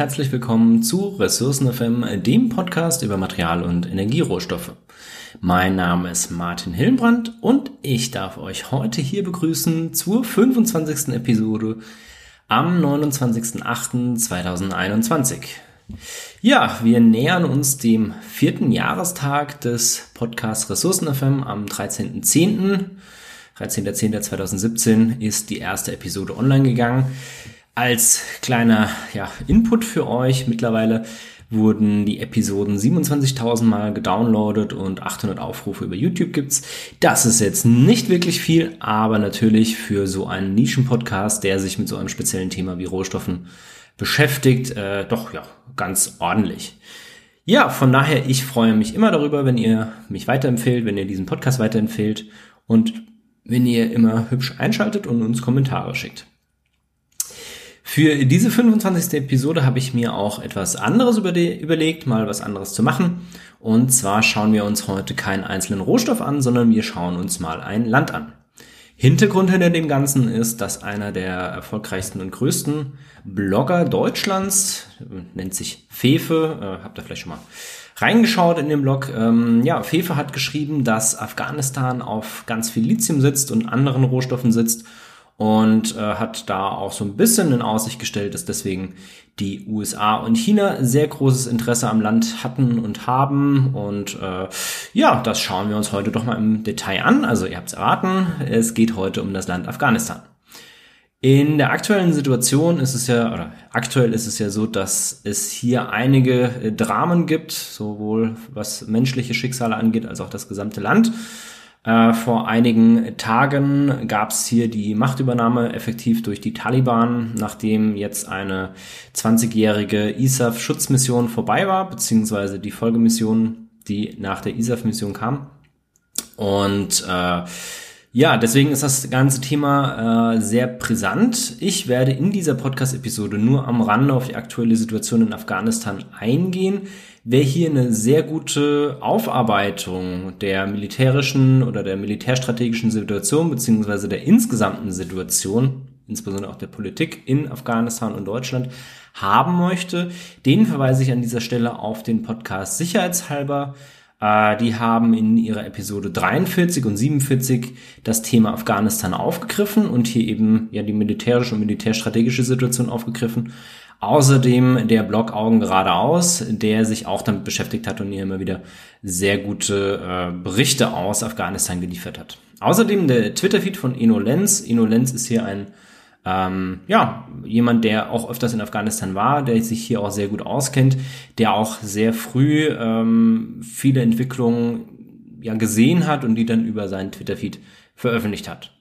herzlich willkommen zu Ressourcen FM, dem Podcast über Material- und Energierohstoffe. Mein Name ist Martin Hillenbrand und ich darf euch heute hier begrüßen zur 25. Episode am 29.08.2021. Ja, wir nähern uns dem vierten Jahrestag des Podcasts Ressourcen FM am 13.10. 13.10.2017 ist die erste Episode online gegangen. Als kleiner ja, Input für euch, mittlerweile wurden die Episoden 27.000 Mal gedownloadet und 800 Aufrufe über YouTube gibt's. Das ist jetzt nicht wirklich viel, aber natürlich für so einen Nischenpodcast, der sich mit so einem speziellen Thema wie Rohstoffen beschäftigt, äh, doch ja ganz ordentlich. Ja, von daher, ich freue mich immer darüber, wenn ihr mich weiterempfehlt, wenn ihr diesen Podcast weiterempfehlt und wenn ihr immer hübsch einschaltet und uns Kommentare schickt. Für diese 25. Episode habe ich mir auch etwas anderes überlegt, mal was anderes zu machen. Und zwar schauen wir uns heute keinen einzelnen Rohstoff an, sondern wir schauen uns mal ein Land an. Hintergrund hinter dem Ganzen ist, dass einer der erfolgreichsten und größten Blogger Deutschlands, nennt sich Fefe, äh, habt ihr vielleicht schon mal reingeschaut in den Blog. Ähm, ja, Fefe hat geschrieben, dass Afghanistan auf ganz viel Lithium sitzt und anderen Rohstoffen sitzt und äh, hat da auch so ein bisschen in Aussicht gestellt, dass deswegen die USA und China sehr großes Interesse am Land hatten und haben. Und äh, ja, das schauen wir uns heute doch mal im Detail an. Also ihr habt es erraten, es geht heute um das Land Afghanistan. In der aktuellen Situation ist es ja, oder aktuell ist es ja so, dass es hier einige äh, Dramen gibt, sowohl was menschliche Schicksale angeht, als auch das gesamte Land. Äh, vor einigen Tagen gab es hier die Machtübernahme effektiv durch die Taliban, nachdem jetzt eine 20-jährige ISAF-Schutzmission vorbei war, beziehungsweise die Folgemission, die nach der ISAF-Mission kam. Und äh, ja, deswegen ist das ganze Thema äh, sehr brisant. Ich werde in dieser Podcast-Episode nur am Rande auf die aktuelle Situation in Afghanistan eingehen. Wer hier eine sehr gute Aufarbeitung der militärischen oder der militärstrategischen Situation beziehungsweise der insgesamten Situation, insbesondere auch der Politik in Afghanistan und Deutschland, haben möchte, den verweise ich an dieser Stelle auf den Podcast Sicherheitshalber äh, die haben in ihrer Episode 43 und 47 das Thema Afghanistan aufgegriffen und hier eben ja die militärische und militärstrategische Situation aufgegriffen. Außerdem der Blog Augen geradeaus, der sich auch damit beschäftigt hat und hier immer wieder sehr gute äh, Berichte aus Afghanistan geliefert hat. Außerdem der Twitter-Feed von Eno Lenz. Eno Lenz ist hier ein ähm, ja, jemand, der auch öfters in Afghanistan war, der sich hier auch sehr gut auskennt, der auch sehr früh ähm, viele Entwicklungen ja gesehen hat und die dann über seinen Twitter-Feed veröffentlicht hat.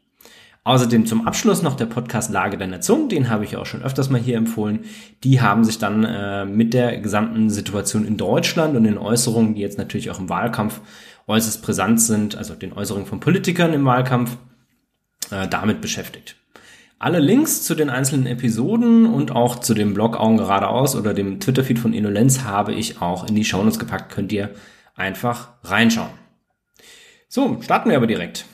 Außerdem zum Abschluss noch der Podcast Lage der Nation, den habe ich auch schon öfters mal hier empfohlen. Die haben sich dann äh, mit der gesamten Situation in Deutschland und den Äußerungen, die jetzt natürlich auch im Wahlkampf äußerst brisant sind, also den Äußerungen von Politikern im Wahlkampf, äh, damit beschäftigt. Alle Links zu den einzelnen Episoden und auch zu dem Blog Augen geradeaus oder dem Twitter-Feed von Innolenz habe ich auch in die Shownotes gepackt. Könnt ihr einfach reinschauen. So, starten wir aber direkt.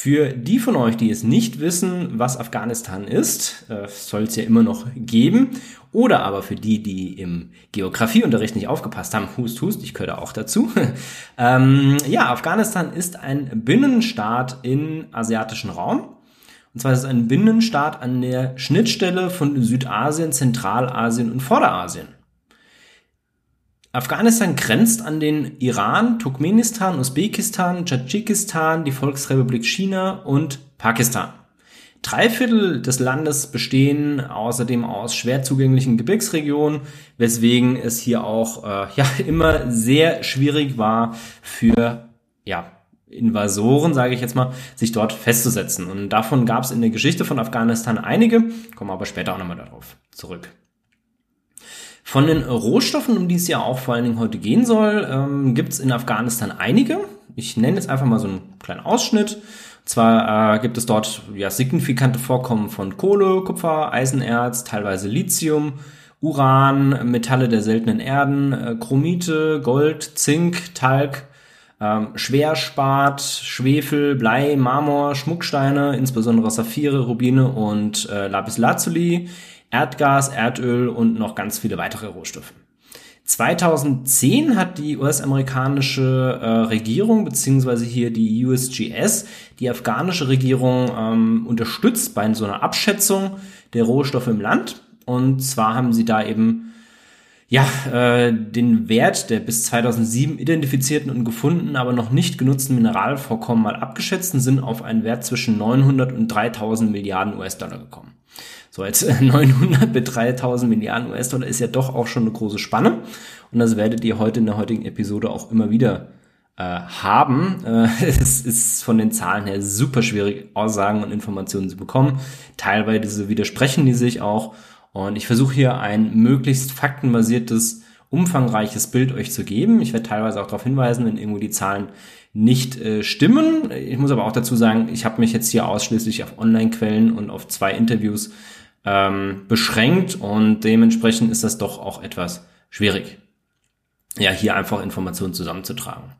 Für die von euch, die es nicht wissen, was Afghanistan ist, äh, soll es ja immer noch geben. Oder aber für die, die im Geografieunterricht nicht aufgepasst haben, hust, hust, ich gehöre auch dazu. ähm, ja, Afghanistan ist ein Binnenstaat im asiatischen Raum. Und zwar ist es ein Binnenstaat an der Schnittstelle von Südasien, Zentralasien und Vorderasien. Afghanistan grenzt an den Iran, Turkmenistan, Usbekistan, Tadschikistan, die Volksrepublik China und Pakistan. Drei Viertel des Landes bestehen außerdem aus schwer zugänglichen Gebirgsregionen, weswegen es hier auch äh, ja immer sehr schwierig war für ja Invasoren, sage ich jetzt mal, sich dort festzusetzen. Und davon gab es in der Geschichte von Afghanistan einige, kommen aber später auch nochmal darauf zurück. Von den Rohstoffen, um die es ja auch vor allen Dingen heute gehen soll, ähm, gibt es in Afghanistan einige. Ich nenne jetzt einfach mal so einen kleinen Ausschnitt. Und Zwar äh, gibt es dort ja signifikante Vorkommen von Kohle, Kupfer, Eisenerz, teilweise Lithium, Uran, Metalle der seltenen Erden, äh, Chromite, Gold, Zink, Talg, ähm, Schwerspat, Schwefel, Blei, Marmor, Schmucksteine, insbesondere Saphire, Rubine und äh, Lapislazuli, Erdgas, Erdöl und noch ganz viele weitere Rohstoffe. 2010 hat die US-amerikanische äh, Regierung beziehungsweise hier die USGS die afghanische Regierung ähm, unterstützt bei so einer Abschätzung der Rohstoffe im Land. Und zwar haben sie da eben ja äh, den Wert der bis 2007 identifizierten und gefundenen, aber noch nicht genutzten Mineralvorkommen mal abgeschätzt und sind auf einen Wert zwischen 900 und 3000 Milliarden US-Dollar gekommen. So, als 900 bis 3000 Milliarden US-Dollar ist ja doch auch schon eine große Spanne. Und das werdet ihr heute in der heutigen Episode auch immer wieder äh, haben. Äh, es ist von den Zahlen her super schwierig, Aussagen und Informationen zu bekommen. Teilweise widersprechen die sich auch. Und ich versuche hier ein möglichst faktenbasiertes, umfangreiches Bild euch zu geben. Ich werde teilweise auch darauf hinweisen, wenn irgendwo die Zahlen nicht äh, stimmen. Ich muss aber auch dazu sagen, ich habe mich jetzt hier ausschließlich auf Online-Quellen und auf zwei Interviews ähm, beschränkt und dementsprechend ist das doch auch etwas schwierig, ja, hier einfach Informationen zusammenzutragen.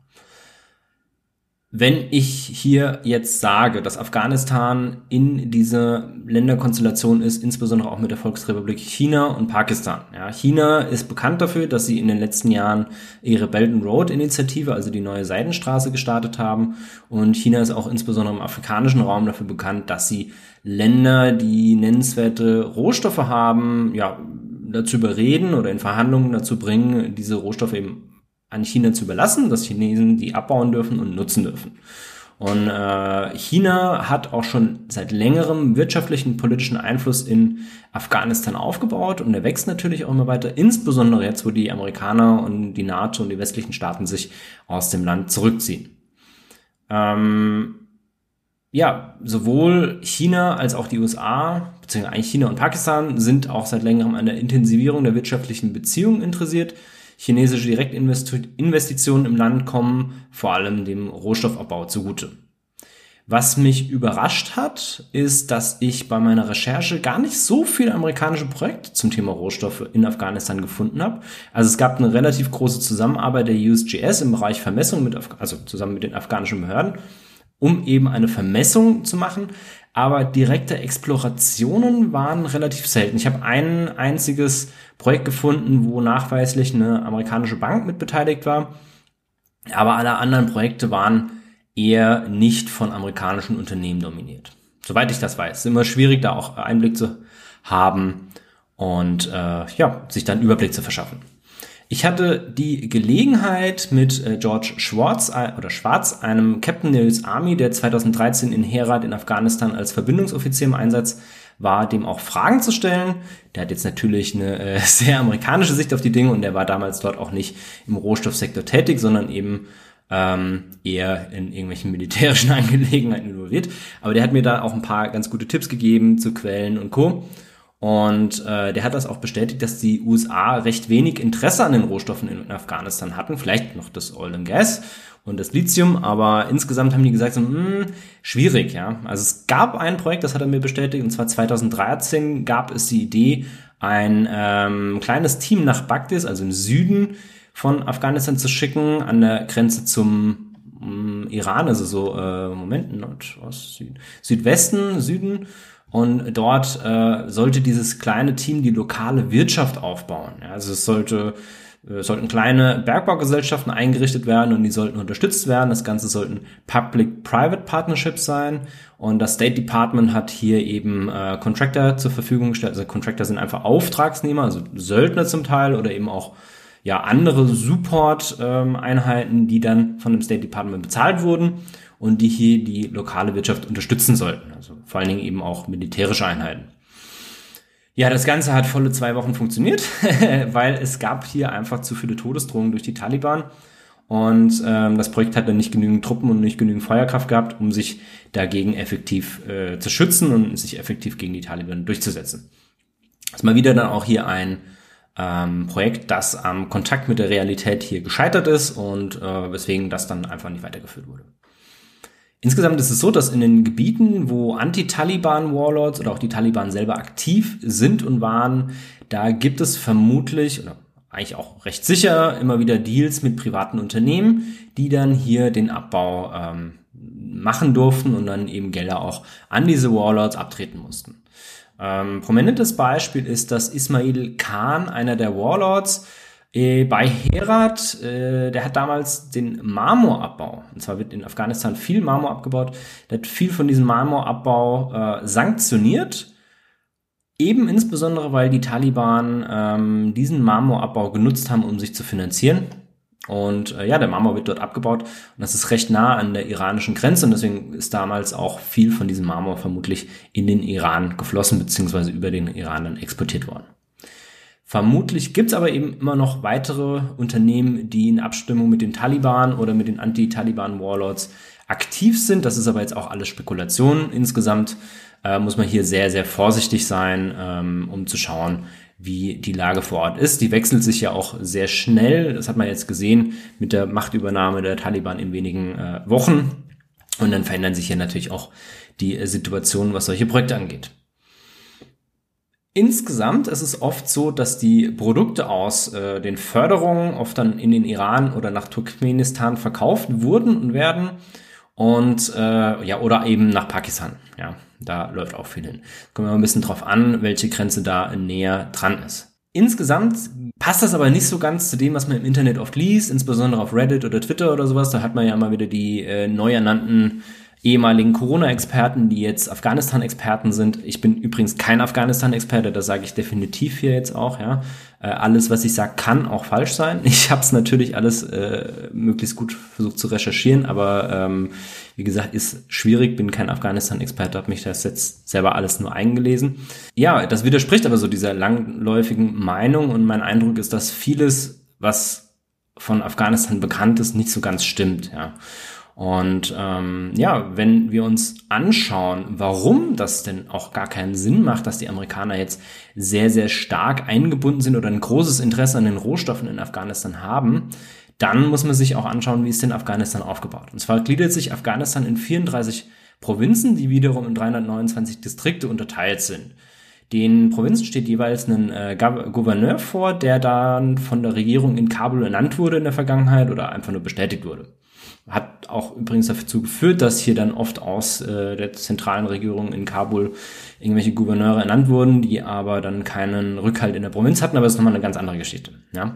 Wenn ich hier jetzt sage, dass Afghanistan in diese Länderkonstellation ist, insbesondere auch mit der Volksrepublik China und Pakistan. Ja, China ist bekannt dafür, dass sie in den letzten Jahren ihre Belt and Road Initiative, also die neue Seidenstraße gestartet haben. Und China ist auch insbesondere im afrikanischen Raum dafür bekannt, dass sie Länder, die nennenswerte Rohstoffe haben, ja, dazu überreden oder in Verhandlungen dazu bringen, diese Rohstoffe eben an China zu überlassen, dass Chinesen die abbauen dürfen und nutzen dürfen. Und äh, China hat auch schon seit längerem wirtschaftlichen, politischen Einfluss in Afghanistan aufgebaut und der wächst natürlich auch immer weiter, insbesondere jetzt, wo die Amerikaner und die NATO und die westlichen Staaten sich aus dem Land zurückziehen. Ähm, ja, sowohl China als auch die USA, beziehungsweise eigentlich China und Pakistan, sind auch seit längerem an der Intensivierung der wirtschaftlichen Beziehungen interessiert. Chinesische Direktinvestitionen im Land kommen vor allem dem Rohstoffabbau zugute. Was mich überrascht hat, ist, dass ich bei meiner Recherche gar nicht so viele amerikanische Projekte zum Thema Rohstoffe in Afghanistan gefunden habe. Also es gab eine relativ große Zusammenarbeit der USGS im Bereich Vermessung mit, also zusammen mit den afghanischen Behörden, um eben eine Vermessung zu machen aber direkte Explorationen waren relativ selten. Ich habe ein einziges Projekt gefunden, wo nachweislich eine amerikanische Bank mit beteiligt war, aber alle anderen Projekte waren eher nicht von amerikanischen Unternehmen dominiert. Soweit ich das weiß. Ist immer schwierig, da auch Einblick zu haben und äh, ja, sich dann Überblick zu verschaffen. Ich hatte die Gelegenheit mit äh, George Schwartz äh, oder Schwarz, einem Captain der US Army, der 2013 in Herat in Afghanistan als Verbindungsoffizier im Einsatz war, dem auch Fragen zu stellen. Der hat jetzt natürlich eine äh, sehr amerikanische Sicht auf die Dinge und der war damals dort auch nicht im Rohstoffsektor tätig, sondern eben ähm, eher in irgendwelchen militärischen Angelegenheiten involviert. Aber der hat mir da auch ein paar ganz gute Tipps gegeben zu Quellen und Co. Und äh, der hat das auch bestätigt, dass die USA recht wenig Interesse an den Rohstoffen in Afghanistan hatten. Vielleicht noch das Oil and Gas und das Lithium, aber insgesamt haben die gesagt, so, mh, hm, schwierig, ja. Also es gab ein Projekt, das hat er mir bestätigt, und zwar 2013 gab es die Idee, ein ähm, kleines Team nach Bagdad, also im Süden von Afghanistan zu schicken, an der Grenze zum ähm, Iran, also so, äh, Moment, Nordost, Süd, Südwesten, Süden und dort äh, sollte dieses kleine Team die lokale Wirtschaft aufbauen. Ja, also es sollte äh, sollten kleine Bergbaugesellschaften eingerichtet werden und die sollten unterstützt werden. Das Ganze sollten Public-Private Partnerships sein. Und das State Department hat hier eben äh, Contractor zur Verfügung gestellt. Also Contractor sind einfach Auftragsnehmer, also Söldner zum Teil oder eben auch ja andere Support-Einheiten, ähm, die dann von dem State Department bezahlt wurden und die hier die lokale Wirtschaft unterstützen sollten. Also vor allen Dingen eben auch militärische Einheiten. Ja, das Ganze hat volle zwei Wochen funktioniert, weil es gab hier einfach zu viele Todesdrohungen durch die Taliban. Und ähm, das Projekt hat dann nicht genügend Truppen und nicht genügend Feuerkraft gehabt, um sich dagegen effektiv äh, zu schützen und sich effektiv gegen die Taliban durchzusetzen. Das ist mal wieder dann auch hier ein ähm, Projekt, das am Kontakt mit der Realität hier gescheitert ist und äh, weswegen das dann einfach nicht weitergeführt wurde. Insgesamt ist es so, dass in den Gebieten, wo Anti-Taliban-Warlords oder auch die Taliban selber aktiv sind und waren, da gibt es vermutlich oder eigentlich auch recht sicher immer wieder Deals mit privaten Unternehmen, die dann hier den Abbau ähm, machen durften und dann eben Gelder auch an diese Warlords abtreten mussten. Ähm, prominentes Beispiel ist, dass Ismail Khan, einer der Warlords, äh, bei Herat, äh, der hat damals den Marmorabbau, und zwar wird in Afghanistan viel Marmor abgebaut, der hat viel von diesem Marmorabbau äh, sanktioniert, eben insbesondere, weil die Taliban ähm, diesen Marmorabbau genutzt haben, um sich zu finanzieren. Und äh, ja, der Marmor wird dort abgebaut und das ist recht nah an der iranischen Grenze und deswegen ist damals auch viel von diesem Marmor vermutlich in den Iran geflossen beziehungsweise über den Iran dann exportiert worden. Vermutlich gibt es aber eben immer noch weitere Unternehmen, die in Abstimmung mit den Taliban oder mit den Anti-Taliban-Warlords aktiv sind. Das ist aber jetzt auch alles Spekulation. Insgesamt äh, muss man hier sehr, sehr vorsichtig sein, ähm, um zu schauen, wie die Lage vor Ort ist. Die wechselt sich ja auch sehr schnell. Das hat man jetzt gesehen mit der Machtübernahme der Taliban in wenigen äh, Wochen. Und dann verändern sich hier natürlich auch die äh, Situationen, was solche Projekte angeht. Insgesamt ist es oft so, dass die Produkte aus äh, den Förderungen oft dann in den Iran oder nach Turkmenistan verkauft wurden und werden und äh, ja oder eben nach Pakistan. Ja, da läuft auch viel hin. Kommen wir mal ein bisschen drauf an, welche Grenze da näher dran ist. Insgesamt passt das aber nicht so ganz zu dem, was man im Internet oft liest, insbesondere auf Reddit oder Twitter oder sowas. Da hat man ja immer wieder die äh, neu ernannten ehemaligen Corona-Experten, die jetzt Afghanistan-Experten sind. Ich bin übrigens kein Afghanistan-Experte, das sage ich definitiv hier jetzt auch. Ja, äh, alles, was ich sage, kann auch falsch sein. Ich habe es natürlich alles äh, möglichst gut versucht zu recherchieren, aber ähm, wie gesagt, ist schwierig. Bin kein Afghanistan-Experte, habe mich das jetzt selber alles nur eingelesen. Ja, das widerspricht aber so dieser langläufigen Meinung und mein Eindruck ist, dass vieles, was von Afghanistan bekannt ist, nicht so ganz stimmt. Ja. Und ähm, ja, wenn wir uns anschauen, warum das denn auch gar keinen Sinn macht, dass die Amerikaner jetzt sehr, sehr stark eingebunden sind oder ein großes Interesse an den Rohstoffen in Afghanistan haben, dann muss man sich auch anschauen, wie ist denn Afghanistan aufgebaut. Und zwar gliedert sich Afghanistan in 34 Provinzen, die wiederum in 329 Distrikte unterteilt sind. Den Provinzen steht jeweils ein äh, Gouverneur vor, der dann von der Regierung in Kabul ernannt wurde in der Vergangenheit oder einfach nur bestätigt wurde. Hat auch übrigens dazu geführt, dass hier dann oft aus äh, der zentralen Regierung in Kabul irgendwelche Gouverneure ernannt wurden, die aber dann keinen Rückhalt in der Provinz hatten, aber das ist nochmal eine ganz andere Geschichte. Ja.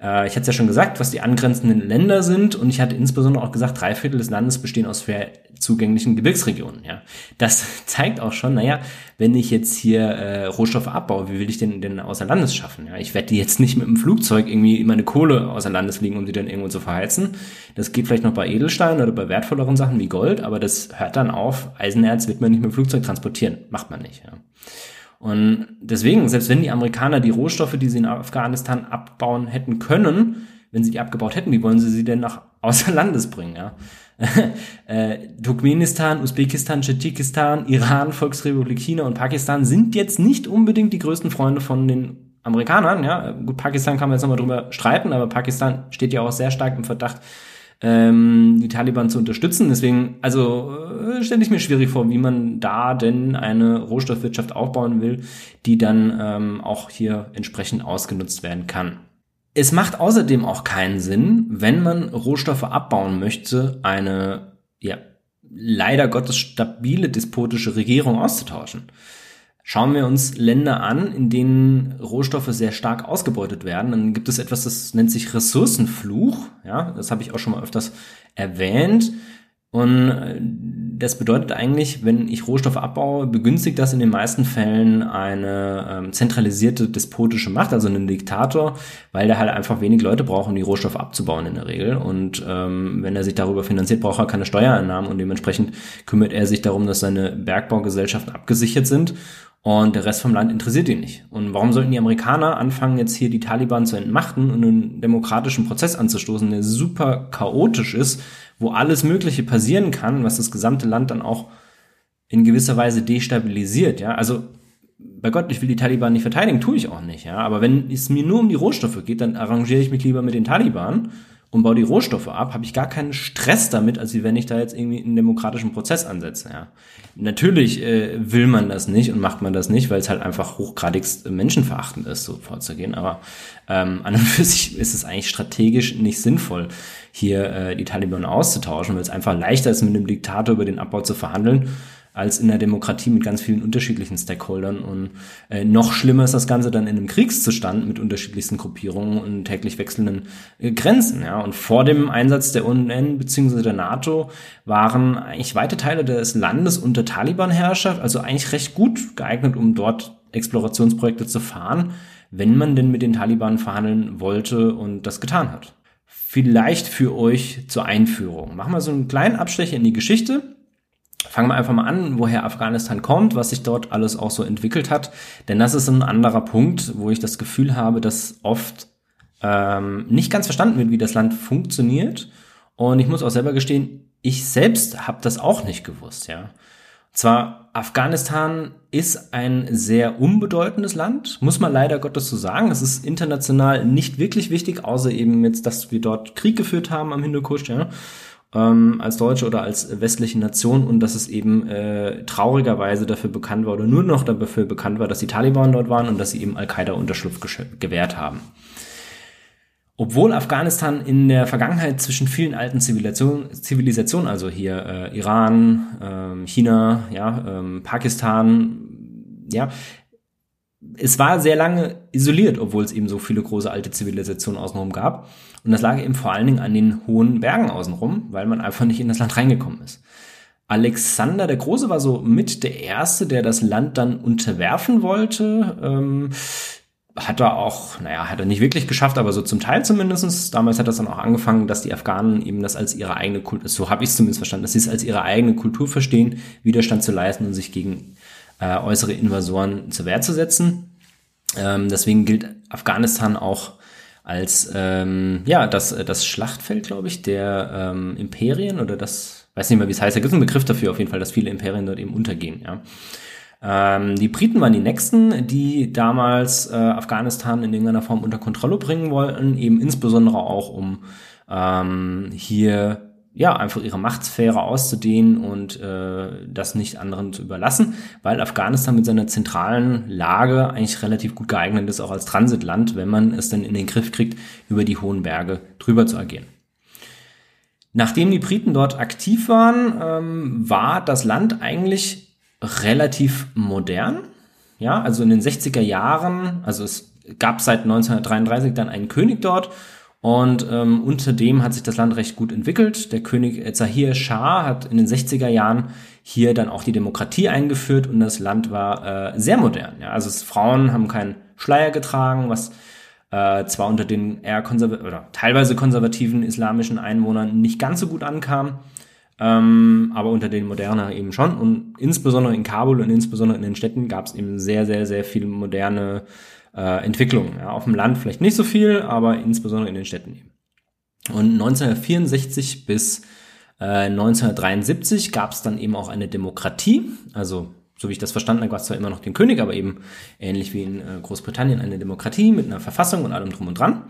Äh, ich hatte es ja schon gesagt, was die angrenzenden Länder sind und ich hatte insbesondere auch gesagt, drei Viertel des Landes bestehen aus fair zugänglichen Gebirgsregionen. Ja, das zeigt auch schon, naja, wenn ich jetzt hier äh, Rohstoffe abbaue, wie will ich denn denn außer Landes schaffen? Ja, ich werde jetzt nicht mit dem Flugzeug irgendwie meine Kohle außer Landes fliegen, um die dann irgendwo zu verheizen. Das geht vielleicht noch bei Edelsteinen oder bei wertvolleren Sachen wie Gold, aber das hört dann auf. Eisenerz wird man nicht mit dem Flugzeug transportieren, macht man nicht. Ja. Und deswegen, selbst wenn die Amerikaner die Rohstoffe, die sie in Afghanistan abbauen hätten können, wenn sie die abgebaut hätten, wie wollen sie sie denn nach außer Landes bringen? Ja? äh, Turkmenistan, Usbekistan, Tschetschikistan, Iran, Volksrepublik China und Pakistan sind jetzt nicht unbedingt die größten Freunde von den Amerikanern. Ja, gut, Pakistan kann man jetzt nochmal drüber streiten, aber Pakistan steht ja auch sehr stark im Verdacht, ähm, die Taliban zu unterstützen. Deswegen, also äh, stelle ich mir schwierig vor, wie man da denn eine Rohstoffwirtschaft aufbauen will, die dann ähm, auch hier entsprechend ausgenutzt werden kann. Es macht außerdem auch keinen Sinn, wenn man Rohstoffe abbauen möchte, eine ja, leider Gottes stabile despotische Regierung auszutauschen. Schauen wir uns Länder an, in denen Rohstoffe sehr stark ausgebeutet werden, dann gibt es etwas, das nennt sich Ressourcenfluch. Ja, das habe ich auch schon mal öfters erwähnt. Und äh, das bedeutet eigentlich, wenn ich Rohstoffe abbaue, begünstigt das in den meisten Fällen eine ähm, zentralisierte despotische Macht, also einen Diktator, weil der halt einfach wenig Leute braucht, um die Rohstoffe abzubauen in der Regel. Und ähm, wenn er sich darüber finanziert, braucht er keine Steuereinnahmen und dementsprechend kümmert er sich darum, dass seine Bergbaugesellschaften abgesichert sind und der Rest vom Land interessiert ihn nicht. Und warum sollten die Amerikaner anfangen, jetzt hier die Taliban zu entmachten und einen demokratischen Prozess anzustoßen, der super chaotisch ist, wo alles Mögliche passieren kann, was das gesamte Land dann auch in gewisser Weise destabilisiert, ja. Also, bei Gott, ich will die Taliban nicht verteidigen, tue ich auch nicht, ja. Aber wenn es mir nur um die Rohstoffe geht, dann arrangiere ich mich lieber mit den Taliban und baue die Rohstoffe ab, habe ich gar keinen Stress damit, als wenn ich da jetzt irgendwie einen demokratischen Prozess ansetze. Ja. Natürlich äh, will man das nicht und macht man das nicht, weil es halt einfach hochgradigst menschenverachtend ist, so vorzugehen. Aber ähm, an und für sich ist es eigentlich strategisch nicht sinnvoll, hier äh, die Taliban auszutauschen, weil es einfach leichter ist, mit einem Diktator über den Abbau zu verhandeln als in der Demokratie mit ganz vielen unterschiedlichen Stakeholdern. Und äh, noch schlimmer ist das Ganze dann in einem Kriegszustand mit unterschiedlichsten Gruppierungen und täglich wechselnden äh, Grenzen. Ja. Und vor dem Einsatz der UN bzw. der NATO waren eigentlich weite Teile des Landes unter Taliban-Herrschaft, also eigentlich recht gut geeignet, um dort Explorationsprojekte zu fahren, wenn man denn mit den Taliban verhandeln wollte und das getan hat. Vielleicht für euch zur Einführung. Machen wir so einen kleinen Abstecher in die Geschichte Fangen wir einfach mal an, woher Afghanistan kommt, was sich dort alles auch so entwickelt hat. Denn das ist ein anderer Punkt, wo ich das Gefühl habe, dass oft ähm, nicht ganz verstanden wird, wie das Land funktioniert. Und ich muss auch selber gestehen, ich selbst habe das auch nicht gewusst, ja. Zwar Afghanistan ist ein sehr unbedeutendes Land, muss man leider Gottes so sagen. Es ist international nicht wirklich wichtig, außer eben jetzt, dass wir dort Krieg geführt haben am Hindukusch, ja ähm, als Deutsche oder als westliche Nation und dass es eben äh, traurigerweise dafür bekannt war oder nur noch dafür bekannt war, dass die Taliban dort waren und dass sie eben Al-Qaida Unterschlupf gewährt haben. Obwohl Afghanistan in der Vergangenheit zwischen vielen alten Zivilisationen, Zivilisation, also hier äh, Iran, ähm, China, ja, ähm, Pakistan, ja, es war sehr lange isoliert, obwohl es eben so viele große alte Zivilisationen außenrum gab. Und das lag eben vor allen Dingen an den hohen Bergen außenrum, weil man einfach nicht in das Land reingekommen ist. Alexander der Große war so mit der Erste, der das Land dann unterwerfen wollte. Ähm, hat er auch, naja, hat er nicht wirklich geschafft, aber so zum Teil zumindestens. Damals hat das dann auch angefangen, dass die Afghanen eben das als ihre eigene Kultur, so habe ich es zumindest verstanden, dass sie es als ihre eigene Kultur verstehen, Widerstand zu leisten und sich gegen äh, äußere Invasoren zur Wehr zu setzen. Ähm, deswegen gilt Afghanistan auch als ähm, ja das das Schlachtfeld, glaube ich, der ähm, Imperien oder das weiß nicht mehr, wie es heißt. Da gibt es einen Begriff dafür auf jeden Fall, dass viele Imperien dort eben untergehen. Ja. Ähm, die Briten waren die nächsten, die damals äh, Afghanistan in irgendeiner Form unter Kontrolle bringen wollten, eben insbesondere auch um ähm, hier ja, einfach ihre Machtsphäre auszudehnen und äh, das nicht anderen zu überlassen, weil Afghanistan mit seiner zentralen Lage eigentlich relativ gut geeignet ist, auch als Transitland, wenn man es dann in den Griff kriegt, über die hohen Berge drüber zu agieren. Nachdem die Briten dort aktiv waren, ähm, war das Land eigentlich relativ modern. Ja, also in den 60er Jahren, also es gab seit 1933 dann einen König dort und ähm, unter dem hat sich das Land recht gut entwickelt. Der König Zahir Shah hat in den 60er Jahren hier dann auch die Demokratie eingeführt und das Land war äh, sehr modern. Ja? Also es, Frauen haben keinen Schleier getragen, was äh, zwar unter den eher konservativen oder teilweise konservativen islamischen Einwohnern nicht ganz so gut ankam, ähm, aber unter den modernen eben schon. Und insbesondere in Kabul und insbesondere in den Städten gab es eben sehr, sehr, sehr viele moderne äh, Entwicklung. Ja, auf dem Land vielleicht nicht so viel, aber insbesondere in den Städten eben. Und 1964 bis äh, 1973 gab es dann eben auch eine Demokratie, also so wie ich das verstanden habe, gab es zwar immer noch den König, aber eben ähnlich wie in äh, Großbritannien eine Demokratie mit einer Verfassung und allem drum und dran.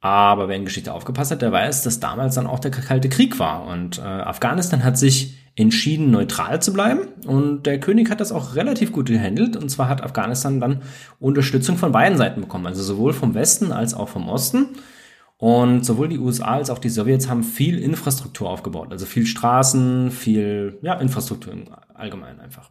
Aber wer in Geschichte aufgepasst hat, der weiß, dass damals dann auch der Kalte Krieg war. Und äh, Afghanistan hat sich entschieden, neutral zu bleiben. Und der König hat das auch relativ gut gehandelt. Und zwar hat Afghanistan dann Unterstützung von beiden Seiten bekommen. Also sowohl vom Westen als auch vom Osten. Und sowohl die USA als auch die Sowjets haben viel Infrastruktur aufgebaut. Also viel Straßen, viel ja, Infrastruktur im Allgemeinen einfach.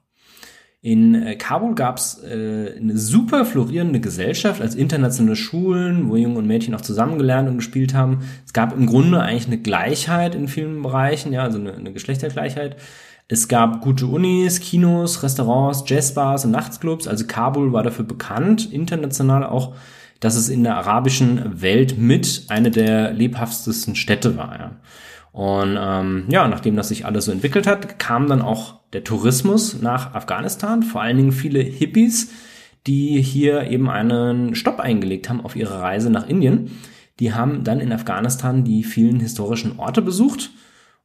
In äh, Kabul gab es äh, eine super florierende Gesellschaft als internationale Schulen, wo Jungen und Mädchen auch zusammengelernt und gespielt haben. Es gab im Grunde eigentlich eine Gleichheit in vielen Bereichen, ja, also eine, eine Geschlechtergleichheit. Es gab gute Unis, Kinos, Restaurants, Jazzbars und Nachtclubs. Also Kabul war dafür bekannt, international auch, dass es in der arabischen Welt mit eine der lebhaftesten Städte war. Ja. Und ähm, ja, nachdem das sich alles so entwickelt hat, kam dann auch der Tourismus nach Afghanistan, vor allen Dingen viele Hippies, die hier eben einen Stopp eingelegt haben auf ihre Reise nach Indien. Die haben dann in Afghanistan die vielen historischen Orte besucht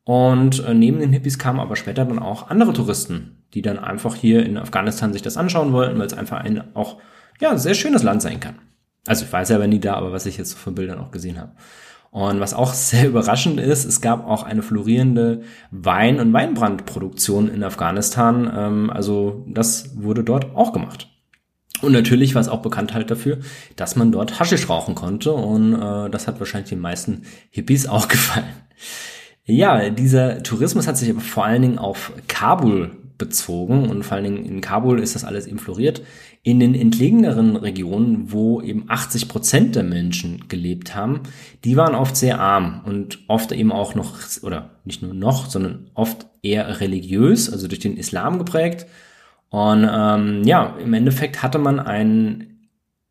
und äh, neben den Hippies kamen aber später dann auch andere Touristen, die dann einfach hier in Afghanistan sich das anschauen wollten, weil es einfach ein auch ja sehr schönes Land sein kann. Also ich weiß ja aber nie da, aber was ich jetzt von Bildern auch gesehen habe. Und was auch sehr überraschend ist, es gab auch eine florierende Wein- und Weinbrandproduktion in Afghanistan. Ähm, also das wurde dort auch gemacht. Und natürlich war es auch bekannt halt dafür, dass man dort Haschisch rauchen konnte. Und äh, das hat wahrscheinlich den meisten Hippies auch gefallen. Ja, dieser Tourismus hat sich aber vor allen Dingen auf Kabul bezogen und vor allen Dingen in Kabul ist das alles eben floriert. In den entlegeneren Regionen, wo eben 80 Prozent der Menschen gelebt haben, die waren oft sehr arm und oft eben auch noch, oder nicht nur noch, sondern oft eher religiös, also durch den Islam geprägt. Und ähm, ja, im Endeffekt hatte man ein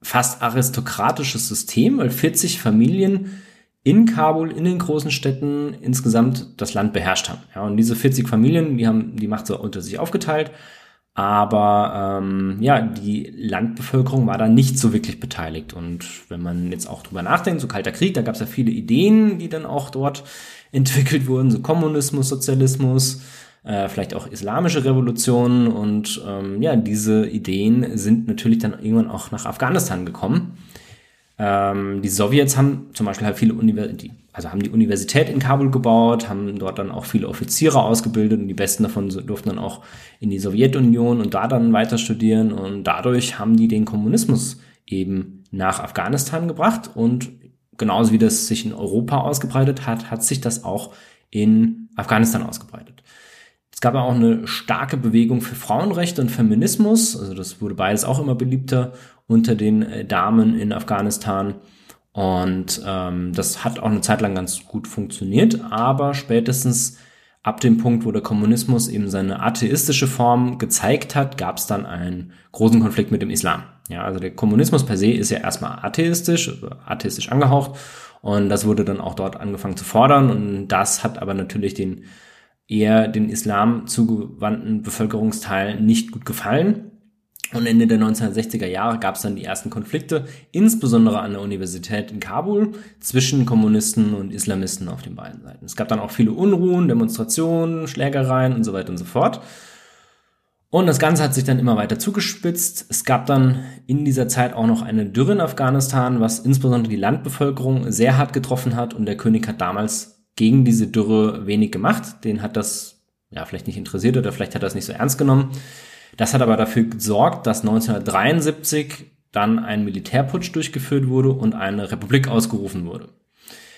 fast aristokratisches System, weil 40 Familien in Kabul, in den großen Städten insgesamt das Land beherrscht haben. Ja, und diese 40 Familien, die haben die Macht so unter sich aufgeteilt, aber ähm, ja, die Landbevölkerung war da nicht so wirklich beteiligt. Und wenn man jetzt auch drüber nachdenkt, so kalter Krieg, da gab es ja viele Ideen, die dann auch dort entwickelt wurden, so Kommunismus, Sozialismus, äh, vielleicht auch islamische Revolutionen und ähm, ja, diese Ideen sind natürlich dann irgendwann auch nach Afghanistan gekommen. Ähm, die Sowjets haben zum Beispiel halt viele Universitäten, also haben die Universität in Kabul gebaut, haben dort dann auch viele Offiziere ausgebildet und die besten davon durften dann auch in die Sowjetunion und da dann weiter studieren und dadurch haben die den Kommunismus eben nach Afghanistan gebracht und genauso wie das sich in Europa ausgebreitet hat, hat sich das auch in Afghanistan ausgebreitet. Es gab auch eine starke Bewegung für Frauenrechte und Feminismus, also das wurde beides auch immer beliebter unter den äh, Damen in Afghanistan. Und ähm, das hat auch eine Zeit lang ganz gut funktioniert, aber spätestens ab dem Punkt, wo der Kommunismus eben seine atheistische Form gezeigt hat, gab es dann einen großen Konflikt mit dem Islam. Ja, also der Kommunismus per se ist ja erstmal atheistisch, atheistisch angehaucht und das wurde dann auch dort angefangen zu fordern und das hat aber natürlich den eher den Islam zugewandten Bevölkerungsteil nicht gut gefallen. Und Ende der 1960er Jahre gab es dann die ersten Konflikte, insbesondere an der Universität in Kabul, zwischen Kommunisten und Islamisten auf den beiden Seiten. Es gab dann auch viele Unruhen, Demonstrationen, Schlägereien und so weiter und so fort. Und das Ganze hat sich dann immer weiter zugespitzt. Es gab dann in dieser Zeit auch noch eine Dürre in Afghanistan, was insbesondere die Landbevölkerung sehr hart getroffen hat. Und der König hat damals gegen diese Dürre wenig gemacht. Den hat das ja vielleicht nicht interessiert oder vielleicht hat er das nicht so ernst genommen. Das hat aber dafür gesorgt, dass 1973 dann ein Militärputsch durchgeführt wurde und eine Republik ausgerufen wurde.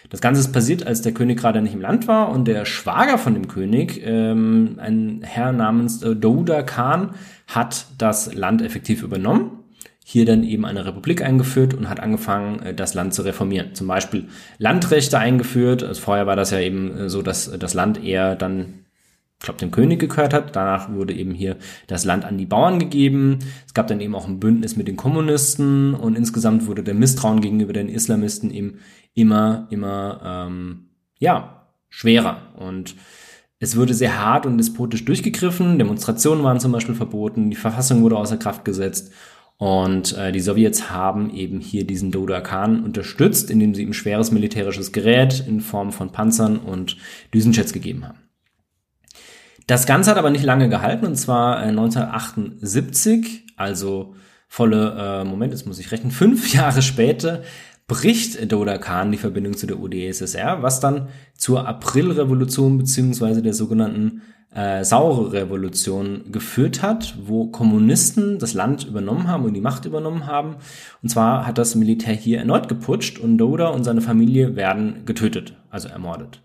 Das Ganze ist passiert, als der König gerade nicht im Land war und der Schwager von dem König, ähm, ein Herr namens äh, Douda Khan, hat das Land effektiv übernommen hier dann eben eine Republik eingeführt und hat angefangen, äh, das Land zu reformieren. Zum Beispiel Landrechte eingeführt. Also vorher war das ja eben äh, so, dass das Land eher dann ich glaube, dem König gehört hat. Danach wurde eben hier das Land an die Bauern gegeben. Es gab dann eben auch ein Bündnis mit den Kommunisten und insgesamt wurde der Misstrauen gegenüber den Islamisten eben immer, immer, ähm, ja, schwerer. Und es wurde sehr hart und despotisch durchgegriffen. Demonstrationen waren zum Beispiel verboten. Die Verfassung wurde außer Kraft gesetzt. Und äh, die Sowjets haben eben hier diesen Doda Khan unterstützt, indem sie ihm schweres militärisches Gerät in Form von Panzern und Düsenjets gegeben haben. Das Ganze hat aber nicht lange gehalten und zwar 1978, äh, also volle, äh, Moment, jetzt muss ich rechnen, fünf Jahre später bricht Doda Khan die Verbindung zu der UdSSR, was dann zur Aprilrevolution beziehungsweise der sogenannten äh, saure Revolution geführt hat, wo Kommunisten das Land übernommen haben und die Macht übernommen haben. Und zwar hat das Militär hier erneut geputscht und Doda und seine Familie werden getötet, also ermordet.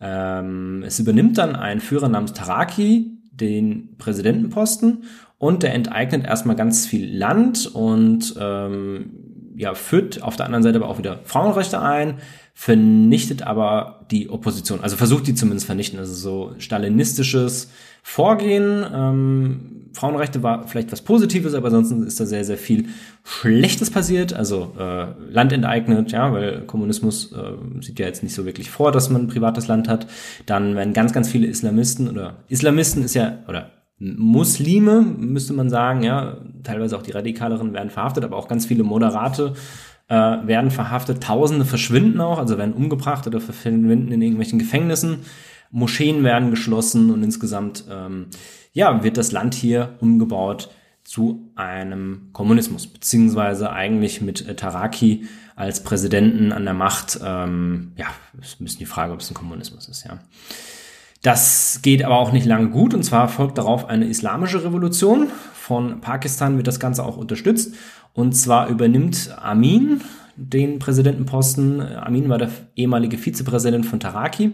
Ähm, es übernimmt dann ein Führer namens Taraki den Präsidentenposten und der enteignet erstmal ganz viel Land und ähm, ja, führt auf der anderen Seite aber auch wieder Frauenrechte ein, vernichtet aber die Opposition, also versucht die zumindest vernichten, also so stalinistisches Vorgehen. Ähm, Frauenrechte war vielleicht was Positives, aber ansonsten ist da sehr, sehr viel Schlechtes passiert. Also äh, Land enteignet, ja, weil Kommunismus äh, sieht ja jetzt nicht so wirklich vor, dass man privates Land hat. Dann werden ganz, ganz viele Islamisten oder Islamisten ist ja, oder Muslime, müsste man sagen, ja, teilweise auch die Radikaleren werden verhaftet, aber auch ganz viele Moderate äh, werden verhaftet. Tausende verschwinden auch, also werden umgebracht oder verschwinden in irgendwelchen Gefängnissen. Moscheen werden geschlossen und insgesamt ähm, ja, wird das Land hier umgebaut zu einem Kommunismus, beziehungsweise eigentlich mit äh, Taraki als Präsidenten an der Macht. Ähm, ja, ist ein bisschen die Frage, ob es ein Kommunismus ist, ja. Das geht aber auch nicht lange gut und zwar folgt darauf eine islamische Revolution. Von Pakistan wird das Ganze auch unterstützt und zwar übernimmt Amin den Präsidentenposten. Amin war der ehemalige Vizepräsident von Taraki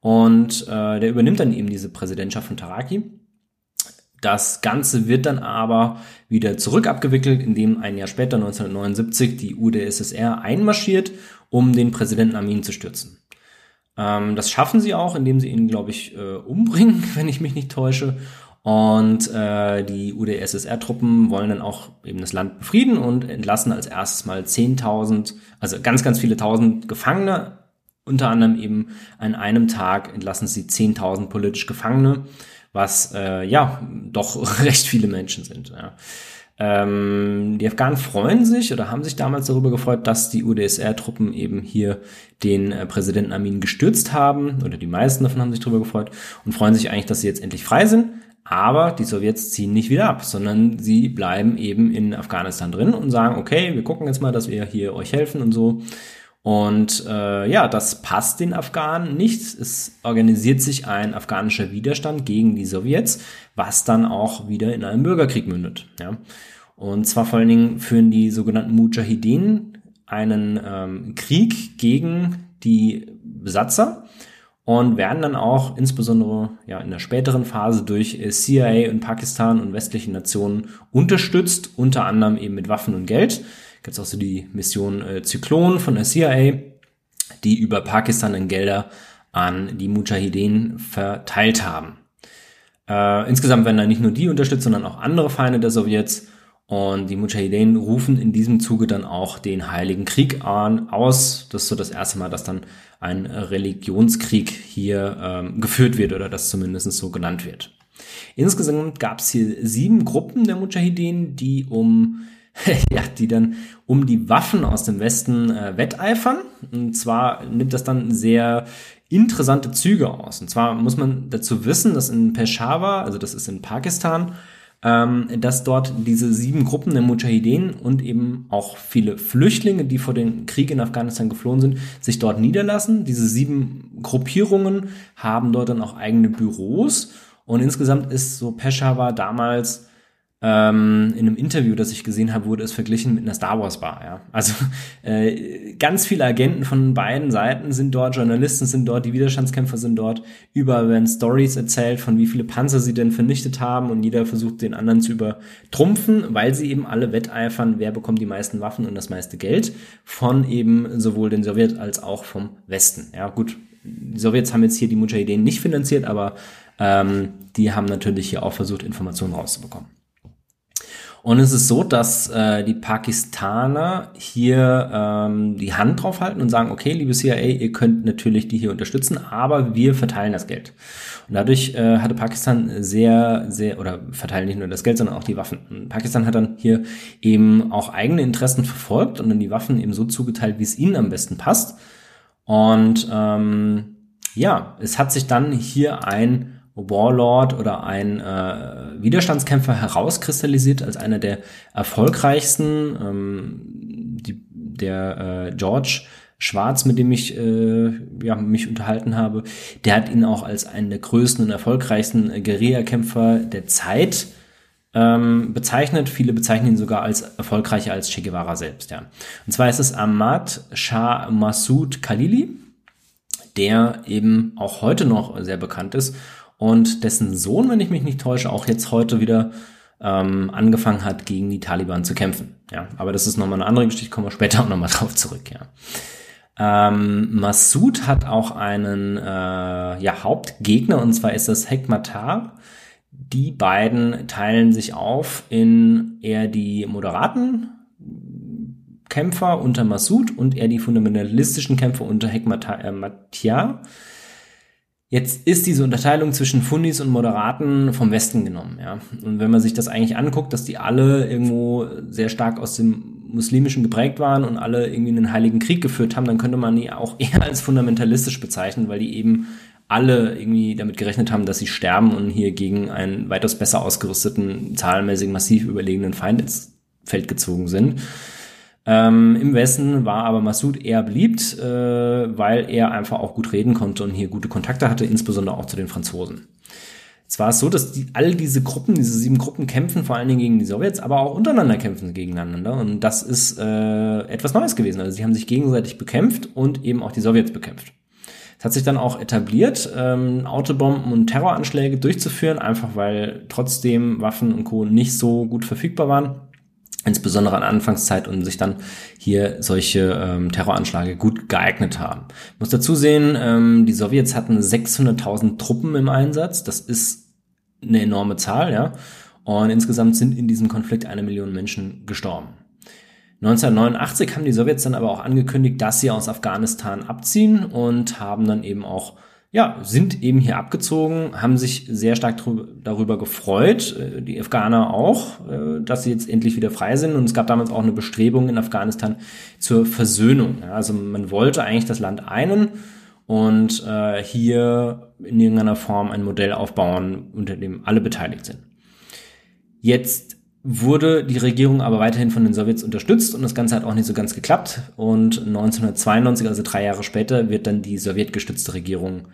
und äh, der übernimmt dann eben diese Präsidentschaft von Taraki. Das Ganze wird dann aber wieder zurück abgewickelt, indem ein Jahr später, 1979, die UdSSR einmarschiert, um den Präsidenten Amin zu stürzen. Ähm, das schaffen sie auch, indem sie ihn, glaube ich, äh, umbringen, wenn ich mich nicht täusche. Und äh, die UdSSR-Truppen wollen dann auch eben das Land befrieden und entlassen als erstes mal 10.000, also ganz, ganz viele tausend Gefangene. Unter anderem eben an einem Tag entlassen sie 10.000 politisch Gefangene, was äh, ja doch recht viele Menschen sind. Ja. Ähm, die Afghanen freuen sich oder haben sich damals darüber gefreut, dass die UdSR-Truppen eben hier den äh, Präsidenten Amin gestürzt haben, oder die meisten davon haben sich darüber gefreut und freuen sich eigentlich, dass sie jetzt endlich frei sind. Aber die Sowjets ziehen nicht wieder ab, sondern sie bleiben eben in Afghanistan drin und sagen, okay, wir gucken jetzt mal, dass wir hier euch helfen und so. Und äh, ja, das passt den Afghanen nicht. Es organisiert sich ein afghanischer Widerstand gegen die Sowjets, was dann auch wieder in einem Bürgerkrieg mündet. Ja. Und zwar vor allen Dingen führen die sogenannten Mujahideen einen ähm, Krieg gegen die Besatzer und werden dann auch insbesondere ja, in der späteren Phase durch äh, CIA und Pakistan und westliche Nationen unterstützt, unter anderem eben mit Waffen und Geld gibt es auch so die Mission äh, Zyklon von der CIA, die über Pakistan dann Gelder an die Mujahideen verteilt haben. Äh, insgesamt werden da nicht nur die unterstützt, sondern auch andere Feinde der Sowjets. Und die Mujahideen rufen in diesem Zuge dann auch den Heiligen Krieg an, aus. Das ist so das erste Mal, dass dann ein Religionskrieg hier ähm, geführt wird oder das zumindest so genannt wird. Insgesamt gab es hier sieben Gruppen der Mujahideen, die um ja, die dann um die Waffen aus dem Westen äh, wetteifern. Und zwar nimmt das dann sehr interessante Züge aus. Und zwar muss man dazu wissen, dass in Peshawar, also das ist in Pakistan, ähm, dass dort diese sieben Gruppen der Mujahideen und eben auch viele Flüchtlinge, die vor dem Krieg in Afghanistan geflohen sind, sich dort niederlassen. Diese sieben Gruppierungen haben dort dann auch eigene Büros. Und insgesamt ist so Peshawar damals ähm, in einem Interview, das ich gesehen habe, wurde es verglichen mit einer Star Wars Bar. Ja. Also äh, ganz viele Agenten von beiden Seiten sind dort, Journalisten sind dort, die Widerstandskämpfer sind dort. Überall werden Stories erzählt, von wie viele Panzer sie denn vernichtet haben und jeder versucht den anderen zu übertrumpfen, weil sie eben alle wetteifern, wer bekommt die meisten Waffen und das meiste Geld von eben sowohl den Sowjet als auch vom Westen. Ja, gut, die Sowjets haben jetzt hier die Mujahideen nicht finanziert, aber ähm, die haben natürlich hier auch versucht, Informationen rauszubekommen. Und es ist so, dass äh, die Pakistaner hier ähm, die Hand drauf halten und sagen, okay, liebe CIA, ihr könnt natürlich die hier unterstützen, aber wir verteilen das Geld. Und dadurch äh, hatte Pakistan sehr, sehr, oder verteilen nicht nur das Geld, sondern auch die Waffen. Und Pakistan hat dann hier eben auch eigene Interessen verfolgt und dann die Waffen eben so zugeteilt, wie es ihnen am besten passt. Und ähm, ja, es hat sich dann hier ein Warlord oder ein äh, Widerstandskämpfer herauskristallisiert als einer der erfolgreichsten. Ähm, die, der äh, George Schwarz, mit dem ich äh, ja, mich unterhalten habe, der hat ihn auch als einen der größten und erfolgreichsten Guerillakämpfer der Zeit ähm, bezeichnet. Viele bezeichnen ihn sogar als erfolgreicher als Che Guevara selbst. Ja. Und zwar ist es Ahmad Shah Massoud Khalili, der eben auch heute noch sehr bekannt ist und dessen Sohn, wenn ich mich nicht täusche, auch jetzt heute wieder ähm, angefangen hat, gegen die Taliban zu kämpfen. Ja, aber das ist nochmal eine andere Geschichte, kommen wir später auch nochmal drauf zurück, ja. Ähm, Massoud hat auch einen äh, ja, Hauptgegner und zwar ist das Hekmatar. Die beiden teilen sich auf in eher die moderaten Kämpfer unter Massoud und eher die fundamentalistischen Kämpfer unter Hekmatar. Äh, Jetzt ist diese Unterteilung zwischen Fundis und Moderaten vom Westen genommen, ja. Und wenn man sich das eigentlich anguckt, dass die alle irgendwo sehr stark aus dem Muslimischen geprägt waren und alle irgendwie einen heiligen Krieg geführt haben, dann könnte man die auch eher als fundamentalistisch bezeichnen, weil die eben alle irgendwie damit gerechnet haben, dass sie sterben und hier gegen einen weitaus besser ausgerüsteten, zahlenmäßig massiv überlegenen Feind ins Feld gezogen sind. Ähm, Im Westen war aber Massoud eher beliebt, äh, weil er einfach auch gut reden konnte und hier gute Kontakte hatte, insbesondere auch zu den Franzosen. Es war so, dass die, all diese Gruppen, diese sieben Gruppen kämpfen vor allen Dingen gegen die Sowjets, aber auch untereinander kämpfen gegeneinander. Und das ist äh, etwas Neues gewesen. Also sie haben sich gegenseitig bekämpft und eben auch die Sowjets bekämpft. Es hat sich dann auch etabliert, ähm, Autobomben und Terroranschläge durchzuführen, einfach weil trotzdem Waffen und Co. nicht so gut verfügbar waren insbesondere an Anfangszeit und sich dann hier solche ähm, Terroranschläge gut geeignet haben. Ich muss dazu sehen, ähm, die Sowjets hatten 600.000 Truppen im Einsatz. Das ist eine enorme Zahl, ja. Und insgesamt sind in diesem Konflikt eine Million Menschen gestorben. 1989 haben die Sowjets dann aber auch angekündigt, dass sie aus Afghanistan abziehen und haben dann eben auch ja, sind eben hier abgezogen, haben sich sehr stark darüber gefreut, äh, die Afghaner auch, äh, dass sie jetzt endlich wieder frei sind. Und es gab damals auch eine Bestrebung in Afghanistan zur Versöhnung. Also man wollte eigentlich das Land einen und äh, hier in irgendeiner Form ein Modell aufbauen, unter dem alle beteiligt sind. Jetzt wurde die Regierung aber weiterhin von den Sowjets unterstützt und das Ganze hat auch nicht so ganz geklappt. Und 1992, also drei Jahre später, wird dann die sowjetgestützte Regierung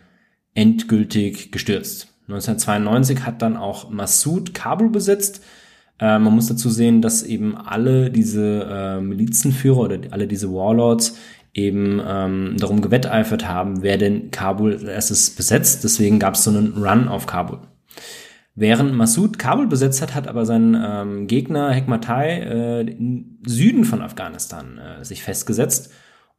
endgültig gestürzt. 1992 hat dann auch Massoud Kabul besetzt. Äh, man muss dazu sehen, dass eben alle diese äh, Milizenführer oder alle diese Warlords eben ähm, darum gewetteifert haben, wer denn Kabul als erstes besetzt. Deswegen gab es so einen Run auf Kabul. Während Massoud Kabul besetzt hat, hat aber sein ähm, Gegner Hekmatai äh, im Süden von Afghanistan äh, sich festgesetzt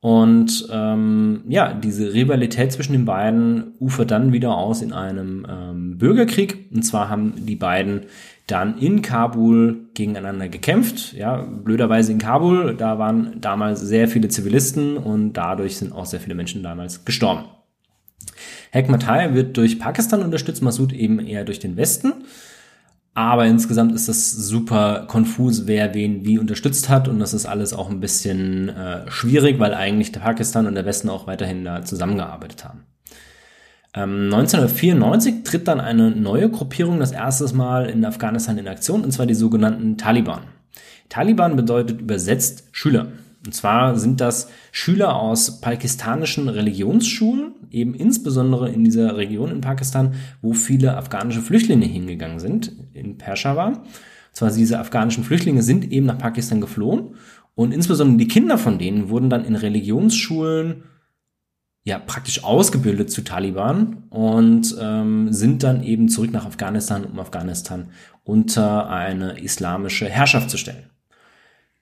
und ähm, ja, diese Rivalität zwischen den beiden ufert dann wieder aus in einem ähm, Bürgerkrieg. Und zwar haben die beiden dann in Kabul gegeneinander gekämpft. Ja, blöderweise in Kabul, da waren damals sehr viele Zivilisten und dadurch sind auch sehr viele Menschen damals gestorben. Hekmatai wird durch Pakistan unterstützt, Massoud eben eher durch den Westen. Aber insgesamt ist das super konfus, wer wen wie unterstützt hat. Und das ist alles auch ein bisschen äh, schwierig, weil eigentlich der Pakistan und der Westen auch weiterhin da zusammengearbeitet haben. Ähm, 1994 tritt dann eine neue Gruppierung das erste Mal in Afghanistan in Aktion, und zwar die sogenannten Taliban. Taliban bedeutet übersetzt Schüler. Und zwar sind das Schüler aus pakistanischen Religionsschulen, eben insbesondere in dieser Region in Pakistan, wo viele afghanische Flüchtlinge hingegangen sind, in Peshawar. Und zwar diese afghanischen Flüchtlinge sind eben nach Pakistan geflohen und insbesondere die Kinder von denen wurden dann in Religionsschulen ja praktisch ausgebildet zu Taliban und ähm, sind dann eben zurück nach Afghanistan, um Afghanistan unter eine islamische Herrschaft zu stellen.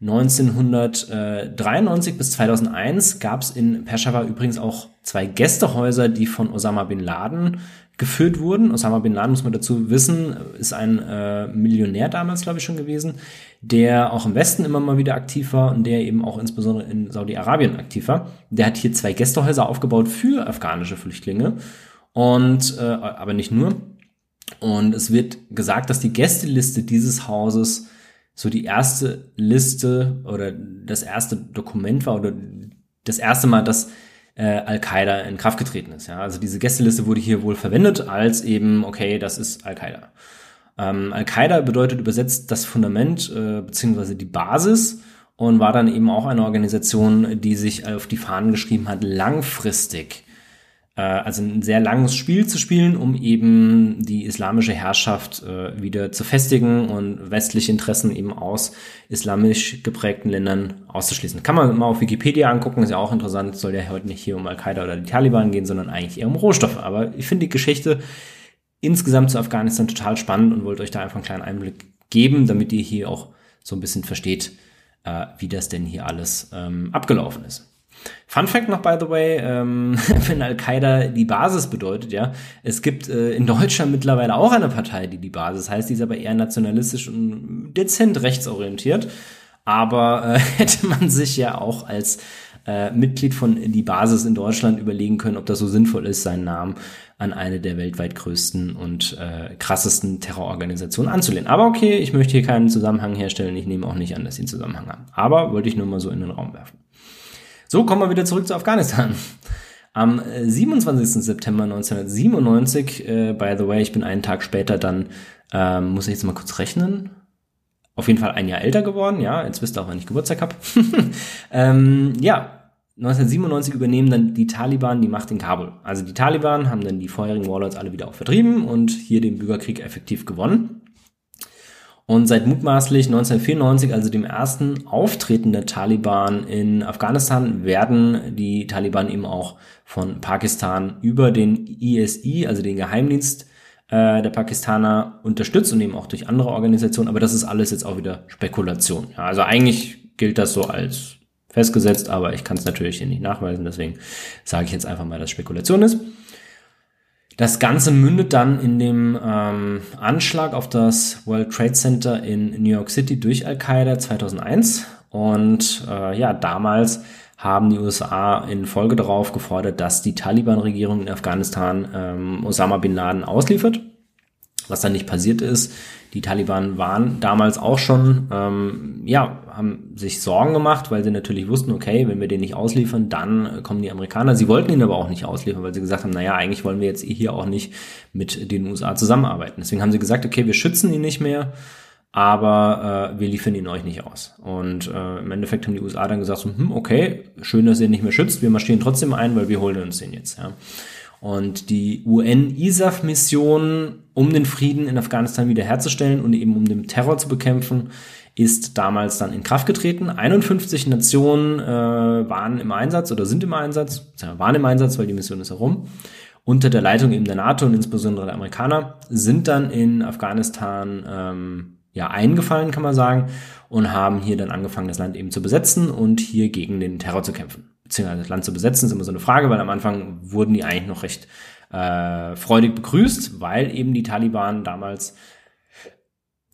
1993 bis 2001 gab es in Peshawar übrigens auch zwei Gästehäuser, die von Osama bin Laden geführt wurden. Osama bin Laden, muss man dazu wissen, ist ein äh, Millionär damals, glaube ich, schon gewesen, der auch im Westen immer mal wieder aktiv war und der eben auch insbesondere in Saudi-Arabien aktiv war. Der hat hier zwei Gästehäuser aufgebaut für afghanische Flüchtlinge und äh, aber nicht nur. Und es wird gesagt, dass die Gästeliste dieses Hauses so die erste Liste oder das erste Dokument war oder das erste Mal, dass äh, Al-Qaida in Kraft getreten ist. Ja? Also diese Gästeliste wurde hier wohl verwendet als eben, okay, das ist Al-Qaida. Ähm, Al-Qaida bedeutet übersetzt das Fundament äh, beziehungsweise die Basis und war dann eben auch eine Organisation, die sich auf die Fahnen geschrieben hat, langfristig also ein sehr langes Spiel zu spielen, um eben die islamische Herrschaft äh, wieder zu festigen und westliche Interessen eben aus islamisch geprägten Ländern auszuschließen. Kann man mal auf Wikipedia angucken, ist ja auch interessant, soll ja heute nicht hier um Al-Qaida oder die Taliban gehen, sondern eigentlich eher um Rohstoffe. Aber ich finde die Geschichte insgesamt zu Afghanistan total spannend und wollte euch da einfach einen kleinen Einblick geben, damit ihr hier auch so ein bisschen versteht, äh, wie das denn hier alles ähm, abgelaufen ist. Fun Fact noch, by the way, ähm, wenn Al-Qaida die Basis bedeutet, ja, es gibt äh, in Deutschland mittlerweile auch eine Partei, die die Basis heißt, die ist aber eher nationalistisch und dezent rechtsorientiert. Aber äh, hätte man sich ja auch als äh, Mitglied von die Basis in Deutschland überlegen können, ob das so sinnvoll ist, seinen Namen an eine der weltweit größten und äh, krassesten Terrororganisationen anzulehnen. Aber okay, ich möchte hier keinen Zusammenhang herstellen. Ich nehme auch nicht an, dass sie einen Zusammenhang haben. Aber wollte ich nur mal so in den Raum werfen. So, kommen wir wieder zurück zu Afghanistan. Am 27. Äh, September 1997, äh, by the way, ich bin einen Tag später dann, ähm, muss ich jetzt mal kurz rechnen, auf jeden Fall ein Jahr älter geworden, ja, jetzt wisst ihr auch, wann ich Geburtstag habe. ähm, ja, 1997 übernehmen dann die Taliban die Macht in Kabul. Also die Taliban haben dann die vorherigen Warlords alle wieder auch vertrieben und hier den Bürgerkrieg effektiv gewonnen. Und seit mutmaßlich 1994, also dem ersten Auftreten der Taliban in Afghanistan, werden die Taliban eben auch von Pakistan über den ISI, also den Geheimdienst äh, der Pakistaner, unterstützt und eben auch durch andere Organisationen. Aber das ist alles jetzt auch wieder Spekulation. Ja, also eigentlich gilt das so als festgesetzt, aber ich kann es natürlich hier nicht nachweisen, deswegen sage ich jetzt einfach mal, dass Spekulation ist. Das Ganze mündet dann in dem ähm, Anschlag auf das World Trade Center in New York City durch Al-Qaida 2001. Und äh, ja, damals haben die USA in Folge darauf gefordert, dass die Taliban-Regierung in Afghanistan ähm, Osama bin Laden ausliefert. Was dann nicht passiert ist, die Taliban waren damals auch schon, ähm, ja, haben sich Sorgen gemacht, weil sie natürlich wussten, okay, wenn wir den nicht ausliefern, dann kommen die Amerikaner. Sie wollten ihn aber auch nicht ausliefern, weil sie gesagt haben, naja, eigentlich wollen wir jetzt hier auch nicht mit den USA zusammenarbeiten. Deswegen haben sie gesagt, okay, wir schützen ihn nicht mehr, aber äh, wir liefern ihn euch nicht aus. Und äh, im Endeffekt haben die USA dann gesagt, so, hm, okay, schön, dass ihr ihn nicht mehr schützt, wir marschieren trotzdem ein, weil wir holen uns den jetzt. Ja. Und die UN-ISAF-Mission, um den Frieden in Afghanistan wiederherzustellen und eben um den Terror zu bekämpfen, ist damals dann in Kraft getreten. 51 Nationen äh, waren im Einsatz oder sind im Einsatz, waren im Einsatz, weil die Mission ist herum. Unter der Leitung eben der NATO und insbesondere der Amerikaner sind dann in Afghanistan ähm, ja eingefallen, kann man sagen, und haben hier dann angefangen, das Land eben zu besetzen und hier gegen den Terror zu kämpfen beziehungsweise das Land zu besetzen, ist immer so eine Frage, weil am Anfang wurden die eigentlich noch recht äh, freudig begrüßt, weil eben die Taliban damals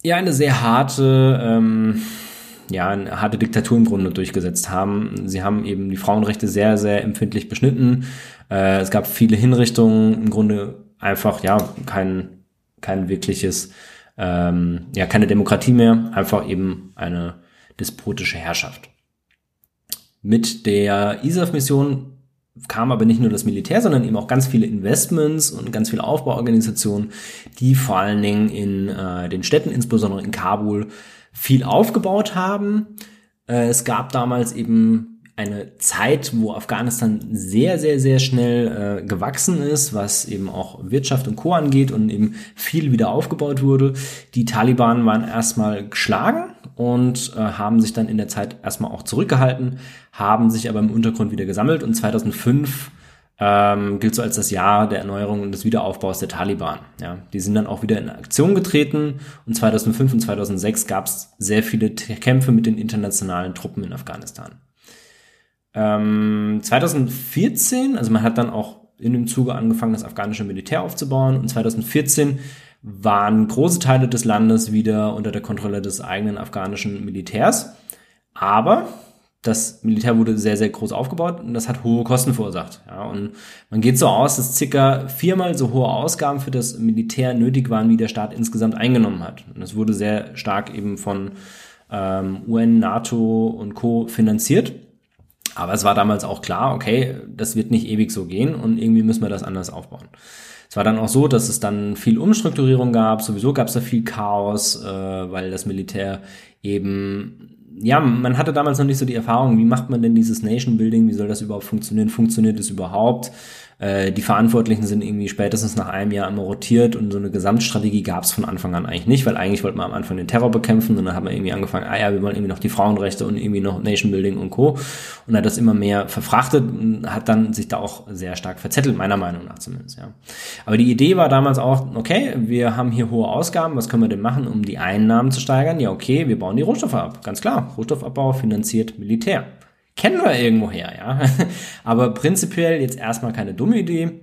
ja eine sehr harte, ähm, ja, eine harte Diktatur im Grunde durchgesetzt haben. Sie haben eben die Frauenrechte sehr, sehr empfindlich beschnitten. Äh, es gab viele Hinrichtungen, im Grunde einfach, ja, kein, kein wirkliches, ähm, ja, keine Demokratie mehr, einfach eben eine despotische Herrschaft. Mit der ISAF-Mission kam aber nicht nur das Militär, sondern eben auch ganz viele Investments und ganz viele Aufbauorganisationen, die vor allen Dingen in äh, den Städten, insbesondere in Kabul, viel aufgebaut haben. Äh, es gab damals eben eine Zeit, wo Afghanistan sehr, sehr, sehr schnell äh, gewachsen ist, was eben auch Wirtschaft und Co. angeht und eben viel wieder aufgebaut wurde. Die Taliban waren erstmal geschlagen und äh, haben sich dann in der Zeit erstmal auch zurückgehalten, haben sich aber im Untergrund wieder gesammelt und 2005 ähm, gilt so als das Jahr der Erneuerung und des Wiederaufbaus der Taliban. Ja, die sind dann auch wieder in Aktion getreten und 2005 und 2006 gab es sehr viele Kämpfe mit den internationalen Truppen in Afghanistan. Ähm, 2014, also man hat dann auch in dem Zuge angefangen, das afghanische Militär aufzubauen und 2014 waren große Teile des Landes wieder unter der Kontrolle des eigenen afghanischen Militärs. Aber das Militär wurde sehr, sehr groß aufgebaut und das hat hohe Kosten verursacht. Ja, und man geht so aus, dass circa viermal so hohe Ausgaben für das Militär nötig waren, wie der Staat insgesamt eingenommen hat. Und es wurde sehr stark eben von ähm, UN, NATO und Co. finanziert. Aber es war damals auch klar, okay, das wird nicht ewig so gehen und irgendwie müssen wir das anders aufbauen. Es war dann auch so, dass es dann viel Umstrukturierung gab. Sowieso gab es da viel Chaos, äh, weil das Militär eben ja, man hatte damals noch nicht so die Erfahrung, wie macht man denn dieses Nation Building, wie soll das überhaupt funktionieren, funktioniert es überhaupt? Äh, die Verantwortlichen sind irgendwie spätestens nach einem Jahr immer rotiert und so eine Gesamtstrategie gab es von Anfang an eigentlich nicht, weil eigentlich wollte man am Anfang den Terror bekämpfen und dann hat man irgendwie angefangen, ah ja, wir wollen irgendwie noch die Frauenrechte und irgendwie noch Nation Building und Co. Und hat das immer mehr verfrachtet und hat dann sich da auch sehr stark verzettelt, meiner Meinung nach zumindest, ja. Aber die Idee war damals auch, okay, wir haben hier hohe Ausgaben, was können wir denn machen, um die Einnahmen zu steigern? Ja, okay, wir bauen die Rohstoffe ab, ganz klar. Rohstoffabbau finanziert Militär kennen wir irgendwoher, ja. Aber prinzipiell jetzt erstmal keine dumme Idee.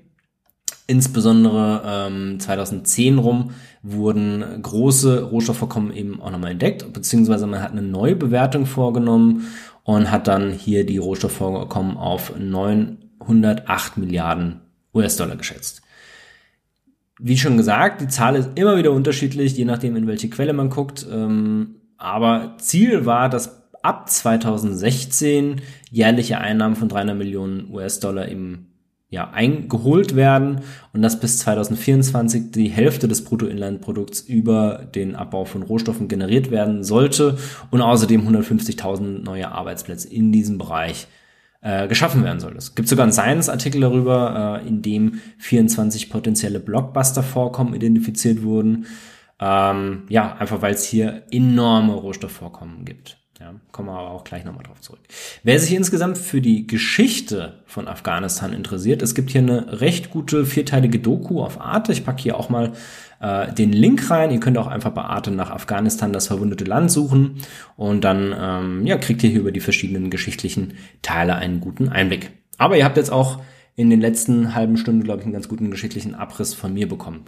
Insbesondere ähm, 2010 rum wurden große Rohstoffvorkommen eben auch nochmal entdeckt, beziehungsweise man hat eine neue Bewertung vorgenommen und hat dann hier die Rohstoffvorkommen auf 908 Milliarden US-Dollar geschätzt. Wie schon gesagt, die Zahl ist immer wieder unterschiedlich, je nachdem, in welche Quelle man guckt. Ähm, aber Ziel war, dass ab 2016 jährliche Einnahmen von 300 Millionen US-Dollar im ja, eingeholt werden und dass bis 2024 die Hälfte des Bruttoinlandprodukts über den Abbau von Rohstoffen generiert werden sollte und außerdem 150.000 neue Arbeitsplätze in diesem Bereich äh, geschaffen werden soll. Es gibt sogar einen Science-Artikel darüber, äh, in dem 24 potenzielle Blockbuster-Vorkommen identifiziert wurden. Ähm, ja, einfach weil es hier enorme Rohstoffvorkommen gibt. Ja, kommen wir aber auch gleich nochmal drauf zurück. Wer sich insgesamt für die Geschichte von Afghanistan interessiert, es gibt hier eine recht gute vierteilige Doku auf Arte. Ich packe hier auch mal äh, den Link rein. Ihr könnt auch einfach bei Arte nach Afghanistan das verwundete Land suchen und dann ähm, ja, kriegt ihr hier über die verschiedenen geschichtlichen Teile einen guten Einblick. Aber ihr habt jetzt auch in den letzten halben Stunden, glaube ich, einen ganz guten geschichtlichen Abriss von mir bekommen.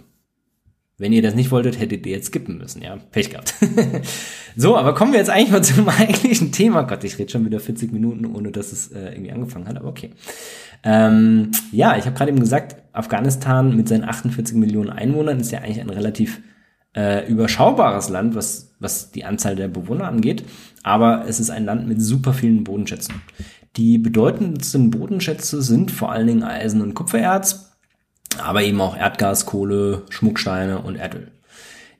Wenn ihr das nicht wolltet, hättet ihr jetzt skippen müssen, ja. Pech gehabt. so, aber kommen wir jetzt eigentlich mal zum eigentlichen Thema. Gott, ich rede schon wieder 40 Minuten, ohne dass es äh, irgendwie angefangen hat, aber okay. Ähm, ja, ich habe gerade eben gesagt, Afghanistan mit seinen 48 Millionen Einwohnern ist ja eigentlich ein relativ äh, überschaubares Land, was, was die Anzahl der Bewohner angeht. Aber es ist ein Land mit super vielen Bodenschätzen. Die bedeutendsten Bodenschätze sind vor allen Dingen Eisen und Kupfererz aber eben auch Erdgas, Kohle, Schmucksteine und Erdöl.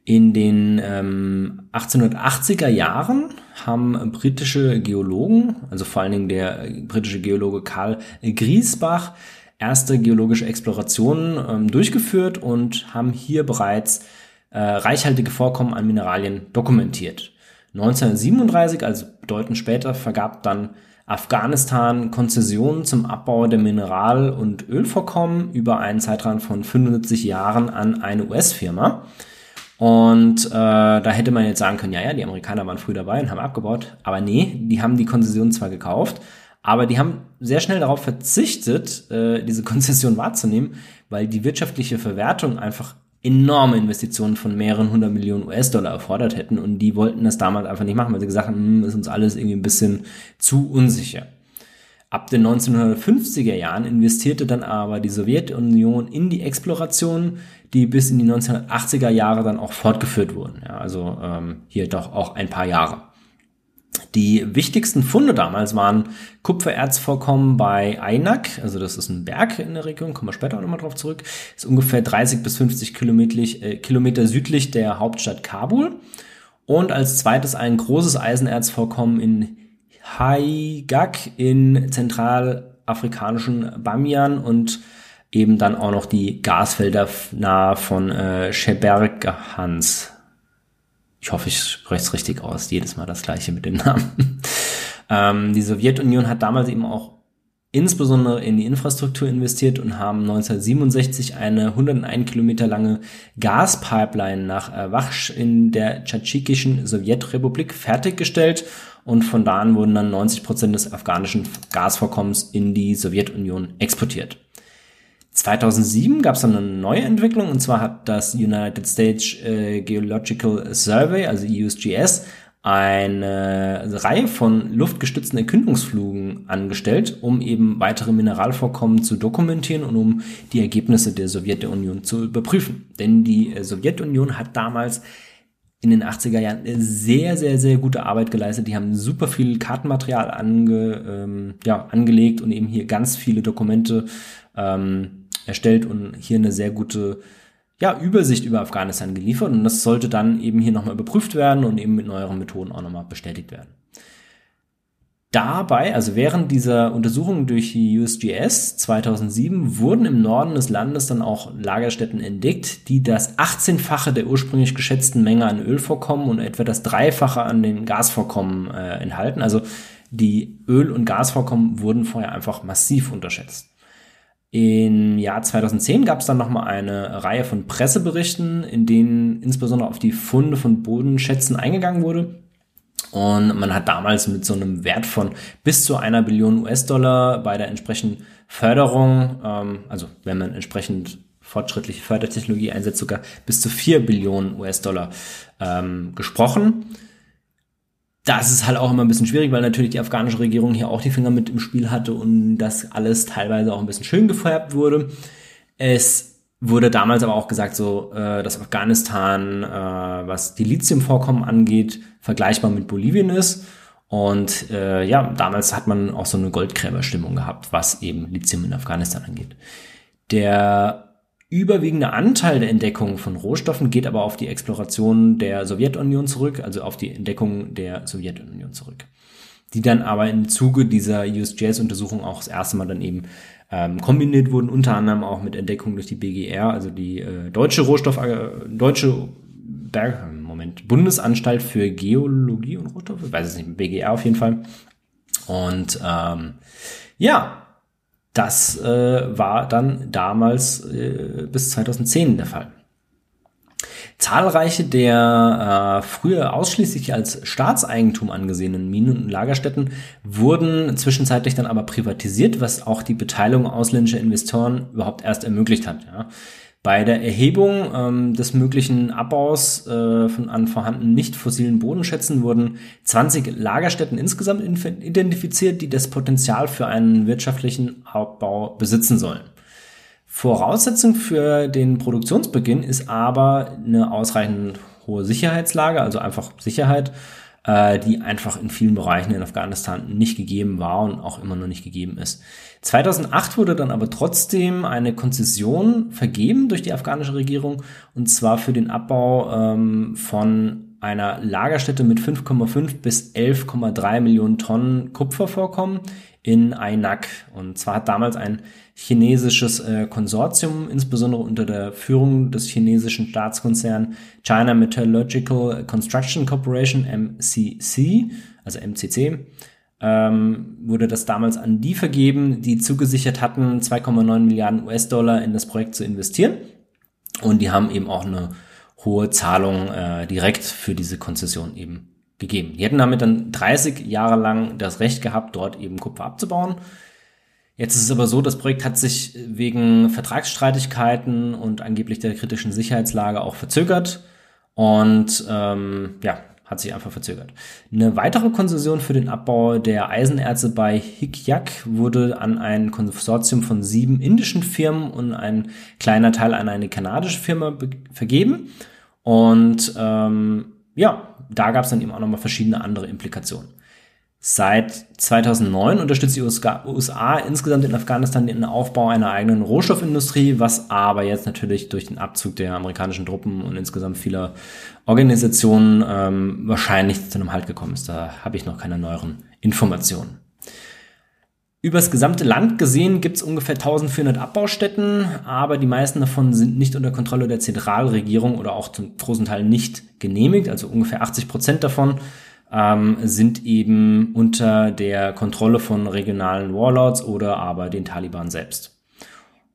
In den ähm, 1880er Jahren haben britische Geologen, also vor allen Dingen der britische Geologe Karl Griesbach, erste geologische Explorationen ähm, durchgeführt und haben hier bereits äh, reichhaltige Vorkommen an Mineralien dokumentiert. 1937, also bedeutend später, vergab dann Afghanistan Konzessionen zum Abbau der Mineral- und Ölvorkommen über einen Zeitraum von 75 Jahren an eine US-Firma. Und äh, da hätte man jetzt sagen können, ja, ja, die Amerikaner waren früh dabei und haben abgebaut. Aber nee, die haben die Konzession zwar gekauft, aber die haben sehr schnell darauf verzichtet, äh, diese Konzession wahrzunehmen, weil die wirtschaftliche Verwertung einfach enorme Investitionen von mehreren hundert Millionen US-Dollar erfordert hätten und die wollten das damals einfach nicht machen, weil sie gesagt haben, hm, ist uns alles irgendwie ein bisschen zu unsicher. Ab den 1950er Jahren investierte dann aber die Sowjetunion in die Exploration, die bis in die 1980er Jahre dann auch fortgeführt wurden. Ja, also ähm, hier doch auch ein paar Jahre. Die wichtigsten Funde damals waren Kupfererzvorkommen bei Aynak, also das ist ein Berg in der Region, kommen wir später auch nochmal drauf zurück, ist ungefähr 30 bis 50 Kilometer, äh, Kilometer südlich der Hauptstadt Kabul. Und als zweites ein großes Eisenerzvorkommen in Haigak in zentralafrikanischen Bamian und eben dann auch noch die Gasfelder nahe von äh, Schebergehans. Ich hoffe, ich spreche es richtig aus. Jedes Mal das gleiche mit dem Namen. ähm, die Sowjetunion hat damals eben auch insbesondere in die Infrastruktur investiert und haben 1967 eine 101 Kilometer lange Gaspipeline nach Wachsch in der tschatschikischen Sowjetrepublik fertiggestellt und von da an wurden dann 90 Prozent des afghanischen Gasvorkommens in die Sowjetunion exportiert. 2007 gab es dann eine neue Entwicklung und zwar hat das United States äh, Geological Survey, also USGS, eine Reihe von luftgestützten Erkundungsflugen angestellt, um eben weitere Mineralvorkommen zu dokumentieren und um die Ergebnisse der Sowjetunion zu überprüfen. Denn die äh, Sowjetunion hat damals in den 80er Jahren sehr, sehr, sehr gute Arbeit geleistet. Die haben super viel Kartenmaterial ange, ähm, ja, angelegt und eben hier ganz viele Dokumente ähm, erstellt und hier eine sehr gute ja, Übersicht über Afghanistan geliefert und das sollte dann eben hier nochmal überprüft werden und eben mit neueren Methoden auch nochmal bestätigt werden. Dabei, also während dieser Untersuchung durch die USGS 2007, wurden im Norden des Landes dann auch Lagerstätten entdeckt, die das 18-fache der ursprünglich geschätzten Menge an Ölvorkommen und etwa das Dreifache an den Gasvorkommen äh, enthalten. Also die Öl- und Gasvorkommen wurden vorher einfach massiv unterschätzt. Im Jahr 2010 gab es dann nochmal eine Reihe von Presseberichten, in denen insbesondere auf die Funde von Bodenschätzen eingegangen wurde. Und man hat damals mit so einem Wert von bis zu einer Billion US-Dollar bei der entsprechenden Förderung, ähm, also wenn man entsprechend fortschrittliche Fördertechnologie einsetzt, sogar bis zu vier Billionen US-Dollar ähm, gesprochen das ist halt auch immer ein bisschen schwierig, weil natürlich die afghanische Regierung hier auch die Finger mit im Spiel hatte und das alles teilweise auch ein bisschen schön gefärbt wurde. Es wurde damals aber auch gesagt, so äh, dass Afghanistan, äh, was die Lithiumvorkommen angeht, vergleichbar mit Bolivien ist. Und äh, ja, damals hat man auch so eine Goldgräberstimmung gehabt, was eben Lithium in Afghanistan angeht. Der überwiegende Anteil der Entdeckung von Rohstoffen geht aber auf die Exploration der Sowjetunion zurück, also auf die Entdeckung der Sowjetunion zurück. Die dann aber im Zuge dieser USGS-Untersuchung auch das erste Mal dann eben ähm, kombiniert wurden, unter anderem auch mit Entdeckung durch die BGR, also die äh, deutsche Rohstoff, äh, deutsche Berg, Moment, Bundesanstalt für Geologie und Rohstoffe, weiß es nicht, BGR auf jeden Fall. Und ähm, ja, das äh, war dann damals äh, bis 2010 der Fall. Zahlreiche der äh, früher ausschließlich als Staatseigentum angesehenen Minen und Lagerstätten wurden zwischenzeitlich dann aber privatisiert, was auch die Beteiligung ausländischer Investoren überhaupt erst ermöglicht hat. Ja. Bei der Erhebung ähm, des möglichen Abbaus äh, von an vorhandenen nicht fossilen Bodenschätzen wurden 20 Lagerstätten insgesamt identifiziert, die das Potenzial für einen wirtschaftlichen Abbau besitzen sollen. Voraussetzung für den Produktionsbeginn ist aber eine ausreichend hohe Sicherheitslage, also einfach Sicherheit, äh, die einfach in vielen Bereichen in Afghanistan nicht gegeben war und auch immer noch nicht gegeben ist. 2008 wurde dann aber trotzdem eine Konzession vergeben durch die afghanische Regierung und zwar für den Abbau ähm, von einer Lagerstätte mit 5,5 bis 11,3 Millionen Tonnen Kupfervorkommen in Ainak. Und zwar hat damals ein chinesisches äh, Konsortium, insbesondere unter der Führung des chinesischen Staatskonzerns China Metallurgical Construction Corporation, MCC, also MCC, ähm, wurde das damals an die vergeben, die zugesichert hatten, 2,9 Milliarden US-Dollar in das Projekt zu investieren. Und die haben eben auch eine hohe Zahlung äh, direkt für diese Konzession eben gegeben. Die hätten damit dann 30 Jahre lang das Recht gehabt, dort eben Kupfer abzubauen. Jetzt ist es aber so, das Projekt hat sich wegen Vertragsstreitigkeiten und angeblich der kritischen Sicherheitslage auch verzögert. Und ähm, ja, hat sich einfach verzögert. Eine weitere Konzession für den Abbau der Eisenerze bei Hikyak wurde an ein Konsortium von sieben indischen Firmen und ein kleiner Teil an eine kanadische Firma vergeben. Und ähm, ja, da gab es dann eben auch nochmal verschiedene andere Implikationen. Seit 2009 unterstützt die USA insgesamt in Afghanistan den Aufbau einer eigenen Rohstoffindustrie, was aber jetzt natürlich durch den Abzug der amerikanischen Truppen und insgesamt vieler Organisationen ähm, wahrscheinlich zu einem Halt gekommen ist. Da habe ich noch keine neueren Informationen. Über das gesamte Land gesehen gibt es ungefähr 1400 Abbaustätten, aber die meisten davon sind nicht unter Kontrolle der Zentralregierung oder auch zum großen Teil nicht genehmigt. Also ungefähr 80 Prozent davon ähm, sind eben unter der Kontrolle von regionalen Warlords oder aber den Taliban selbst.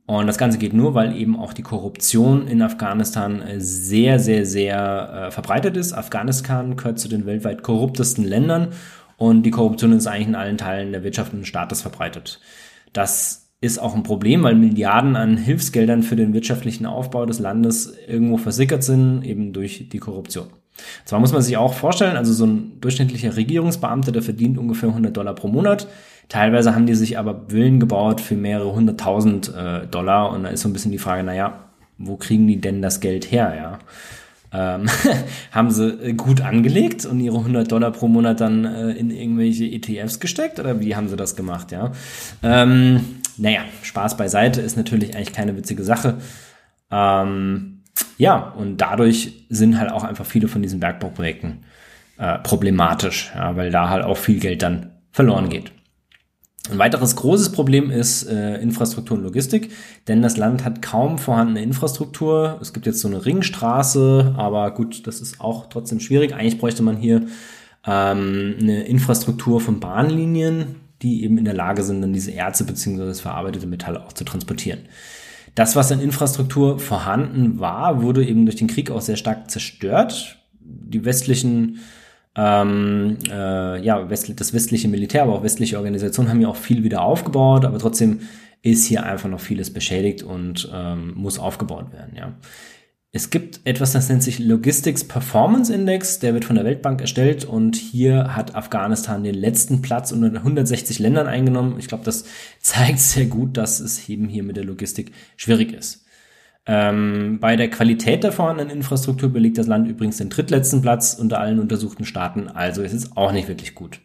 Und das Ganze geht nur, weil eben auch die Korruption in Afghanistan sehr, sehr, sehr äh, verbreitet ist. Afghanistan gehört zu den weltweit korruptesten Ländern und die Korruption ist eigentlich in allen Teilen der Wirtschaft und des Staates verbreitet. Das ist auch ein Problem, weil Milliarden an Hilfsgeldern für den wirtschaftlichen Aufbau des Landes irgendwo versickert sind, eben durch die Korruption. Zwar muss man sich auch vorstellen, also so ein durchschnittlicher Regierungsbeamter, der verdient ungefähr 100 Dollar pro Monat. Teilweise haben die sich aber Villen gebaut für mehrere hunderttausend äh, Dollar und da ist so ein bisschen die Frage, naja, wo kriegen die denn das Geld her, ja? Ähm, haben sie äh, gut angelegt und ihre 100 Dollar pro Monat dann äh, in irgendwelche ETFs gesteckt oder wie haben sie das gemacht, ja? Ähm, naja, Spaß beiseite ist natürlich eigentlich keine witzige Sache. Ähm, ja, und dadurch sind halt auch einfach viele von diesen Bergbauprojekten äh, problematisch, ja, weil da halt auch viel Geld dann verloren geht. Ein weiteres großes Problem ist äh, Infrastruktur und Logistik, denn das Land hat kaum vorhandene Infrastruktur. Es gibt jetzt so eine Ringstraße, aber gut, das ist auch trotzdem schwierig. Eigentlich bräuchte man hier ähm, eine Infrastruktur von Bahnlinien, die eben in der Lage sind, dann diese Erze bzw. das verarbeitete Metall auch zu transportieren. Das, was an Infrastruktur vorhanden war, wurde eben durch den Krieg auch sehr stark zerstört. Die westlichen, ähm, äh, ja, west das westliche Militär, aber auch westliche Organisationen haben ja auch viel wieder aufgebaut, aber trotzdem ist hier einfach noch vieles beschädigt und ähm, muss aufgebaut werden, ja. Es gibt etwas, das nennt sich Logistics Performance Index, der wird von der Weltbank erstellt und hier hat Afghanistan den letzten Platz unter 160 Ländern eingenommen. Ich glaube, das zeigt sehr gut, dass es eben hier mit der Logistik schwierig ist. Ähm, bei der Qualität der vorhandenen Infrastruktur belegt das Land übrigens den drittletzten Platz unter allen untersuchten Staaten, also ist es auch nicht wirklich gut.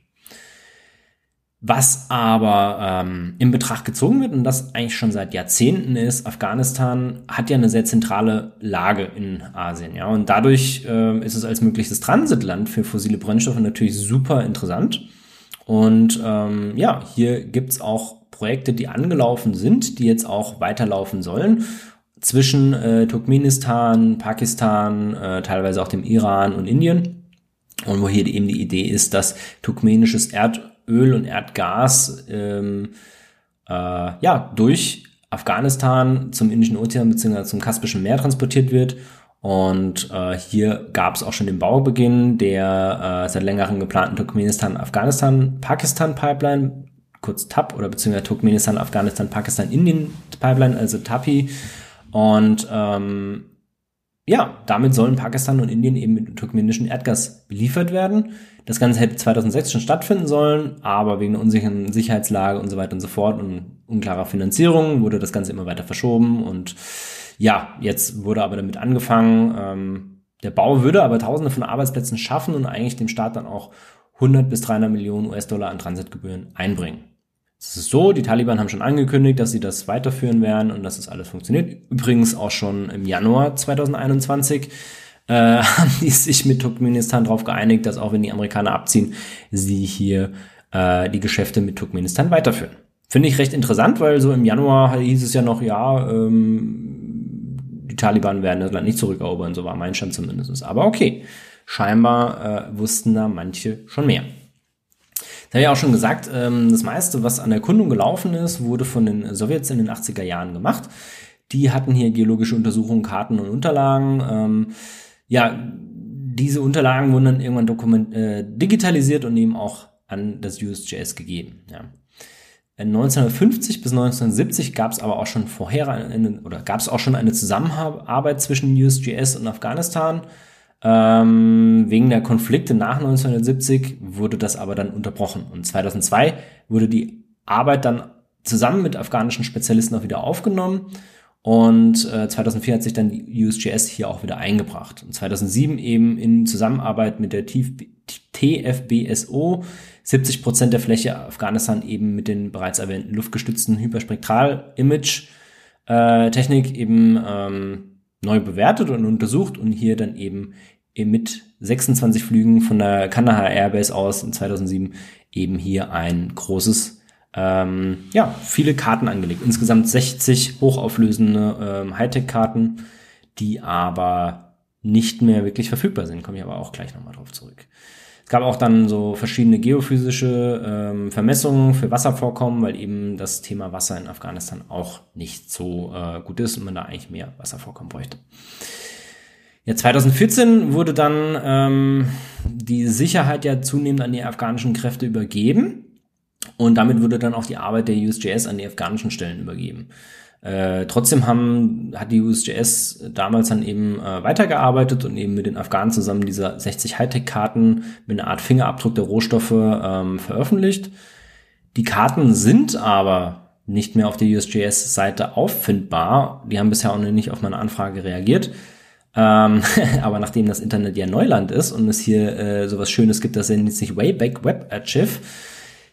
Was aber ähm, in Betracht gezogen wird und das eigentlich schon seit Jahrzehnten ist, Afghanistan hat ja eine sehr zentrale Lage in Asien, ja, und dadurch äh, ist es als mögliches Transitland für fossile Brennstoffe natürlich super interessant. Und ähm, ja, hier gibt's auch Projekte, die angelaufen sind, die jetzt auch weiterlaufen sollen zwischen äh, Turkmenistan, Pakistan, äh, teilweise auch dem Iran und Indien. Und wo hier eben die Idee ist, dass turkmenisches Erd Öl und Erdgas ähm, äh, ja, durch Afghanistan zum Indischen Ozean bzw. zum Kaspischen Meer transportiert wird. Und äh, hier gab es auch schon den Baubeginn der äh, seit längerem geplanten Turkmenistan-Afghanistan-Pakistan-Pipeline, kurz TAP oder beziehungsweise Turkmenistan-Afghanistan-Indien-Pipeline, also TAPI. Und ähm, ja, damit sollen Pakistan und Indien eben mit turkmenischem Erdgas beliefert werden. Das Ganze hätte 2006 schon stattfinden sollen, aber wegen der unsicheren Sicherheitslage und so weiter und so fort und unklarer Finanzierung wurde das Ganze immer weiter verschoben und ja, jetzt wurde aber damit angefangen. Ähm, der Bau würde aber Tausende von Arbeitsplätzen schaffen und eigentlich dem Staat dann auch 100 bis 300 Millionen US-Dollar an Transitgebühren einbringen. Es ist so, die Taliban haben schon angekündigt, dass sie das weiterführen werden und dass das alles funktioniert. Übrigens auch schon im Januar 2021 äh, haben die sich mit Turkmenistan darauf geeinigt, dass auch wenn die Amerikaner abziehen, sie hier äh, die Geschäfte mit Turkmenistan weiterführen. Finde ich recht interessant, weil so im Januar hieß es ja noch, ja, ähm, die Taliban werden das Land nicht zurückerobern, so war mein Stand zumindest. Aber okay, scheinbar äh, wussten da manche schon mehr. Das habe ich auch schon gesagt, ähm, das meiste, was an Erkundung gelaufen ist, wurde von den Sowjets in den 80er Jahren gemacht. Die hatten hier geologische Untersuchungen, Karten und Unterlagen. Ähm, ja, diese Unterlagen wurden dann irgendwann dokument äh, digitalisiert und eben auch an das USGS gegeben. Ja. 1950 bis 1970 gab es aber auch schon vorher eine, oder gab es auch schon eine Zusammenarbeit zwischen USGS und Afghanistan. Ähm, wegen der Konflikte nach 1970 wurde das aber dann unterbrochen. Und 2002 wurde die Arbeit dann zusammen mit afghanischen Spezialisten auch wieder aufgenommen. Und äh, 2004 hat sich dann die USGS hier auch wieder eingebracht. Und 2007 eben in Zusammenarbeit mit der TFBSO 70 Prozent der Fläche Afghanistan eben mit den bereits erwähnten luftgestützten Hyperspektral-Image-Technik äh, eben ähm, neu bewertet und untersucht und hier dann eben mit 26 Flügen von der Kandahar Airbase aus in 2007 eben hier ein großes, ähm, ja, viele Karten angelegt. Insgesamt 60 hochauflösende ähm, Hightech-Karten, die aber nicht mehr wirklich verfügbar sind. Komme ich aber auch gleich nochmal drauf zurück. Es gab auch dann so verschiedene geophysische ähm, Vermessungen für Wasservorkommen, weil eben das Thema Wasser in Afghanistan auch nicht so äh, gut ist und man da eigentlich mehr Wasservorkommen bräuchte. Ja, 2014 wurde dann ähm, die Sicherheit ja zunehmend an die afghanischen Kräfte übergeben und damit wurde dann auch die Arbeit der USGS an die afghanischen Stellen übergeben. Äh, trotzdem haben, hat die USGS damals dann eben äh, weitergearbeitet und eben mit den Afghanen zusammen diese 60 Hightech-Karten mit einer Art Fingerabdruck der Rohstoffe ähm, veröffentlicht. Die Karten sind aber nicht mehr auf der USGS-Seite auffindbar. Die haben bisher auch noch nicht auf meine Anfrage reagiert. Ähm, aber nachdem das Internet ja Neuland ist und es hier äh, sowas Schönes gibt, das nennt sich Wayback Web Archive,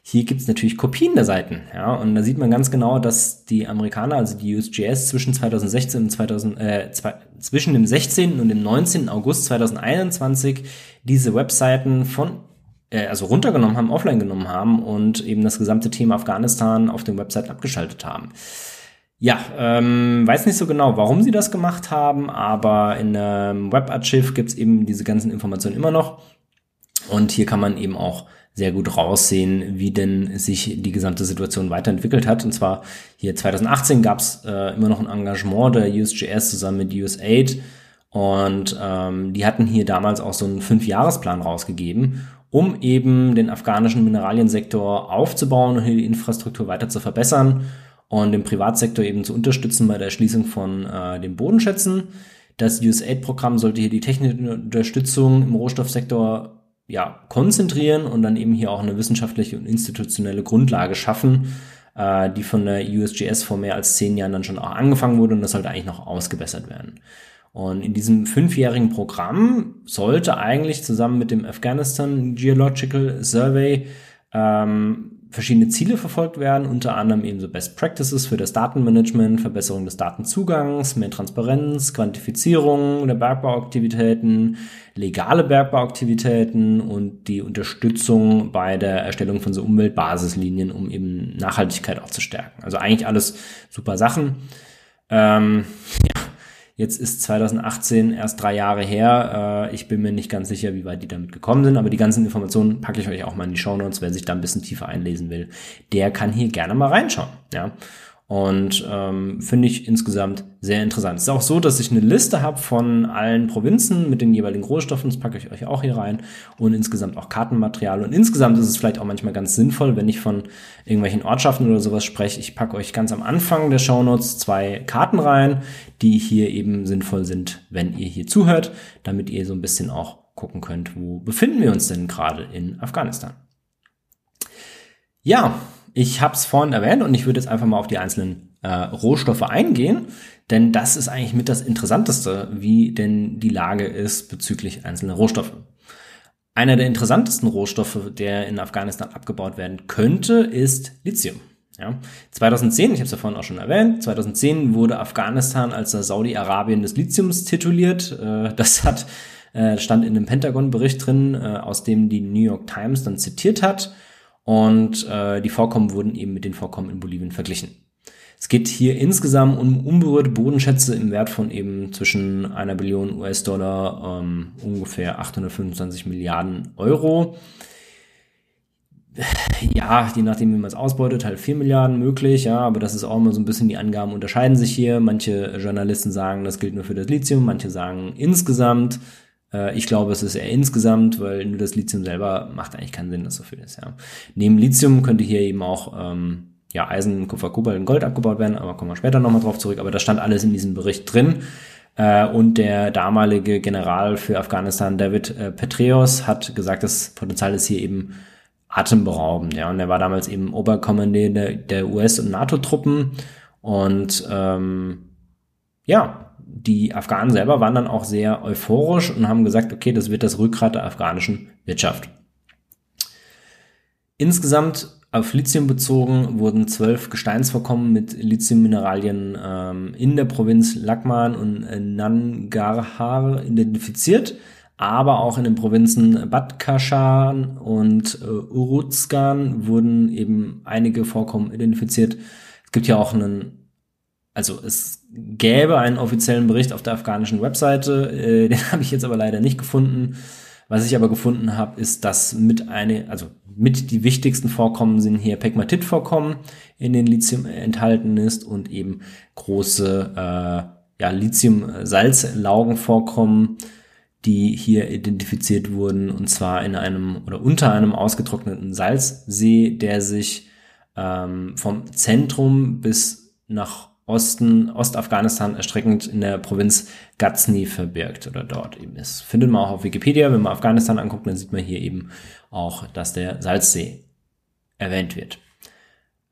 hier gibt es natürlich Kopien der Seiten, ja, und da sieht man ganz genau, dass die Amerikaner, also die USGS, zwischen 2016 und 2000, äh, zwei, zwischen dem 16. und dem 19. August 2021 diese Webseiten von, äh, also runtergenommen haben, offline genommen haben und eben das gesamte Thema Afghanistan auf den Webseiten abgeschaltet haben. Ja, ähm, weiß nicht so genau, warum sie das gemacht haben, aber in einem Webarchiv gibt es eben diese ganzen Informationen immer noch. Und hier kann man eben auch sehr gut raussehen, wie denn sich die gesamte Situation weiterentwickelt hat. Und zwar hier 2018 gab es äh, immer noch ein Engagement der USGS zusammen mit USAID. Und ähm, die hatten hier damals auch so einen Fünfjahresplan rausgegeben, um eben den afghanischen Mineraliensektor aufzubauen und hier die Infrastruktur weiter zu verbessern und den Privatsektor eben zu unterstützen bei der Erschließung von äh, den Bodenschätzen. Das USAID-Programm sollte hier die technische Unterstützung im Rohstoffsektor ja, konzentrieren und dann eben hier auch eine wissenschaftliche und institutionelle Grundlage schaffen, äh, die von der USGS vor mehr als zehn Jahren dann schon auch angefangen wurde und das sollte eigentlich noch ausgebessert werden. Und in diesem fünfjährigen Programm sollte eigentlich zusammen mit dem Afghanistan Geological Survey ähm, verschiedene Ziele verfolgt werden, unter anderem eben so Best Practices für das Datenmanagement, Verbesserung des Datenzugangs, mehr Transparenz, Quantifizierung der Bergbauaktivitäten, legale Bergbauaktivitäten und die Unterstützung bei der Erstellung von so Umweltbasislinien, um eben Nachhaltigkeit auch zu stärken. Also eigentlich alles super Sachen. Ähm, Jetzt ist 2018 erst drei Jahre her. Äh, ich bin mir nicht ganz sicher, wie weit die damit gekommen sind, aber die ganzen Informationen packe ich euch auch mal in die Show Notes. Wer sich da ein bisschen tiefer einlesen will, der kann hier gerne mal reinschauen. Ja. Und ähm, finde ich insgesamt sehr interessant. Es ist auch so, dass ich eine Liste habe von allen Provinzen mit den jeweiligen Rohstoffen. Das packe ich euch auch hier rein. Und insgesamt auch Kartenmaterial. Und insgesamt ist es vielleicht auch manchmal ganz sinnvoll, wenn ich von irgendwelchen Ortschaften oder sowas spreche. Ich packe euch ganz am Anfang der Shownotes zwei Karten rein, die hier eben sinnvoll sind, wenn ihr hier zuhört, damit ihr so ein bisschen auch gucken könnt, wo befinden wir uns denn gerade in Afghanistan. Ja, ich habe es vorhin erwähnt und ich würde jetzt einfach mal auf die einzelnen äh, Rohstoffe eingehen, denn das ist eigentlich mit das Interessanteste, wie denn die Lage ist bezüglich einzelner Rohstoffe. Einer der interessantesten Rohstoffe, der in Afghanistan abgebaut werden könnte, ist Lithium. Ja, 2010, ich habe es ja vorhin auch schon erwähnt, 2010 wurde Afghanistan als das Saudi-Arabien des Lithiums tituliert. Äh, das hat äh, stand in einem Pentagon-Bericht drin, äh, aus dem die New York Times dann zitiert hat. Und äh, die Vorkommen wurden eben mit den Vorkommen in Bolivien verglichen. Es geht hier insgesamt um unberührte Bodenschätze im Wert von eben zwischen einer Billion US-Dollar, ähm, ungefähr 825 Milliarden Euro. Ja, je nachdem, wie man es ausbeutet, halt 4 Milliarden möglich, ja, aber das ist auch immer so ein bisschen, die Angaben unterscheiden sich hier. Manche Journalisten sagen, das gilt nur für das Lithium, manche sagen insgesamt. Äh, ich glaube, es ist eher insgesamt, weil nur das Lithium selber macht eigentlich keinen Sinn, dass so viel ist. Ja. Neben Lithium könnte hier eben auch ähm, ja, Eisen, Kupfer, Kobalt und Gold abgebaut werden, aber kommen wir später nochmal drauf zurück. Aber das stand alles in diesem Bericht drin. Äh, und der damalige General für Afghanistan, David äh, Petreus, hat gesagt, das Potenzial ist hier eben atemberaubend. Ja. Und er war damals eben Oberkommandeur der, der US- und NATO-Truppen. Und ähm, ja, die Afghanen selber waren dann auch sehr euphorisch und haben gesagt, okay, das wird das Rückgrat der afghanischen Wirtschaft. Insgesamt auf Lithium bezogen wurden zwölf Gesteinsvorkommen mit Lithiummineralien ähm, in der Provinz Lakman und Nangarhar identifiziert, aber auch in den Provinzen Badkashan und äh, Uruzgan wurden eben einige Vorkommen identifiziert. Es gibt ja auch einen also es gäbe einen offiziellen Bericht auf der afghanischen Webseite, äh, den habe ich jetzt aber leider nicht gefunden. Was ich aber gefunden habe, ist, dass mit eine, also mit die wichtigsten Vorkommen sind hier Pegmatit-Vorkommen in den Lithium enthalten ist und eben große äh, ja, Lithium-Salzlaugenvorkommen, die hier identifiziert wurden, und zwar in einem oder unter einem ausgetrockneten Salzsee, der sich ähm, vom Zentrum bis nach Osten, Ostafghanistan erstreckend in der Provinz Ghazni verbirgt oder dort eben ist. Findet man auch auf Wikipedia. Wenn man Afghanistan anguckt, dann sieht man hier eben auch, dass der Salzsee erwähnt wird.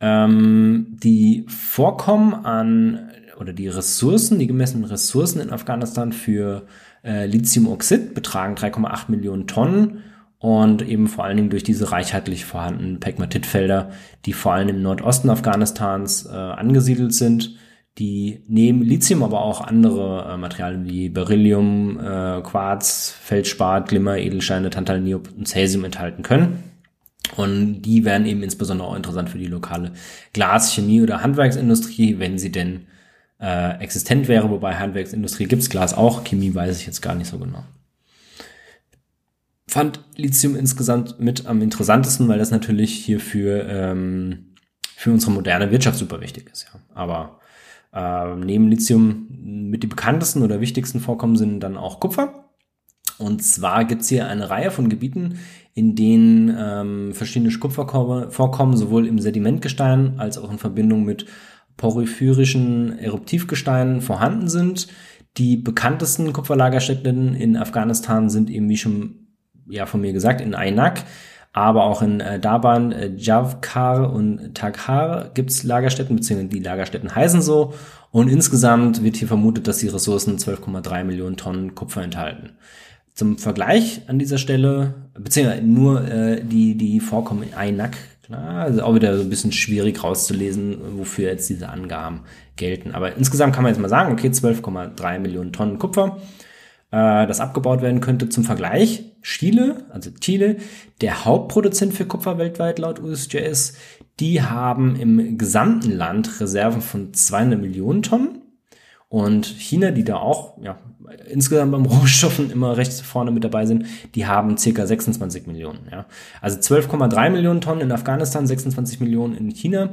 Ähm, die Vorkommen an oder die Ressourcen, die gemessenen Ressourcen in Afghanistan für äh, Lithiumoxid betragen 3,8 Millionen Tonnen und eben vor allen Dingen durch diese reichhaltig vorhandenen Pegmatitfelder, die vor allem im Nordosten Afghanistans äh, angesiedelt sind die neben Lithium aber auch andere äh, Materialien wie Beryllium, äh, Quarz, Feldspat, Glimmer, Edelsteine, Tantal, Niob und Cäsium enthalten können. Und die wären eben insbesondere auch interessant für die lokale Glas-, Chemie- oder Handwerksindustrie, wenn sie denn äh, existent wäre. Wobei Handwerksindustrie gibt's Glas auch, Chemie weiß ich jetzt gar nicht so genau. Fand Lithium insgesamt mit am interessantesten, weil das natürlich hier für, ähm, für unsere moderne Wirtschaft super wichtig ist. Ja. Aber äh, neben Lithium mit die bekanntesten oder wichtigsten Vorkommen sind dann auch Kupfer. Und zwar gibt's hier eine Reihe von Gebieten, in denen ähm, verschiedene Kupfervorkommen sowohl im Sedimentgestein als auch in Verbindung mit porphyrischen Eruptivgesteinen vorhanden sind. Die bekanntesten Kupferlagerstätten in Afghanistan sind eben, wie schon ja, von mir gesagt, in Ainak, aber auch in äh, Daban, äh, Javkar und Taghar gibt's Lagerstätten, beziehungsweise die Lagerstätten heißen so. Und insgesamt wird hier vermutet, dass die Ressourcen 12,3 Millionen Tonnen Kupfer enthalten. Zum Vergleich an dieser Stelle, beziehungsweise nur äh, die, die Vorkommen in Ainak, Na, also auch wieder so ein bisschen schwierig rauszulesen, wofür jetzt diese Angaben gelten. Aber insgesamt kann man jetzt mal sagen, okay, 12,3 Millionen Tonnen Kupfer, äh, das abgebaut werden könnte. Zum Vergleich, Chile, also Chile, der Hauptproduzent für Kupfer weltweit laut USGS, die haben im gesamten Land Reserven von 200 Millionen Tonnen. Und China, die da auch ja, insgesamt beim Rohstoffen immer recht vorne mit dabei sind, die haben circa 26 Millionen. Ja. Also 12,3 Millionen Tonnen in Afghanistan, 26 Millionen in China.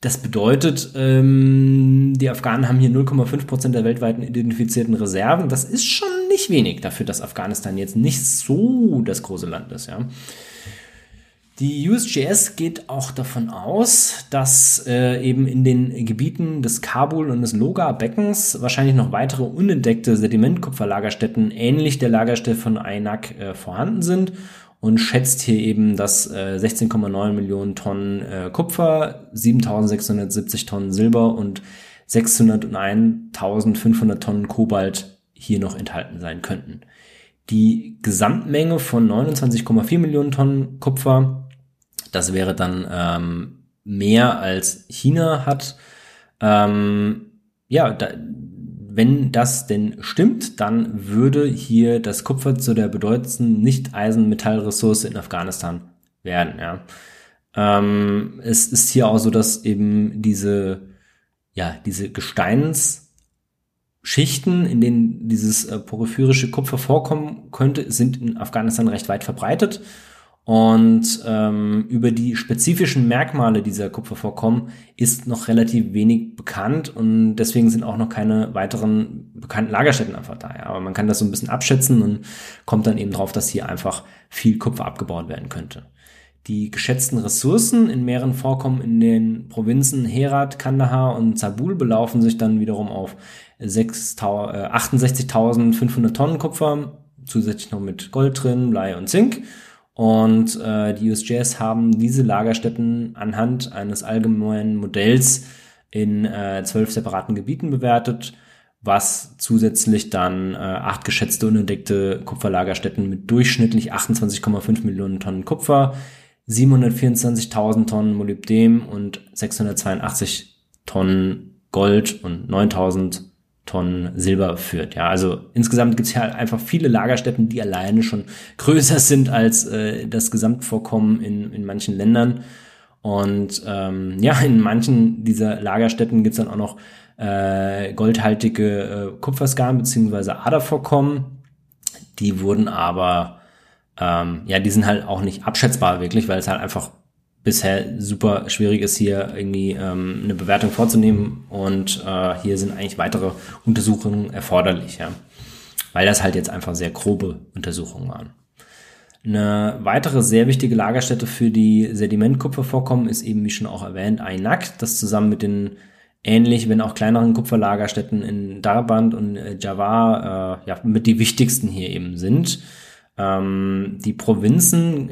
Das bedeutet, ähm, die Afghanen haben hier 0,5 Prozent der weltweiten identifizierten Reserven. Das ist schon nicht wenig dafür, dass Afghanistan jetzt nicht so das große Land ist. Ja. Die USGS geht auch davon aus, dass äh, eben in den Gebieten des Kabul und des Loga-Beckens wahrscheinlich noch weitere unentdeckte Sedimentkupferlagerstätten ähnlich der Lagerstätte von Ainak äh, vorhanden sind und schätzt hier eben, dass äh, 16,9 Millionen Tonnen äh, Kupfer, 7670 Tonnen Silber und 601.500 Tonnen Kobalt hier noch enthalten sein könnten. Die Gesamtmenge von 29,4 Millionen Tonnen Kupfer das wäre dann ähm, mehr als China hat. Ähm, ja, da, wenn das denn stimmt, dann würde hier das Kupfer zu der bedeutendsten Nicht-Eisen-Metallressource in Afghanistan werden. Ja. Ähm, es ist hier auch so, dass eben diese, ja, diese Gesteinsschichten, in denen dieses äh, porphyrische Kupfer vorkommen könnte, sind in Afghanistan recht weit verbreitet. Und ähm, über die spezifischen Merkmale dieser Kupfervorkommen ist noch relativ wenig bekannt und deswegen sind auch noch keine weiteren bekannten Lagerstätten einfach da. Ja. Aber man kann das so ein bisschen abschätzen und kommt dann eben drauf, dass hier einfach viel Kupfer abgebaut werden könnte. Die geschätzten Ressourcen in mehreren Vorkommen in den Provinzen Herat, Kandahar und Zabul belaufen sich dann wiederum auf 68.500 äh, Tonnen Kupfer, zusätzlich noch mit Gold drin, Blei und Zink und äh, die USGS haben diese Lagerstätten anhand eines allgemeinen Modells in äh, zwölf separaten Gebieten bewertet, was zusätzlich dann äh, acht geschätzte unentdeckte Kupferlagerstätten mit durchschnittlich 28,5 Millionen Tonnen Kupfer, 724.000 Tonnen Molybdän und 682 Tonnen Gold und 9000 Tonnen Silber führt. Ja, also insgesamt gibt es ja einfach viele Lagerstätten, die alleine schon größer sind als äh, das Gesamtvorkommen in, in manchen Ländern. Und ähm, ja, in manchen dieser Lagerstätten gibt es dann auch noch äh, goldhaltige äh, Kupferskarn beziehungsweise Adervorkommen. Die wurden aber, ähm, ja, die sind halt auch nicht abschätzbar wirklich, weil es halt einfach bisher super schwierig ist, hier irgendwie ähm, eine Bewertung vorzunehmen. Und äh, hier sind eigentlich weitere Untersuchungen erforderlich, ja. Weil das halt jetzt einfach sehr grobe Untersuchungen waren. Eine weitere sehr wichtige Lagerstätte für die Sedimentkupfervorkommen ist eben, wie schon auch erwähnt, Ainak, das zusammen mit den ähnlich, wenn auch kleineren Kupferlagerstätten in Darband und äh, Java äh, ja, mit die wichtigsten hier eben sind. Ähm, die Provinzen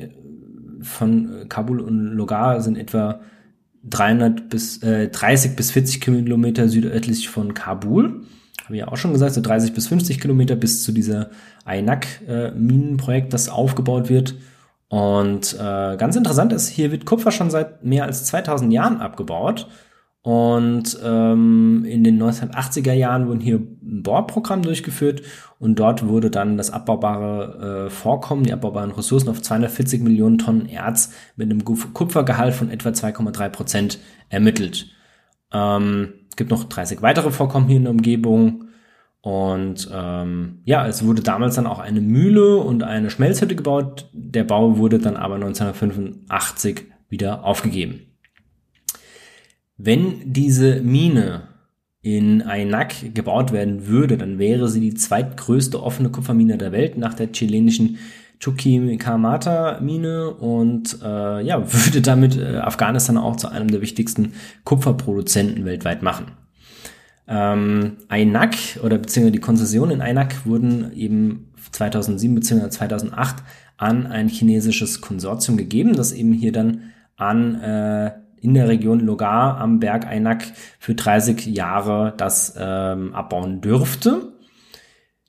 von Kabul und Logar sind etwa 300 bis äh, 30 bis 40 Kilometer südöstlich von Kabul. Habe ich ja auch schon gesagt, so 30 bis 50 Kilometer bis zu dieser Ainak-Minenprojekt, äh, das aufgebaut wird. Und äh, ganz interessant ist, hier wird Kupfer schon seit mehr als 2000 Jahren abgebaut. Und ähm, in den 1980er Jahren wurden hier ein Bohrprogramm durchgeführt und dort wurde dann das abbaubare äh, Vorkommen, die abbaubaren Ressourcen auf 240 Millionen Tonnen Erz mit einem Kupfergehalt von etwa 2,3 Prozent ermittelt. Ähm, gibt noch 30 weitere Vorkommen hier in der Umgebung. Und ähm, ja, es wurde damals dann auch eine Mühle und eine Schmelzhütte gebaut. Der Bau wurde dann aber 1985 wieder aufgegeben. Wenn diese Mine in Ainak gebaut werden würde, dann wäre sie die zweitgrößte offene Kupfermine der Welt nach der chilenischen Chuquicamata-Mine und äh, ja, würde damit äh, Afghanistan auch zu einem der wichtigsten Kupferproduzenten weltweit machen. Ähm, Ainak oder beziehungsweise die Konzessionen in Ainak wurden eben 2007 beziehungsweise 2008 an ein chinesisches Konsortium gegeben, das eben hier dann an äh, in der Region Logar am Berg Einak für 30 Jahre das ähm, abbauen dürfte.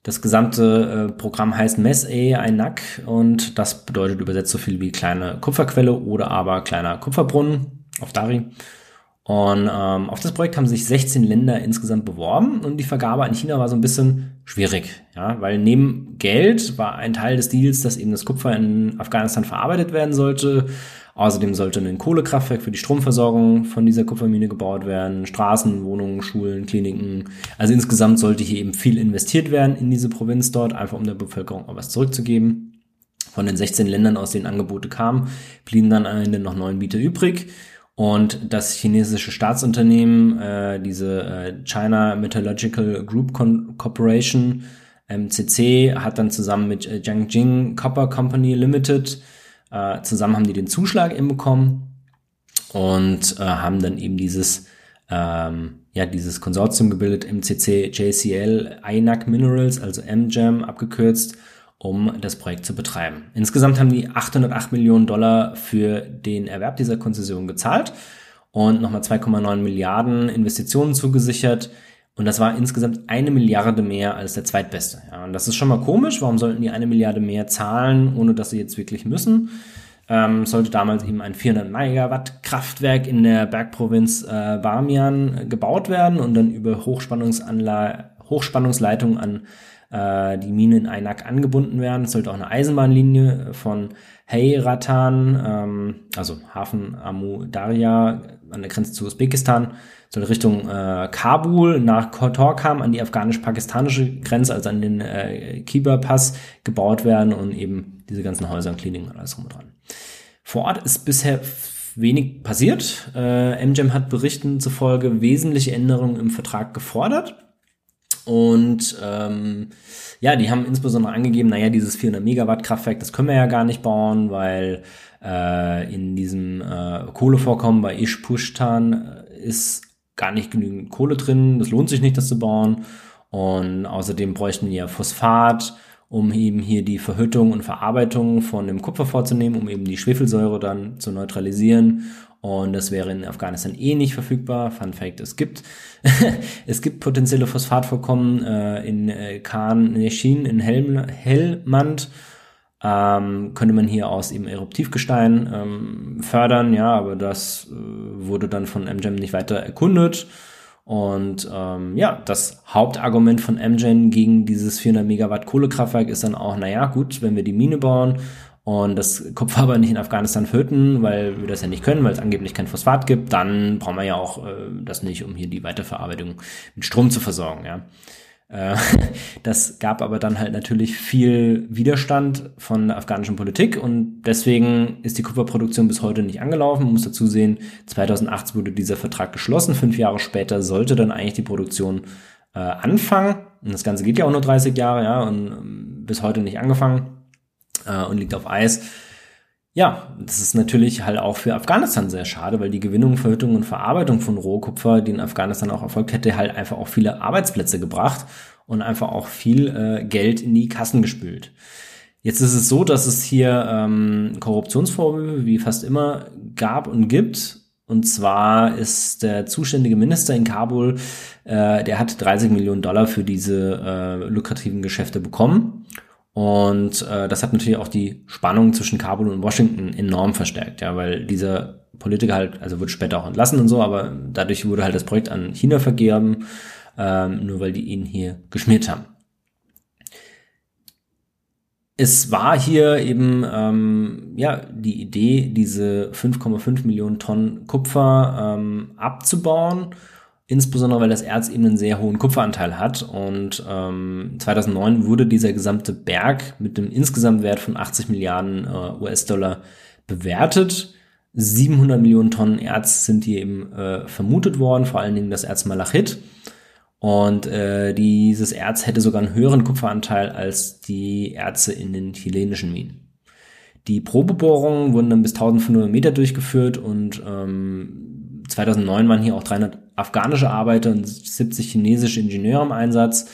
Das gesamte äh, Programm heißt MES-A, Einak und das bedeutet übersetzt so viel wie kleine Kupferquelle oder aber kleiner Kupferbrunnen auf Dari. Und ähm, auf das Projekt haben sich 16 Länder insgesamt beworben und die Vergabe an China war so ein bisschen schwierig, ja, weil neben Geld war ein Teil des Deals, dass eben das Kupfer in Afghanistan verarbeitet werden sollte. Außerdem sollte ein Kohlekraftwerk für die Stromversorgung von dieser Kupfermine gebaut werden, Straßen, Wohnungen, Schulen, Kliniken. Also insgesamt sollte hier eben viel investiert werden in diese Provinz dort, einfach um der Bevölkerung auch was zurückzugeben. Von den 16 Ländern, aus denen Angebote kamen, blieben dann am Ende noch neun Bieter übrig. Und das chinesische Staatsunternehmen, äh, diese äh, China Metallurgical Group Con Corporation, MCC, hat dann zusammen mit äh, Jiangjing Copper Company Limited, äh, zusammen haben die den Zuschlag eben bekommen und äh, haben dann eben dieses, ähm, ja, dieses Konsortium gebildet, MCC JCL INAC Minerals, also MJAM abgekürzt, um das Projekt zu betreiben. Insgesamt haben die 808 Millionen Dollar für den Erwerb dieser Konzession gezahlt und nochmal 2,9 Milliarden Investitionen zugesichert. Und das war insgesamt eine Milliarde mehr als der zweitbeste. Ja, und das ist schon mal komisch. Warum sollten die eine Milliarde mehr zahlen, ohne dass sie jetzt wirklich müssen? Ähm, sollte damals eben ein 400 Megawatt Kraftwerk in der Bergprovinz äh, Bamian gebaut werden und dann über Hochspannungsleitungen an äh, die Mine in Ainak angebunden werden. Es sollte auch eine Eisenbahnlinie von Heyratan, ähm, also Hafen Amu Darya an der Grenze zu Usbekistan, soll Richtung äh, Kabul nach Torkam an die afghanisch-pakistanische Grenze, also an den äh, Khyber-Pass gebaut werden und eben diese ganzen Häuser und Kliniken und alles rum und dran. Vor Ort ist bisher wenig passiert. Äh, MGM hat Berichten zufolge wesentliche Änderungen im Vertrag gefordert. Und ähm, ja, die haben insbesondere angegeben, naja, dieses 400 Megawatt Kraftwerk, das können wir ja gar nicht bauen, weil äh, in diesem äh, Kohlevorkommen bei Ishpushtan äh, ist gar nicht genügend Kohle drin. Das lohnt sich nicht, das zu bauen. Und außerdem bräuchten wir Phosphat, um eben hier die Verhüttung und Verarbeitung von dem Kupfer vorzunehmen, um eben die Schwefelsäure dann zu neutralisieren. Und das wäre in Afghanistan eh nicht verfügbar. Fun Fact, es gibt, es gibt potenzielle Phosphatvorkommen äh, in äh, Khan Neshin, in Helm, Helmand. Ähm, könnte man hier aus eben Eruptivgestein ähm, fördern, ja, aber das äh, wurde dann von MGEM nicht weiter erkundet. Und ähm, ja, das Hauptargument von MGen gegen dieses 400 Megawatt Kohlekraftwerk ist dann auch, naja, gut, wenn wir die Mine bauen und das Kupfer aber nicht in Afghanistan föten, weil wir das ja nicht können, weil es angeblich kein Phosphat gibt, dann brauchen wir ja auch äh, das nicht, um hier die Weiterverarbeitung mit Strom zu versorgen, ja. Äh, das gab aber dann halt natürlich viel Widerstand von der afghanischen Politik und deswegen ist die Kupferproduktion bis heute nicht angelaufen. Man muss dazu sehen, 2008 wurde dieser Vertrag geschlossen, fünf Jahre später sollte dann eigentlich die Produktion äh, anfangen. Und das Ganze geht ja auch nur 30 Jahre, ja, und ähm, bis heute nicht angefangen äh, und liegt auf Eis. Ja, das ist natürlich halt auch für Afghanistan sehr schade, weil die Gewinnung, Verhüttung und Verarbeitung von Rohkupfer, die in Afghanistan auch erfolgt hätte, halt einfach auch viele Arbeitsplätze gebracht und einfach auch viel äh, Geld in die Kassen gespült. Jetzt ist es so, dass es hier ähm, Korruptionsvorwürfe wie fast immer gab und gibt. Und zwar ist der zuständige Minister in Kabul, äh, der hat 30 Millionen Dollar für diese äh, lukrativen Geschäfte bekommen. Und äh, das hat natürlich auch die Spannung zwischen Kabul und Washington enorm verstärkt, ja, weil dieser Politiker halt, also wurde später auch entlassen und so, aber dadurch wurde halt das Projekt an China vergeben, ähm, nur weil die ihn hier geschmiert haben. Es war hier eben ähm, ja die Idee, diese 5,5 Millionen Tonnen Kupfer ähm, abzubauen insbesondere weil das Erz eben einen sehr hohen Kupferanteil hat. Und ähm, 2009 wurde dieser gesamte Berg mit einem Insgesamtwert von 80 Milliarden äh, US-Dollar bewertet. 700 Millionen Tonnen Erz sind hier eben äh, vermutet worden, vor allen Dingen das Erz Malachit. Und äh, dieses Erz hätte sogar einen höheren Kupferanteil als die Erze in den chilenischen Minen. Die Probebohrungen wurden dann bis 1500 Meter durchgeführt und ähm, 2009 waren hier auch 300 afghanische Arbeiter und 70 chinesische Ingenieure im Einsatz.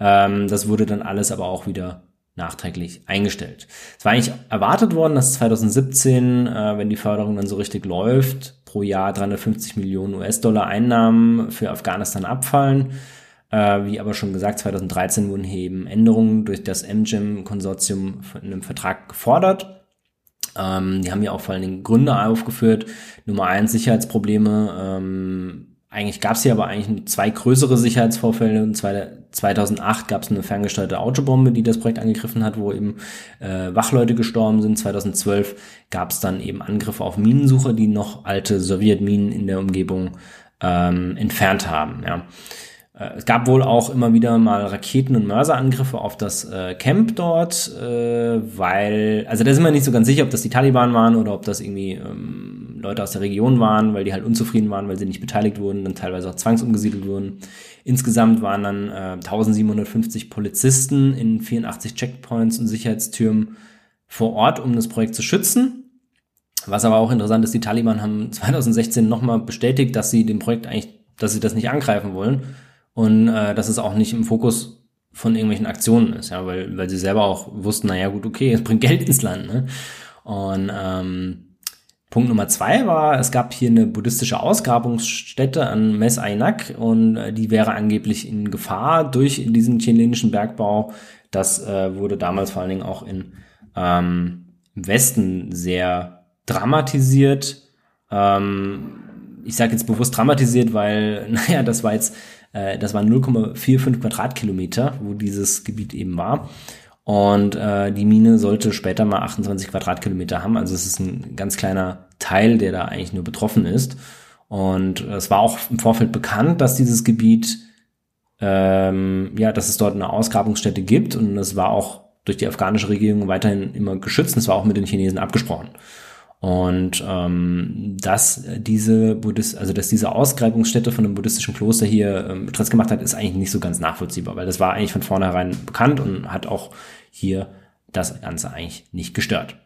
Ähm, das wurde dann alles aber auch wieder nachträglich eingestellt. Es war eigentlich erwartet worden, dass 2017, äh, wenn die Förderung dann so richtig läuft, pro Jahr 350 Millionen US-Dollar Einnahmen für Afghanistan abfallen. Äh, wie aber schon gesagt, 2013 wurden hier eben Änderungen durch das MGEM-Konsortium in einem Vertrag gefordert. Ähm, die haben ja auch vor allen Dingen Gründe aufgeführt. Nummer eins Sicherheitsprobleme. Ähm, eigentlich gab es hier aber eigentlich zwei größere Sicherheitsvorfälle. Und 2008 gab es eine ferngesteuerte Autobombe, die das Projekt angegriffen hat, wo eben äh, Wachleute gestorben sind. 2012 gab es dann eben Angriffe auf Minensucher, die noch alte Sowjetminen in der Umgebung ähm, entfernt haben. Ja. Äh, es gab wohl auch immer wieder mal Raketen- und Mörserangriffe auf das äh, Camp dort, äh, weil, also da sind wir nicht so ganz sicher, ob das die Taliban waren oder ob das irgendwie ähm, Leute aus der Region waren, weil die halt unzufrieden waren, weil sie nicht beteiligt wurden, dann teilweise auch zwangsumgesiedelt wurden. Insgesamt waren dann äh, 1750 Polizisten in 84 Checkpoints und Sicherheitstürmen vor Ort, um das Projekt zu schützen. Was aber auch interessant ist, die Taliban haben 2016 nochmal bestätigt, dass sie dem Projekt eigentlich, dass sie das nicht angreifen wollen und äh, dass es auch nicht im Fokus von irgendwelchen Aktionen ist, ja, weil, weil sie selber auch wussten, naja gut, okay, es bringt Geld ins Land, ne? Und ähm, Punkt Nummer zwei war, es gab hier eine buddhistische Ausgrabungsstätte an Mes Ainak und äh, die wäre angeblich in Gefahr durch diesen chilenischen Bergbau. Das äh, wurde damals vor allen Dingen auch in, ähm, im Westen sehr dramatisiert. Ähm, ich sage jetzt bewusst dramatisiert, weil, naja, das war jetzt äh, das waren 0,45 Quadratkilometer, wo dieses Gebiet eben war. Und äh, die Mine sollte später mal 28 Quadratkilometer haben. Also es ist ein ganz kleiner Teil, der da eigentlich nur betroffen ist. Und es war auch im Vorfeld bekannt, dass dieses Gebiet, ähm, ja, dass es dort eine Ausgrabungsstätte gibt. Und es war auch durch die afghanische Regierung weiterhin immer geschützt. Es war auch mit den Chinesen abgesprochen. Und ähm, dass diese Buddhist, also dass diese Ausgrabungsstätte von einem buddhistischen Kloster hier ähm, Betritt gemacht hat, ist eigentlich nicht so ganz nachvollziehbar, weil das war eigentlich von vornherein bekannt und hat auch hier das Ganze eigentlich nicht gestört.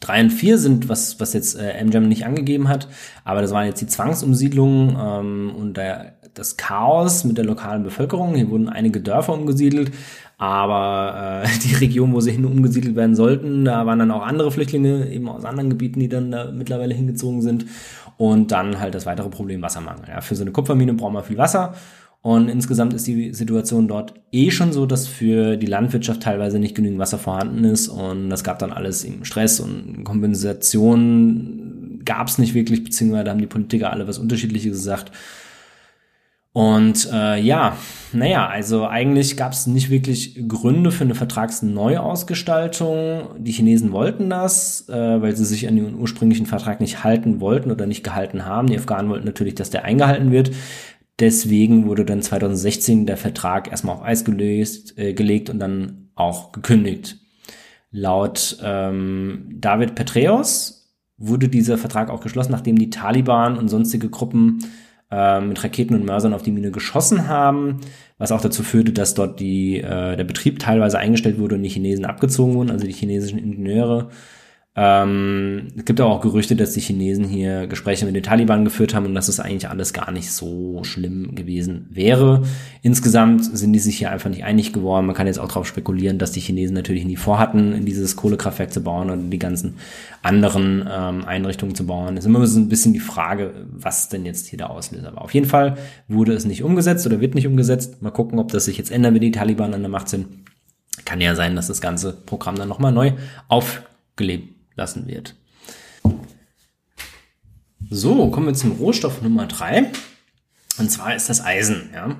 Drei und vier sind, was, was jetzt äh, MGM nicht angegeben hat, aber das waren jetzt die Zwangsumsiedlungen ähm, und der, das Chaos mit der lokalen Bevölkerung. Hier wurden einige Dörfer umgesiedelt, aber äh, die Region, wo sie hin umgesiedelt werden sollten, da waren dann auch andere Flüchtlinge eben aus anderen Gebieten, die dann da mittlerweile hingezogen sind. Und dann halt das weitere Problem Wassermangel. Ja, für so eine Kupfermine braucht man viel Wasser. Und insgesamt ist die Situation dort eh schon so, dass für die Landwirtschaft teilweise nicht genügend Wasser vorhanden ist. Und das gab dann alles eben Stress und Kompensation gab es nicht wirklich, beziehungsweise haben die Politiker alle was Unterschiedliches gesagt. Und äh, ja, naja, also eigentlich gab es nicht wirklich Gründe für eine Vertragsneuausgestaltung. Die Chinesen wollten das, äh, weil sie sich an den ursprünglichen Vertrag nicht halten wollten oder nicht gehalten haben. Die Afghanen wollten natürlich, dass der eingehalten wird. Deswegen wurde dann 2016 der Vertrag erstmal auf Eis gelöst, äh, gelegt und dann auch gekündigt. Laut ähm, David Petreus wurde dieser Vertrag auch geschlossen, nachdem die Taliban und sonstige Gruppen äh, mit Raketen und Mörsern auf die Mine geschossen haben, was auch dazu führte, dass dort die, äh, der Betrieb teilweise eingestellt wurde und die Chinesen abgezogen wurden, also die chinesischen Ingenieure ähm, es gibt auch Gerüchte, dass die Chinesen hier Gespräche mit den Taliban geführt haben und dass es eigentlich alles gar nicht so schlimm gewesen wäre. Insgesamt sind die sich hier einfach nicht einig geworden. Man kann jetzt auch darauf spekulieren, dass die Chinesen natürlich nie vorhatten, dieses Kohlekraftwerk zu bauen und die ganzen anderen ähm, Einrichtungen zu bauen. Es ist immer so ein bisschen die Frage, was denn jetzt hier der Auslöser war. Auf jeden Fall wurde es nicht umgesetzt oder wird nicht umgesetzt. Mal gucken, ob das sich jetzt ändert, wenn die Taliban an der Macht sind. Kann ja sein, dass das ganze Programm dann nochmal neu aufgelebt lassen wird. So, kommen wir zum Rohstoff Nummer drei. Und zwar ist das Eisen. Ja.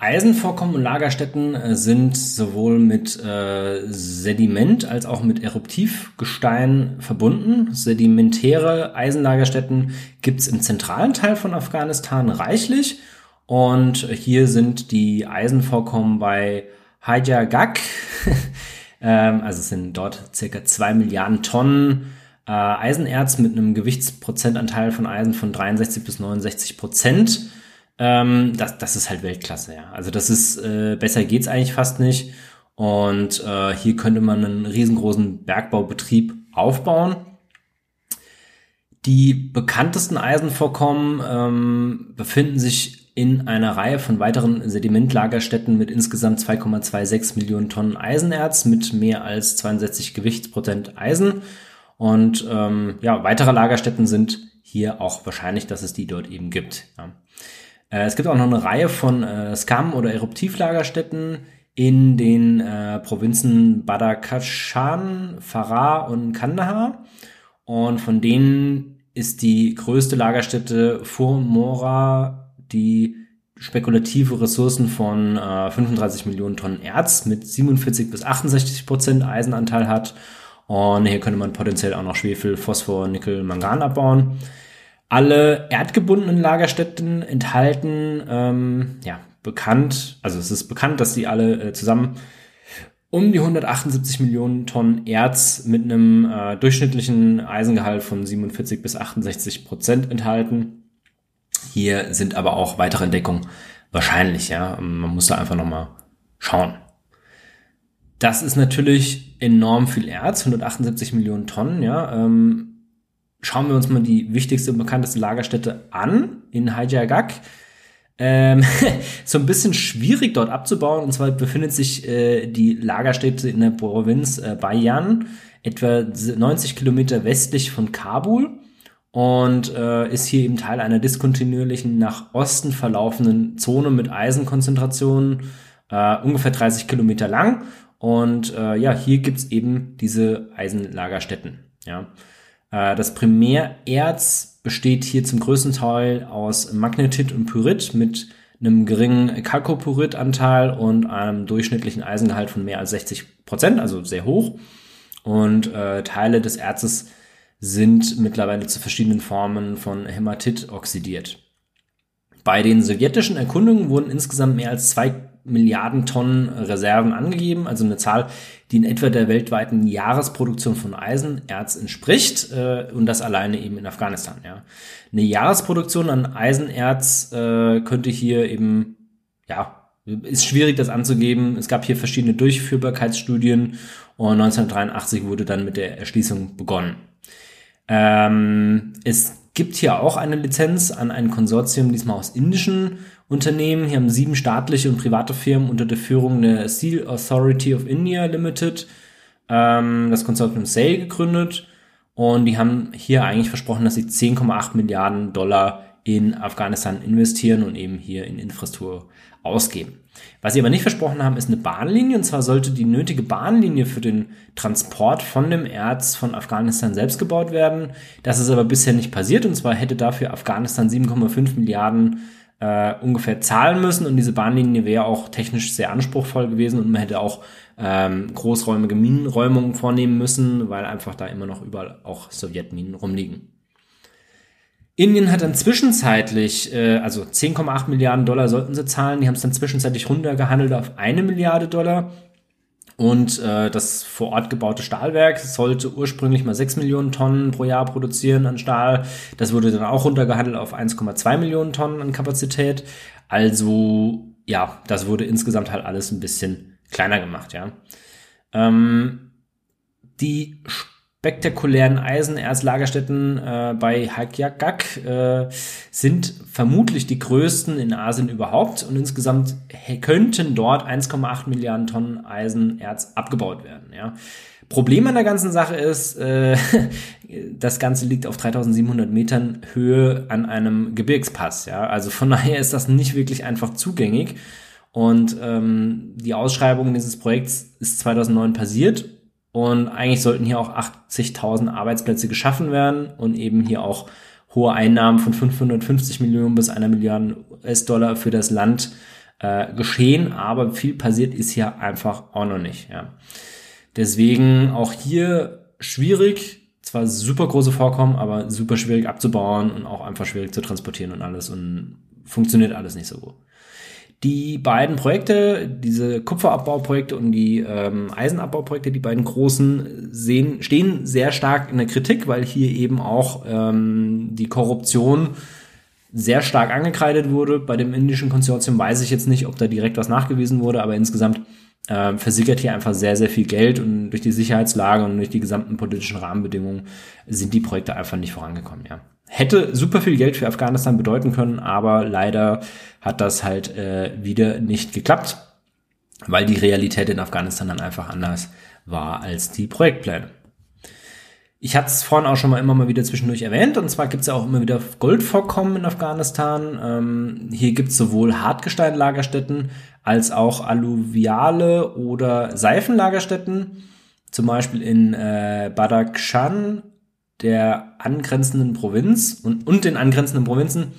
Eisenvorkommen und Lagerstätten äh, sind sowohl mit äh, Sediment als auch mit Eruptivgestein verbunden. Sedimentäre Eisenlagerstätten gibt's im zentralen Teil von Afghanistan reichlich. Und hier sind die Eisenvorkommen bei Hajargak Ähm, also es sind dort circa zwei Milliarden Tonnen äh, Eisenerz mit einem Gewichtsprozentanteil von Eisen von 63 bis 69 Prozent. Ähm, das, das ist halt Weltklasse, ja. Also das ist, äh, besser geht's eigentlich fast nicht. Und äh, hier könnte man einen riesengroßen Bergbaubetrieb aufbauen. Die bekanntesten Eisenvorkommen ähm, befinden sich in einer Reihe von weiteren Sedimentlagerstätten mit insgesamt 2,26 Millionen Tonnen Eisenerz mit mehr als 62 Gewichtsprozent Eisen. Und ähm, ja, weitere Lagerstätten sind hier auch wahrscheinlich, dass es die dort eben gibt. Ja. Äh, es gibt auch noch eine Reihe von äh, Scam- oder Eruptivlagerstätten in den äh, Provinzen Badakhshan, Farah und Kandahar. Und von denen ist die größte Lagerstätte Furmora, die spekulative Ressourcen von äh, 35 Millionen Tonnen Erz mit 47 bis 68 Prozent Eisenanteil hat. Und hier könnte man potenziell auch noch Schwefel, Phosphor, Nickel, Mangan abbauen. Alle erdgebundenen Lagerstätten enthalten, ähm, ja, bekannt, also es ist bekannt, dass die alle äh, zusammen um die 178 Millionen Tonnen Erz mit einem äh, durchschnittlichen Eisengehalt von 47 bis 68 Prozent enthalten. Hier sind aber auch weitere Entdeckungen wahrscheinlich, ja. Man muss da einfach nochmal schauen. Das ist natürlich enorm viel Erz, 178 Millionen Tonnen, ja. Ähm, schauen wir uns mal die wichtigste und bekannteste Lagerstätte an in Haijagak. Ähm, so ein bisschen schwierig dort abzubauen. Und zwar befindet sich äh, die Lagerstätte in der Provinz äh, Bayan, etwa 90 Kilometer westlich von Kabul und äh, ist hier eben Teil einer diskontinuierlichen nach Osten verlaufenden Zone mit Eisenkonzentrationen, äh, ungefähr 30 Kilometer lang. Und äh, ja, hier gibt's eben diese Eisenlagerstätten. Ja. Äh, das Primärerz besteht hier zum größten Teil aus Magnetit und Pyrit mit einem geringen Kalkopyritanteil und einem durchschnittlichen Eisengehalt von mehr als 60 Prozent, also sehr hoch. Und äh, Teile des Erzes sind mittlerweile zu verschiedenen Formen von Hämatit oxidiert. Bei den sowjetischen Erkundungen wurden insgesamt mehr als zwei Milliarden Tonnen Reserven angegeben, also eine Zahl, die in etwa der weltweiten Jahresproduktion von Eisenerz entspricht äh, und das alleine eben in Afghanistan. Ja. Eine Jahresproduktion an Eisenerz äh, könnte hier eben, ja, ist schwierig das anzugeben. Es gab hier verschiedene Durchführbarkeitsstudien und 1983 wurde dann mit der Erschließung begonnen. Ähm, es gibt hier auch eine Lizenz an ein Konsortium, diesmal aus indischen Unternehmen. Hier haben sieben staatliche und private Firmen unter der Führung der Steel Authority of India Limited ähm, das Konsortium SAIL gegründet. Und die haben hier eigentlich versprochen, dass sie 10,8 Milliarden Dollar in Afghanistan investieren und eben hier in Infrastruktur ausgeben. Was sie aber nicht versprochen haben, ist eine Bahnlinie. Und zwar sollte die nötige Bahnlinie für den Transport von dem Erz von Afghanistan selbst gebaut werden. Das ist aber bisher nicht passiert. Und zwar hätte dafür Afghanistan 7,5 Milliarden äh, ungefähr zahlen müssen. Und diese Bahnlinie wäre auch technisch sehr anspruchsvoll gewesen. Und man hätte auch ähm, großräumige Minenräumungen vornehmen müssen, weil einfach da immer noch überall auch Sowjetminen rumliegen. Indien hat dann zwischenzeitlich, äh, also 10,8 Milliarden Dollar sollten sie zahlen, die haben es dann zwischenzeitlich runtergehandelt auf eine Milliarde Dollar. Und äh, das vor Ort gebaute Stahlwerk sollte ursprünglich mal 6 Millionen Tonnen pro Jahr produzieren an Stahl. Das wurde dann auch runtergehandelt auf 1,2 Millionen Tonnen an Kapazität. Also ja, das wurde insgesamt halt alles ein bisschen kleiner gemacht, ja. Ähm, die spektakulären Eisenerzlagerstätten äh, bei Hakyagak äh, sind vermutlich die größten in Asien überhaupt und insgesamt könnten dort 1,8 Milliarden Tonnen Eisenerz abgebaut werden. Ja. Problem an der ganzen Sache ist, äh, das Ganze liegt auf 3700 Metern Höhe an einem Gebirgspass. Ja. Also von daher ist das nicht wirklich einfach zugängig. Und ähm, die Ausschreibung dieses Projekts ist 2009 passiert und eigentlich sollten hier auch 80.000 Arbeitsplätze geschaffen werden und eben hier auch hohe Einnahmen von 550 Millionen bis einer Milliarde US-Dollar für das Land äh, geschehen. Aber viel passiert ist hier einfach auch noch nicht. Ja. Deswegen auch hier schwierig, zwar super große Vorkommen, aber super schwierig abzubauen und auch einfach schwierig zu transportieren und alles und funktioniert alles nicht so gut. Die beiden Projekte, diese Kupferabbauprojekte und die ähm, Eisenabbauprojekte, die beiden großen, sehen, stehen sehr stark in der Kritik, weil hier eben auch ähm, die Korruption sehr stark angekreidet wurde. Bei dem indischen Konsortium weiß ich jetzt nicht, ob da direkt was nachgewiesen wurde, aber insgesamt äh, versickert hier einfach sehr, sehr viel Geld und durch die Sicherheitslage und durch die gesamten politischen Rahmenbedingungen sind die Projekte einfach nicht vorangekommen, ja. Hätte super viel Geld für Afghanistan bedeuten können, aber leider hat das halt äh, wieder nicht geklappt, weil die Realität in Afghanistan dann einfach anders war als die Projektpläne. Ich hatte es vorhin auch schon mal immer mal wieder zwischendurch erwähnt, und zwar gibt es ja auch immer wieder Goldvorkommen in Afghanistan. Ähm, hier gibt es sowohl Hartgesteinlagerstätten als auch alluviale oder Seifenlagerstätten, zum Beispiel in äh, Badakhshan, der angrenzenden Provinz und, und den angrenzenden Provinzen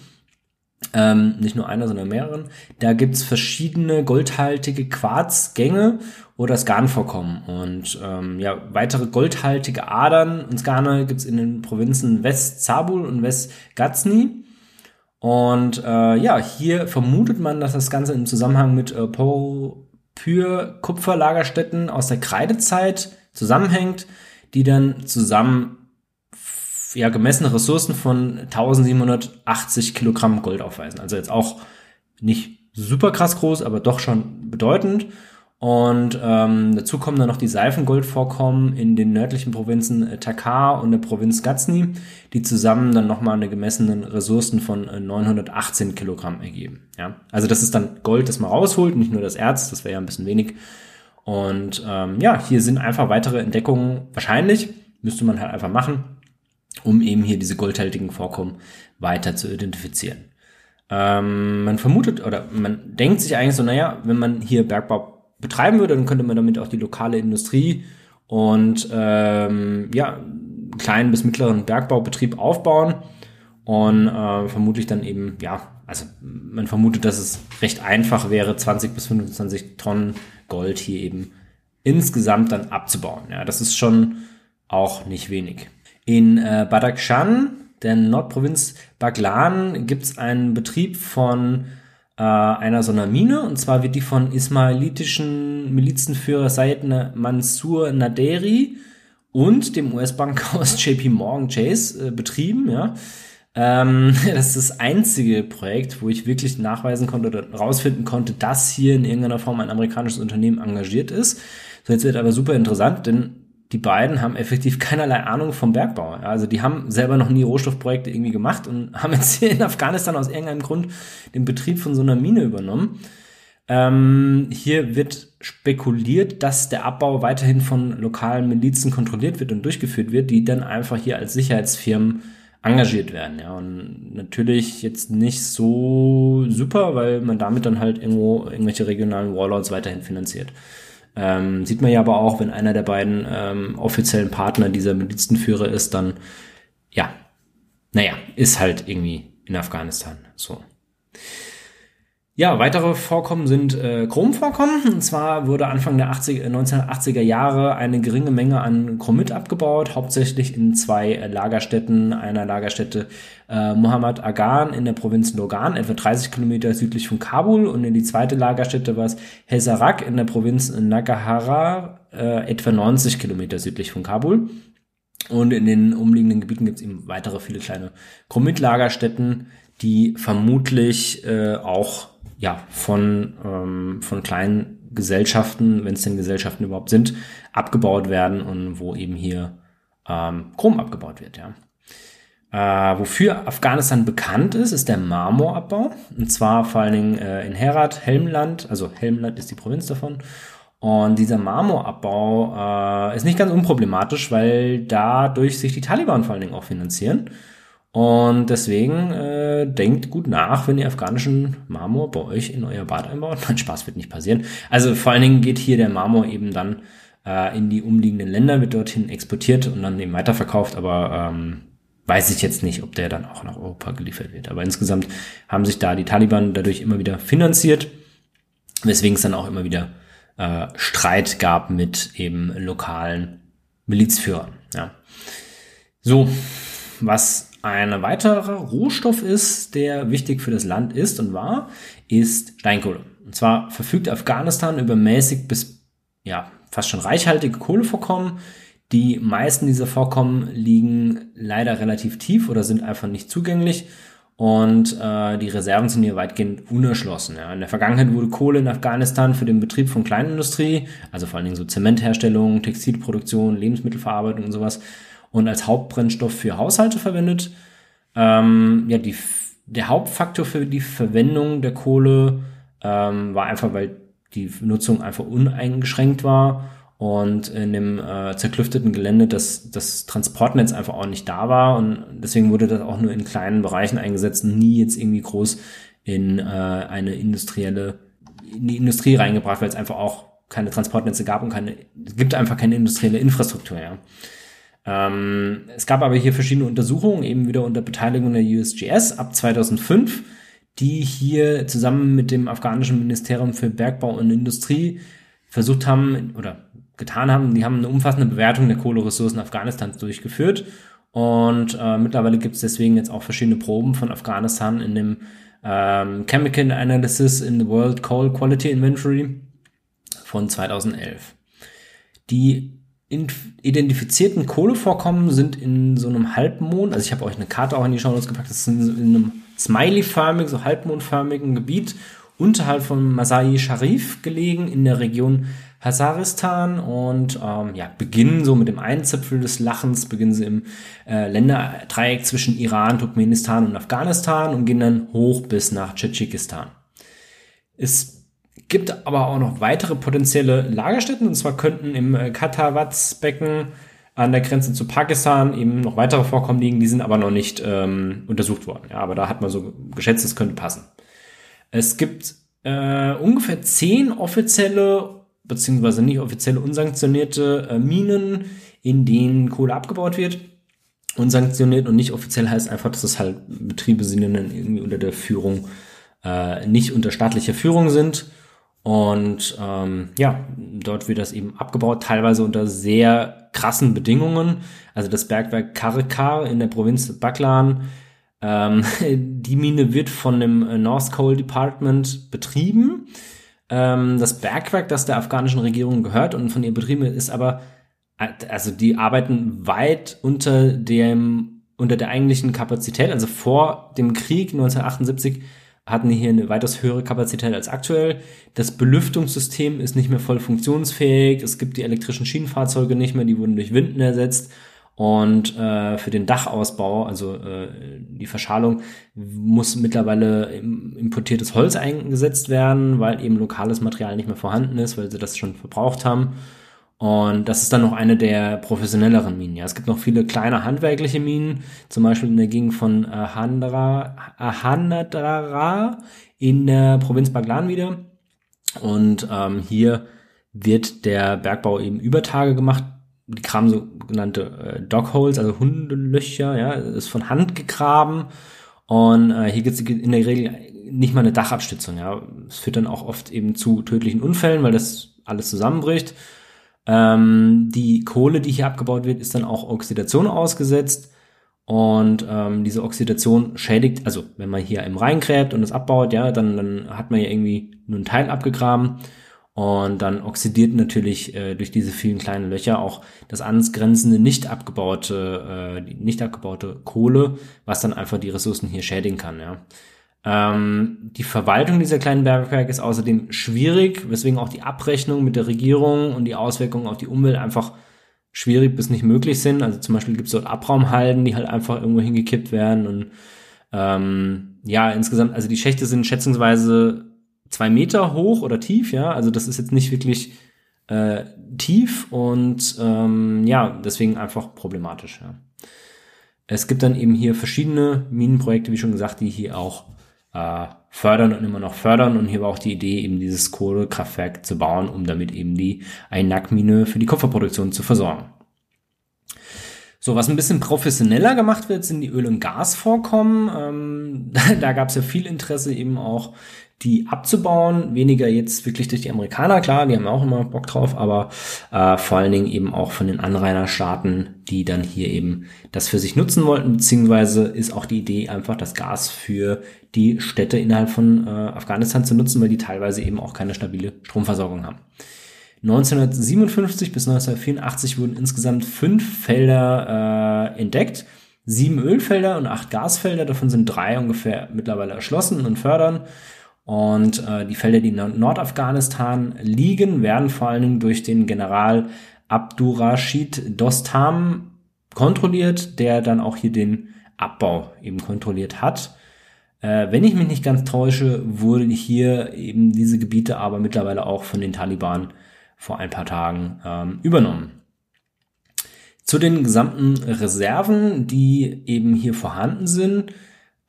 ähm, nicht nur einer, sondern mehreren. Da gibt's verschiedene goldhaltige Quarzgänge oder Skarnvorkommen. Und ähm, ja, weitere goldhaltige Adern und Skane gibt's in den Provinzen West Zabul und West Ghazni. Und äh, ja, hier vermutet man, dass das Ganze im Zusammenhang mit äh, Porphyr-Kupferlagerstätten aus der Kreidezeit zusammenhängt, die dann zusammen ja, gemessene Ressourcen von 1780 Kilogramm Gold aufweisen. Also jetzt auch nicht super krass groß, aber doch schon bedeutend. Und ähm, dazu kommen dann noch die Seifengoldvorkommen in den nördlichen Provinzen äh, Takar und der Provinz Ghazni, die zusammen dann nochmal eine gemessenen Ressourcen von äh, 918 Kilogramm ergeben. Ja? Also das ist dann Gold, das man rausholt, nicht nur das Erz, das wäre ja ein bisschen wenig. Und ähm, ja, hier sind einfach weitere Entdeckungen wahrscheinlich, müsste man halt einfach machen um eben hier diese goldhaltigen Vorkommen weiter zu identifizieren. Ähm, man vermutet oder man denkt sich eigentlich so, naja, wenn man hier Bergbau betreiben würde, dann könnte man damit auch die lokale Industrie und ähm, ja, kleinen bis mittleren Bergbaubetrieb aufbauen und äh, vermutlich dann eben, ja, also man vermutet, dass es recht einfach wäre, 20 bis 25 Tonnen Gold hier eben insgesamt dann abzubauen. Ja, das ist schon auch nicht wenig. In äh, Badakhshan, der Nordprovinz Baglan, gibt es einen Betrieb von äh, einer so einer Mine. Und zwar wird die von ismailitischen Milizenführer Said Mansur Naderi und dem US-Bankhaus JP Morgan Chase äh, betrieben. Ja. Ähm, das ist das einzige Projekt, wo ich wirklich nachweisen konnte oder rausfinden konnte, dass hier in irgendeiner Form ein amerikanisches Unternehmen engagiert ist. So, jetzt wird aber super interessant, denn die beiden haben effektiv keinerlei Ahnung vom Bergbau. Also die haben selber noch nie Rohstoffprojekte irgendwie gemacht und haben jetzt hier in Afghanistan aus irgendeinem Grund den Betrieb von so einer Mine übernommen. Ähm, hier wird spekuliert, dass der Abbau weiterhin von lokalen Milizen kontrolliert wird und durchgeführt wird, die dann einfach hier als Sicherheitsfirmen engagiert werden. Ja, und natürlich jetzt nicht so super, weil man damit dann halt irgendwo irgendwelche regionalen Warlords weiterhin finanziert. Ähm, sieht man ja aber auch, wenn einer der beiden ähm, offiziellen Partner dieser Milizenführer ist, dann, ja, naja, ist halt irgendwie in Afghanistan so. Ja, weitere Vorkommen sind äh, Chromvorkommen. Und zwar wurde Anfang der 80, 1980er Jahre eine geringe Menge an Chromit abgebaut, hauptsächlich in zwei äh, Lagerstätten. Einer Lagerstätte äh, Mohammed Agan in der Provinz Logan, etwa 30 Kilometer südlich von Kabul. Und in die zweite Lagerstätte war es Hesarak in der Provinz Nagahara, äh, etwa 90 Kilometer südlich von Kabul. Und in den umliegenden Gebieten gibt es eben weitere viele kleine Chromit-Lagerstätten, die vermutlich äh, auch ja, von, ähm, von kleinen Gesellschaften, wenn es denn Gesellschaften überhaupt sind, abgebaut werden und wo eben hier ähm, Chrom abgebaut wird, ja. Äh, wofür Afghanistan bekannt ist, ist der Marmorabbau. Und zwar vor allen Dingen äh, in Herat, Helmland, also Helmland ist die Provinz davon. Und dieser Marmorabbau äh, ist nicht ganz unproblematisch, weil dadurch sich die Taliban vor allen Dingen auch finanzieren. Und deswegen äh, denkt gut nach, wenn ihr afghanischen Marmor bei euch in euer Bad einbaut. Nein, Spaß wird nicht passieren. Also vor allen Dingen geht hier der Marmor eben dann äh, in die umliegenden Länder, wird dorthin exportiert und dann eben weiterverkauft. Aber ähm, weiß ich jetzt nicht, ob der dann auch nach Europa geliefert wird. Aber insgesamt haben sich da die Taliban dadurch immer wieder finanziert, weswegen es dann auch immer wieder äh, Streit gab mit eben lokalen Milizführern. Ja. So, was ein weiterer Rohstoff ist, der wichtig für das Land ist und war, ist Steinkohle. Und zwar verfügt Afghanistan über mäßig bis ja, fast schon reichhaltige Kohlevorkommen. Die meisten dieser Vorkommen liegen leider relativ tief oder sind einfach nicht zugänglich. Und äh, die Reserven sind hier weitgehend unerschlossen. Ja. In der Vergangenheit wurde Kohle in Afghanistan für den Betrieb von Kleinindustrie, also vor allen Dingen so Zementherstellung, Textilproduktion, Lebensmittelverarbeitung und sowas, und als Hauptbrennstoff für Haushalte verwendet. Ähm, ja, die, der Hauptfaktor für die Verwendung der Kohle ähm, war einfach, weil die Nutzung einfach uneingeschränkt war und in dem äh, zerklüfteten Gelände das, das Transportnetz einfach auch nicht da war und deswegen wurde das auch nur in kleinen Bereichen eingesetzt nie jetzt irgendwie groß in äh, eine industrielle, in die Industrie reingebracht, weil es einfach auch keine Transportnetze gab und keine, es gibt einfach keine industrielle Infrastruktur, ja. Ähm, es gab aber hier verschiedene Untersuchungen, eben wieder unter Beteiligung der USGS ab 2005, die hier zusammen mit dem afghanischen Ministerium für Bergbau und Industrie versucht haben oder getan haben. Die haben eine umfassende Bewertung der Kohleressourcen Afghanistans durchgeführt. Und äh, mittlerweile gibt es deswegen jetzt auch verschiedene Proben von Afghanistan in dem ähm, Chemical Analysis in the World Coal Quality Inventory von 2011. Die identifizierten Kohlevorkommen sind in so einem Halbmond, also ich habe euch eine Karte auch in die Show Notes gepackt, das ist in, in einem smiley-förmigen, so halbmondförmigen Gebiet unterhalb von Masai Sharif gelegen in der Region Hasaristan und ähm, ja, beginnen so mit dem einen Zipfel des Lachens, beginnen sie im äh, Länderdreieck zwischen Iran, Turkmenistan und Afghanistan und gehen dann hoch bis nach Tschetschikistan. Es gibt aber auch noch weitere potenzielle Lagerstätten und zwar könnten im äh, Katawaz-Becken an der Grenze zu Pakistan eben noch weitere Vorkommen liegen, die sind aber noch nicht ähm, untersucht worden. Ja, aber da hat man so geschätzt, es könnte passen. Es gibt äh, ungefähr zehn offizielle beziehungsweise nicht offizielle unsanktionierte äh, Minen, in denen Kohle abgebaut wird. Unsanktioniert und nicht offiziell heißt einfach, dass es halt Betriebe sind, die dann irgendwie unter der Führung, äh, nicht unter staatlicher Führung sind. Und ähm, ja, dort wird das eben abgebaut, teilweise unter sehr krassen Bedingungen. Also das Bergwerk Karikar in der Provinz Baklan, ähm, die Mine wird von dem North Coal Department betrieben. Ähm, das Bergwerk, das der afghanischen Regierung gehört und von ihr betrieben wird, ist aber, also die arbeiten weit unter dem, unter der eigentlichen Kapazität. Also vor dem Krieg 1978 hatten hier eine weitaus höhere Kapazität als aktuell. Das Belüftungssystem ist nicht mehr voll funktionsfähig. Es gibt die elektrischen Schienenfahrzeuge nicht mehr, die wurden durch Winden ersetzt. Und äh, für den Dachausbau, also äh, die Verschalung, muss mittlerweile importiertes Holz eingesetzt werden, weil eben lokales Material nicht mehr vorhanden ist, weil sie das schon verbraucht haben. Und das ist dann noch eine der professionelleren Minen. Ja, es gibt noch viele kleine handwerkliche Minen, zum Beispiel in der Gegend von Ahandra, Ahandara in der Provinz Baglan wieder. Und ähm, hier wird der Bergbau eben über Tage gemacht die graben sogenannte äh, Dogholes, also Hundelöcher, ja, ist von Hand gegraben. Und äh, hier gibt es in der Regel nicht mal eine Dachabstützung, ja. Es führt dann auch oft eben zu tödlichen Unfällen, weil das alles zusammenbricht. Ähm, die Kohle, die hier abgebaut wird, ist dann auch Oxidation ausgesetzt. Und ähm, diese Oxidation schädigt, also wenn man hier im reingräbt und es abbaut, ja, dann, dann hat man ja irgendwie nur einen Teil abgegraben. Und dann oxidiert natürlich äh, durch diese vielen kleinen Löcher auch das angrenzende nicht abgebaute, äh, nicht abgebaute Kohle, was dann einfach die Ressourcen hier schädigen kann. Ja. Ähm, die Verwaltung dieser kleinen Bergwerke ist außerdem schwierig, weswegen auch die Abrechnung mit der Regierung und die Auswirkungen auf die Umwelt einfach schwierig bis nicht möglich sind. Also zum Beispiel gibt es dort Abraumhalden, die halt einfach irgendwo hingekippt werden und ähm, ja, insgesamt, also die Schächte sind schätzungsweise zwei Meter hoch oder tief, ja. Also das ist jetzt nicht wirklich äh, tief und ähm, ja, deswegen einfach problematisch, ja. Es gibt dann eben hier verschiedene Minenprojekte, wie schon gesagt, die hier auch äh, fördern und immer noch fördern. Und hier war auch die Idee, eben dieses Kohlekraftwerk zu bauen, um damit eben die Einnackmine für die Kupferproduktion zu versorgen. So, was ein bisschen professioneller gemacht wird, sind die Öl- und Gasvorkommen. Ähm, da gab es ja viel Interesse eben auch, die abzubauen. Weniger jetzt wirklich durch die Amerikaner, klar, die haben auch immer Bock drauf, aber äh, vor allen Dingen eben auch von den Anrainerstaaten, die dann hier eben das für sich nutzen wollten, beziehungsweise ist auch die Idee einfach das Gas für die Städte innerhalb von äh, Afghanistan zu nutzen, weil die teilweise eben auch keine stabile Stromversorgung haben. 1957 bis 1984 wurden insgesamt fünf Felder äh, entdeckt. Sieben Ölfelder und acht Gasfelder, davon sind drei ungefähr mittlerweile erschlossen und fördern. Und äh, die Felder, die in Nordafghanistan liegen, werden vor allen Dingen durch den General Abdurrashid Dostam kontrolliert, der dann auch hier den Abbau eben kontrolliert hat. Äh, wenn ich mich nicht ganz täusche, wurde hier eben diese Gebiete aber mittlerweile auch von den Taliban vor ein paar Tagen ähm, übernommen. Zu den gesamten Reserven, die eben hier vorhanden sind.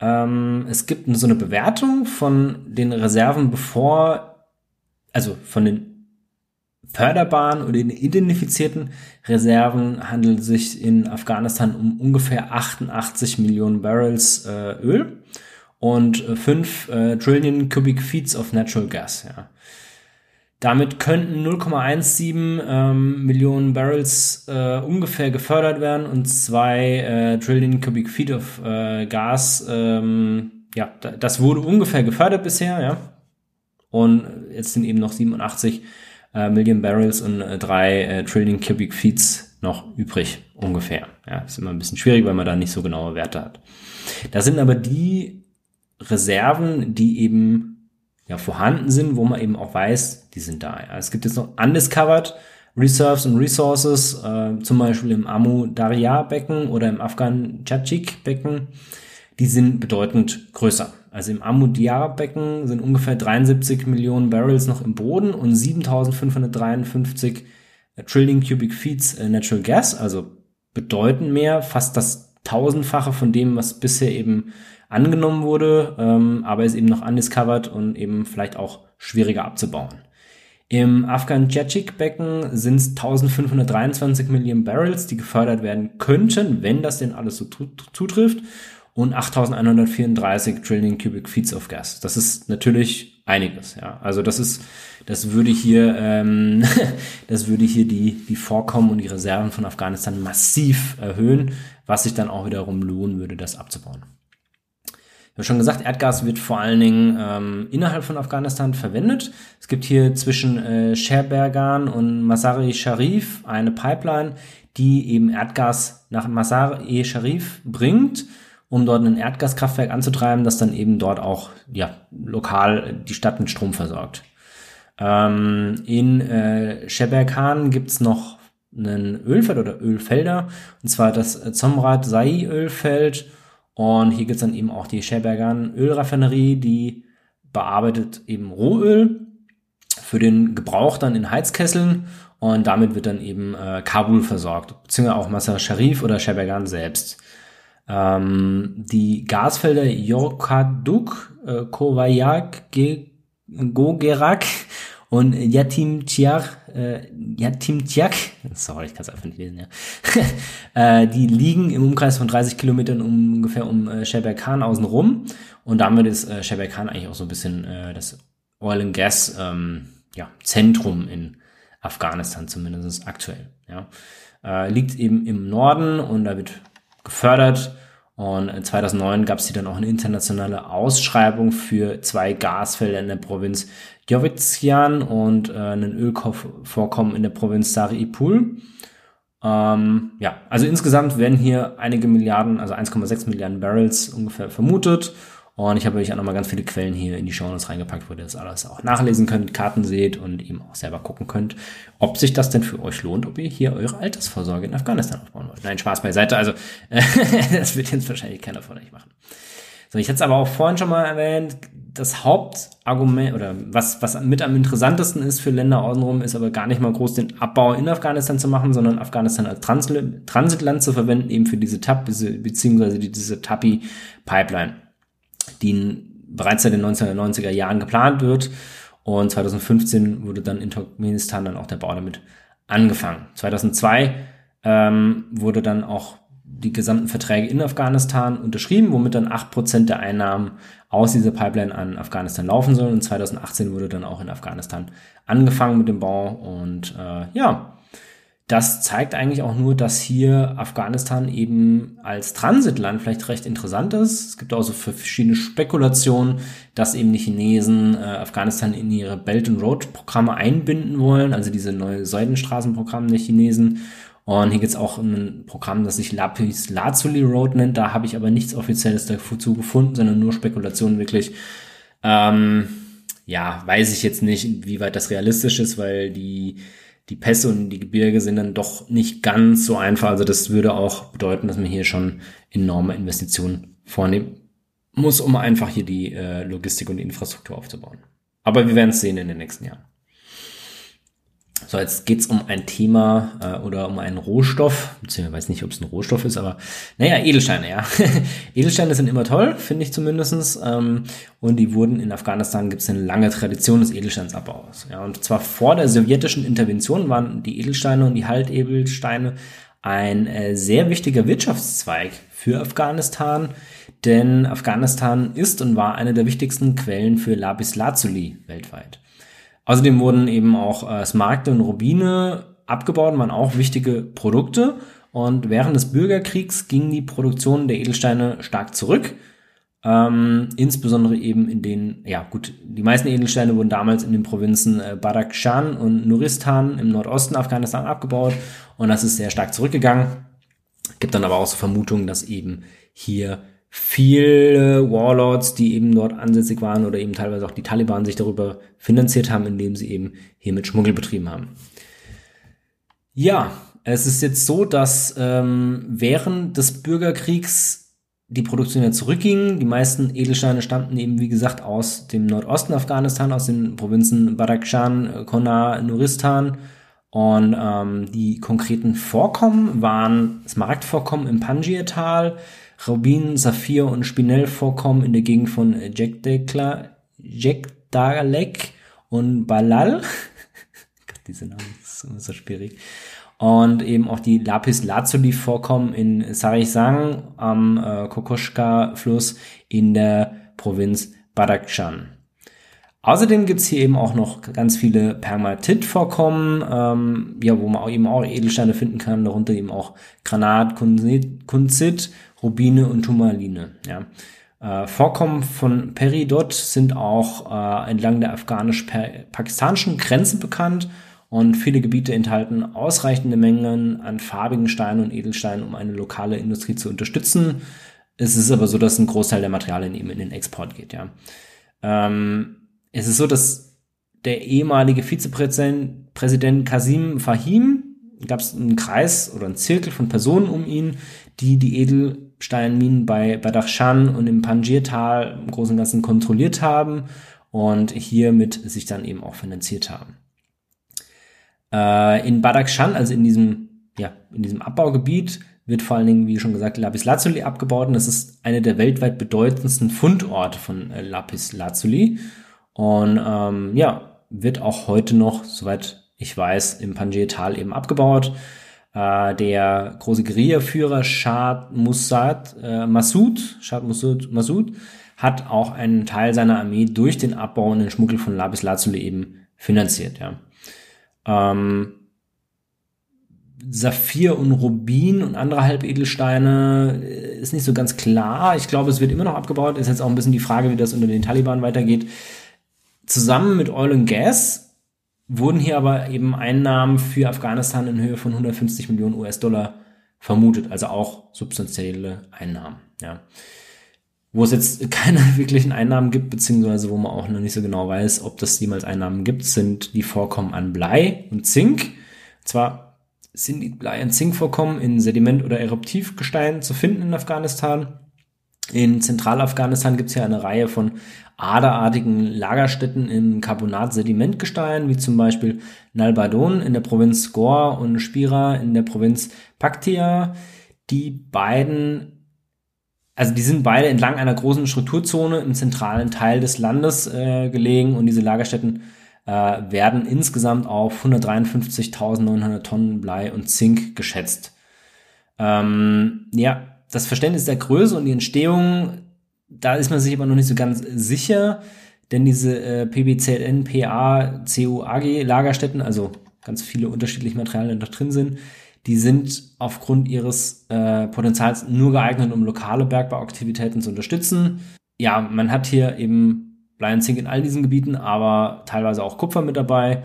Ähm, es gibt so eine Bewertung von den Reserven, bevor, also von den förderbaren oder den identifizierten Reserven handelt es sich in Afghanistan um ungefähr 88 Millionen Barrels äh, Öl und 5 äh, Trillion Cubic Feet of Natural Gas. Ja. Damit könnten 0,17 ähm, Millionen Barrels äh, ungefähr gefördert werden und 2 äh, Trillion Cubic Feet of äh, Gas. Ähm, ja, das wurde ungefähr gefördert bisher, ja. Und jetzt sind eben noch 87 äh, Million Barrels und äh, 3 äh, Trillion Cubic Feet noch übrig, ungefähr. Ja, ist immer ein bisschen schwierig, weil man da nicht so genaue Werte hat. Das sind aber die Reserven, die eben ja, vorhanden sind, wo man eben auch weiß, die sind da. Ja. Es gibt jetzt noch undiscovered Reserves und Resources, äh, zum Beispiel im Amu Darya Becken oder im Afghan Chachik Becken. Die sind bedeutend größer. Also im Amu Darya Becken sind ungefähr 73 Millionen Barrels noch im Boden und 7553 Trillion Cubic Feet äh, Natural Gas, also bedeutend mehr, fast das tausendfache von dem, was bisher eben angenommen wurde, ähm, aber ist eben noch undiscovered und eben vielleicht auch schwieriger abzubauen. Im Afghan Chachik Becken sind es 1523 Millionen Barrels, die gefördert werden könnten, wenn das denn alles so zutrifft, und 8134 Trillion Cubic Feet of Gas. Das ist natürlich einiges, ja. Also das ist, das würde hier, ähm, das würde hier die, die Vorkommen und die Reserven von Afghanistan massiv erhöhen, was sich dann auch wiederum lohnen würde, das abzubauen. Habe schon gesagt, Erdgas wird vor allen Dingen ähm, innerhalb von Afghanistan verwendet. Es gibt hier zwischen äh, Sherbergan und Masari Sharif eine Pipeline, die eben Erdgas nach Masari Sharif bringt, um dort ein Erdgaskraftwerk anzutreiben, das dann eben dort auch ja, lokal die Stadt mit Strom versorgt. Ähm, in äh, Sheberghan gibt's noch einen Ölfeld oder Ölfelder, und zwar das Zomrat Sai Ölfeld und hier gibt's dann eben auch die Scherbergan Ölraffinerie, die bearbeitet eben Rohöl für den Gebrauch dann in Heizkesseln und damit wird dann eben äh, Kabul versorgt, beziehungsweise auch Masar Sharif oder Scherbergan selbst. Ähm, die Gasfelder Yorkaduk, äh, Kovayak, Gogerak und Yatim Tiak, äh, Yatim Tiak, sorry, ich kann es einfach nicht lesen, ja. äh, die liegen im Umkreis von 30 Kilometern ungefähr um äh, Sheberkan außen rum. Und damit ist äh, Sheberkan eigentlich auch so ein bisschen äh, das Oil and Gas ähm, ja, Zentrum in Afghanistan, zumindest aktuell. Ja. Äh, liegt eben im Norden und da wird gefördert. Und 2009 gab es hier dann auch eine internationale Ausschreibung für zwei Gasfelder in der Provinz Jovizian und äh, einen Ölvorkommen in der Provinz Sari-Ipul. Ähm, ja, also insgesamt werden hier einige Milliarden, also 1,6 Milliarden Barrels ungefähr vermutet. Und ich habe euch auch nochmal ganz viele Quellen hier in die Show Notes reingepackt, wo ihr das alles auch nachlesen könnt, Karten seht und eben auch selber gucken könnt, ob sich das denn für euch lohnt, ob ihr hier eure Altersvorsorge in Afghanistan aufbauen wollt. Nein, Spaß beiseite. Also, das wird jetzt wahrscheinlich keiner von euch machen. So, ich hatte es aber auch vorhin schon mal erwähnt, das Hauptargument oder was, was mit am interessantesten ist für Länder außenrum, ist aber gar nicht mal groß den Abbau in Afghanistan zu machen, sondern Afghanistan als Transitland zu verwenden, eben für diese TAP, beziehungsweise diese TAPI-Pipeline, die bereits seit den 1990er Jahren geplant wird. Und 2015 wurde dann in Turkmenistan dann auch der Bau damit angefangen. 2002 ähm, wurde dann auch die gesamten Verträge in Afghanistan unterschrieben, womit dann acht Prozent der Einnahmen aus dieser Pipeline an Afghanistan laufen sollen. Und 2018 wurde dann auch in Afghanistan angefangen mit dem Bau. Und äh, ja, das zeigt eigentlich auch nur, dass hier Afghanistan eben als Transitland vielleicht recht interessant ist. Es gibt auch so verschiedene Spekulationen, dass eben die Chinesen äh, Afghanistan in ihre Belt and Road Programme einbinden wollen, also diese neue Seidenstraßenprogramme der Chinesen und hier gibt es auch ein Programm, das sich Lapis Lazuli Road nennt. Da habe ich aber nichts Offizielles dazu gefunden, sondern nur Spekulationen wirklich. Ähm, ja, weiß ich jetzt nicht, wie weit das realistisch ist, weil die, die Pässe und die Gebirge sind dann doch nicht ganz so einfach. Also das würde auch bedeuten, dass man hier schon enorme Investitionen vornehmen muss, um einfach hier die äh, Logistik und die Infrastruktur aufzubauen. Aber wir werden es sehen in den nächsten Jahren. So, jetzt geht's um ein Thema äh, oder um einen Rohstoff, beziehungsweise weiß nicht, ob es ein Rohstoff ist, aber naja, Edelsteine, ja. Edelsteine sind immer toll, finde ich zumindestens. Ähm, und die wurden in Afghanistan gibt es eine lange Tradition des Edelsteinsabbaus. Ja, und zwar vor der sowjetischen Intervention waren die Edelsteine und die Haltedelsteine ein äh, sehr wichtiger Wirtschaftszweig für Afghanistan, denn Afghanistan ist und war eine der wichtigsten Quellen für Lapis Lazuli weltweit. Außerdem wurden eben auch äh, Smaragde und Rubine abgebaut, waren auch wichtige Produkte. Und während des Bürgerkriegs ging die Produktion der Edelsteine stark zurück. Ähm, insbesondere eben in den, ja gut, die meisten Edelsteine wurden damals in den Provinzen äh, Badakhshan und Nuristan im Nordosten Afghanistan abgebaut und das ist sehr stark zurückgegangen. Gibt dann aber auch so Vermutungen, dass eben hier viele Warlords, die eben dort ansässig waren oder eben teilweise auch die Taliban sich darüber finanziert haben, indem sie eben hier mit Schmuggel betrieben haben. Ja, es ist jetzt so, dass ähm, während des Bürgerkriegs die Produktion ja zurückging. Die meisten Edelsteine stammten eben, wie gesagt, aus dem Nordosten Afghanistan, aus den Provinzen Badakhshan, Kona, Nuristan. Und ähm, die konkreten Vorkommen waren Smaragdvorkommen im Panjir-Tal, Rubin, Saphir und Spinellvorkommen in der Gegend von Jekdalek und Balal. Diese Namen sind so schwierig. Und eben auch die Lapis Lazuli vorkommen in Sarisang am äh, Kokoschka-Fluss in der Provinz Badakhshan. Außerdem gibt's hier eben auch noch ganz viele Permatit-Vorkommen, ähm, ja, wo man auch eben auch Edelsteine finden kann, darunter eben auch Granat, Kunzit, Rubine und Turmaline. Ja. Äh, Vorkommen von Peridot sind auch äh, entlang der afghanisch-pakistanischen Grenze bekannt und viele Gebiete enthalten ausreichende Mengen an farbigen Steinen und Edelsteinen, um eine lokale Industrie zu unterstützen. Es ist aber so, dass ein Großteil der Materialien eben in den Export geht. Ja. Ähm, es ist so, dass der ehemalige Vizepräsident Präsident Kasim Fahim, gab es einen Kreis oder einen Zirkel von Personen um ihn, die die Edelsteinminen bei Badakhshan und im Panjirtal im Großen und Ganzen kontrolliert haben und hiermit sich dann eben auch finanziert haben. Äh, in Badakhshan, also in diesem, ja, in diesem Abbaugebiet, wird vor allen Dingen, wie schon gesagt, Lapis Lazuli abgebaut und das ist eine der weltweit bedeutendsten Fundorte von äh, Lapis Lazuli. Und ähm, ja, wird auch heute noch, soweit ich weiß, im Panjir-Tal eben abgebaut. Äh, der große Guerillaführer Shad Musad, äh, Masud, Shad Masud, Masud hat auch einen Teil seiner Armee durch den Abbau und den Schmuggel von Lapis Lazuli eben finanziert. Ja. Ähm, Saphir und Rubin und andere Halbedelsteine äh, ist nicht so ganz klar. Ich glaube, es wird immer noch abgebaut. Ist jetzt auch ein bisschen die Frage, wie das unter den Taliban weitergeht. Zusammen mit Oil and Gas wurden hier aber eben Einnahmen für Afghanistan in Höhe von 150 Millionen US-Dollar vermutet, also auch substanzielle Einnahmen. Ja. Wo es jetzt keine wirklichen Einnahmen gibt, beziehungsweise wo man auch noch nicht so genau weiß, ob das jemals Einnahmen gibt, sind die Vorkommen an Blei und Zink. Zwar sind die Blei- und Zinkvorkommen in Sediment- oder Eruptivgestein zu finden in Afghanistan. In Zentralafghanistan gibt es ja eine Reihe von aderartigen Lagerstätten im Carbonat-Sedimentgestein, wie zum Beispiel Nalbadon in der Provinz Gor und Spira in der Provinz Paktia. Die beiden, also die sind beide entlang einer großen Strukturzone im zentralen Teil des Landes äh, gelegen und diese Lagerstätten äh, werden insgesamt auf 153.900 Tonnen Blei und Zink geschätzt. Ähm, ja, das Verständnis der Größe und die Entstehung da ist man sich aber noch nicht so ganz sicher, denn diese äh, PBZN, PA, CUAG Lagerstätten, also ganz viele unterschiedliche Materialien da drin sind, die sind aufgrund ihres äh, Potenzials nur geeignet, um lokale Bergbauaktivitäten zu unterstützen. Ja, man hat hier eben Blei und Zink in all diesen Gebieten, aber teilweise auch Kupfer mit dabei.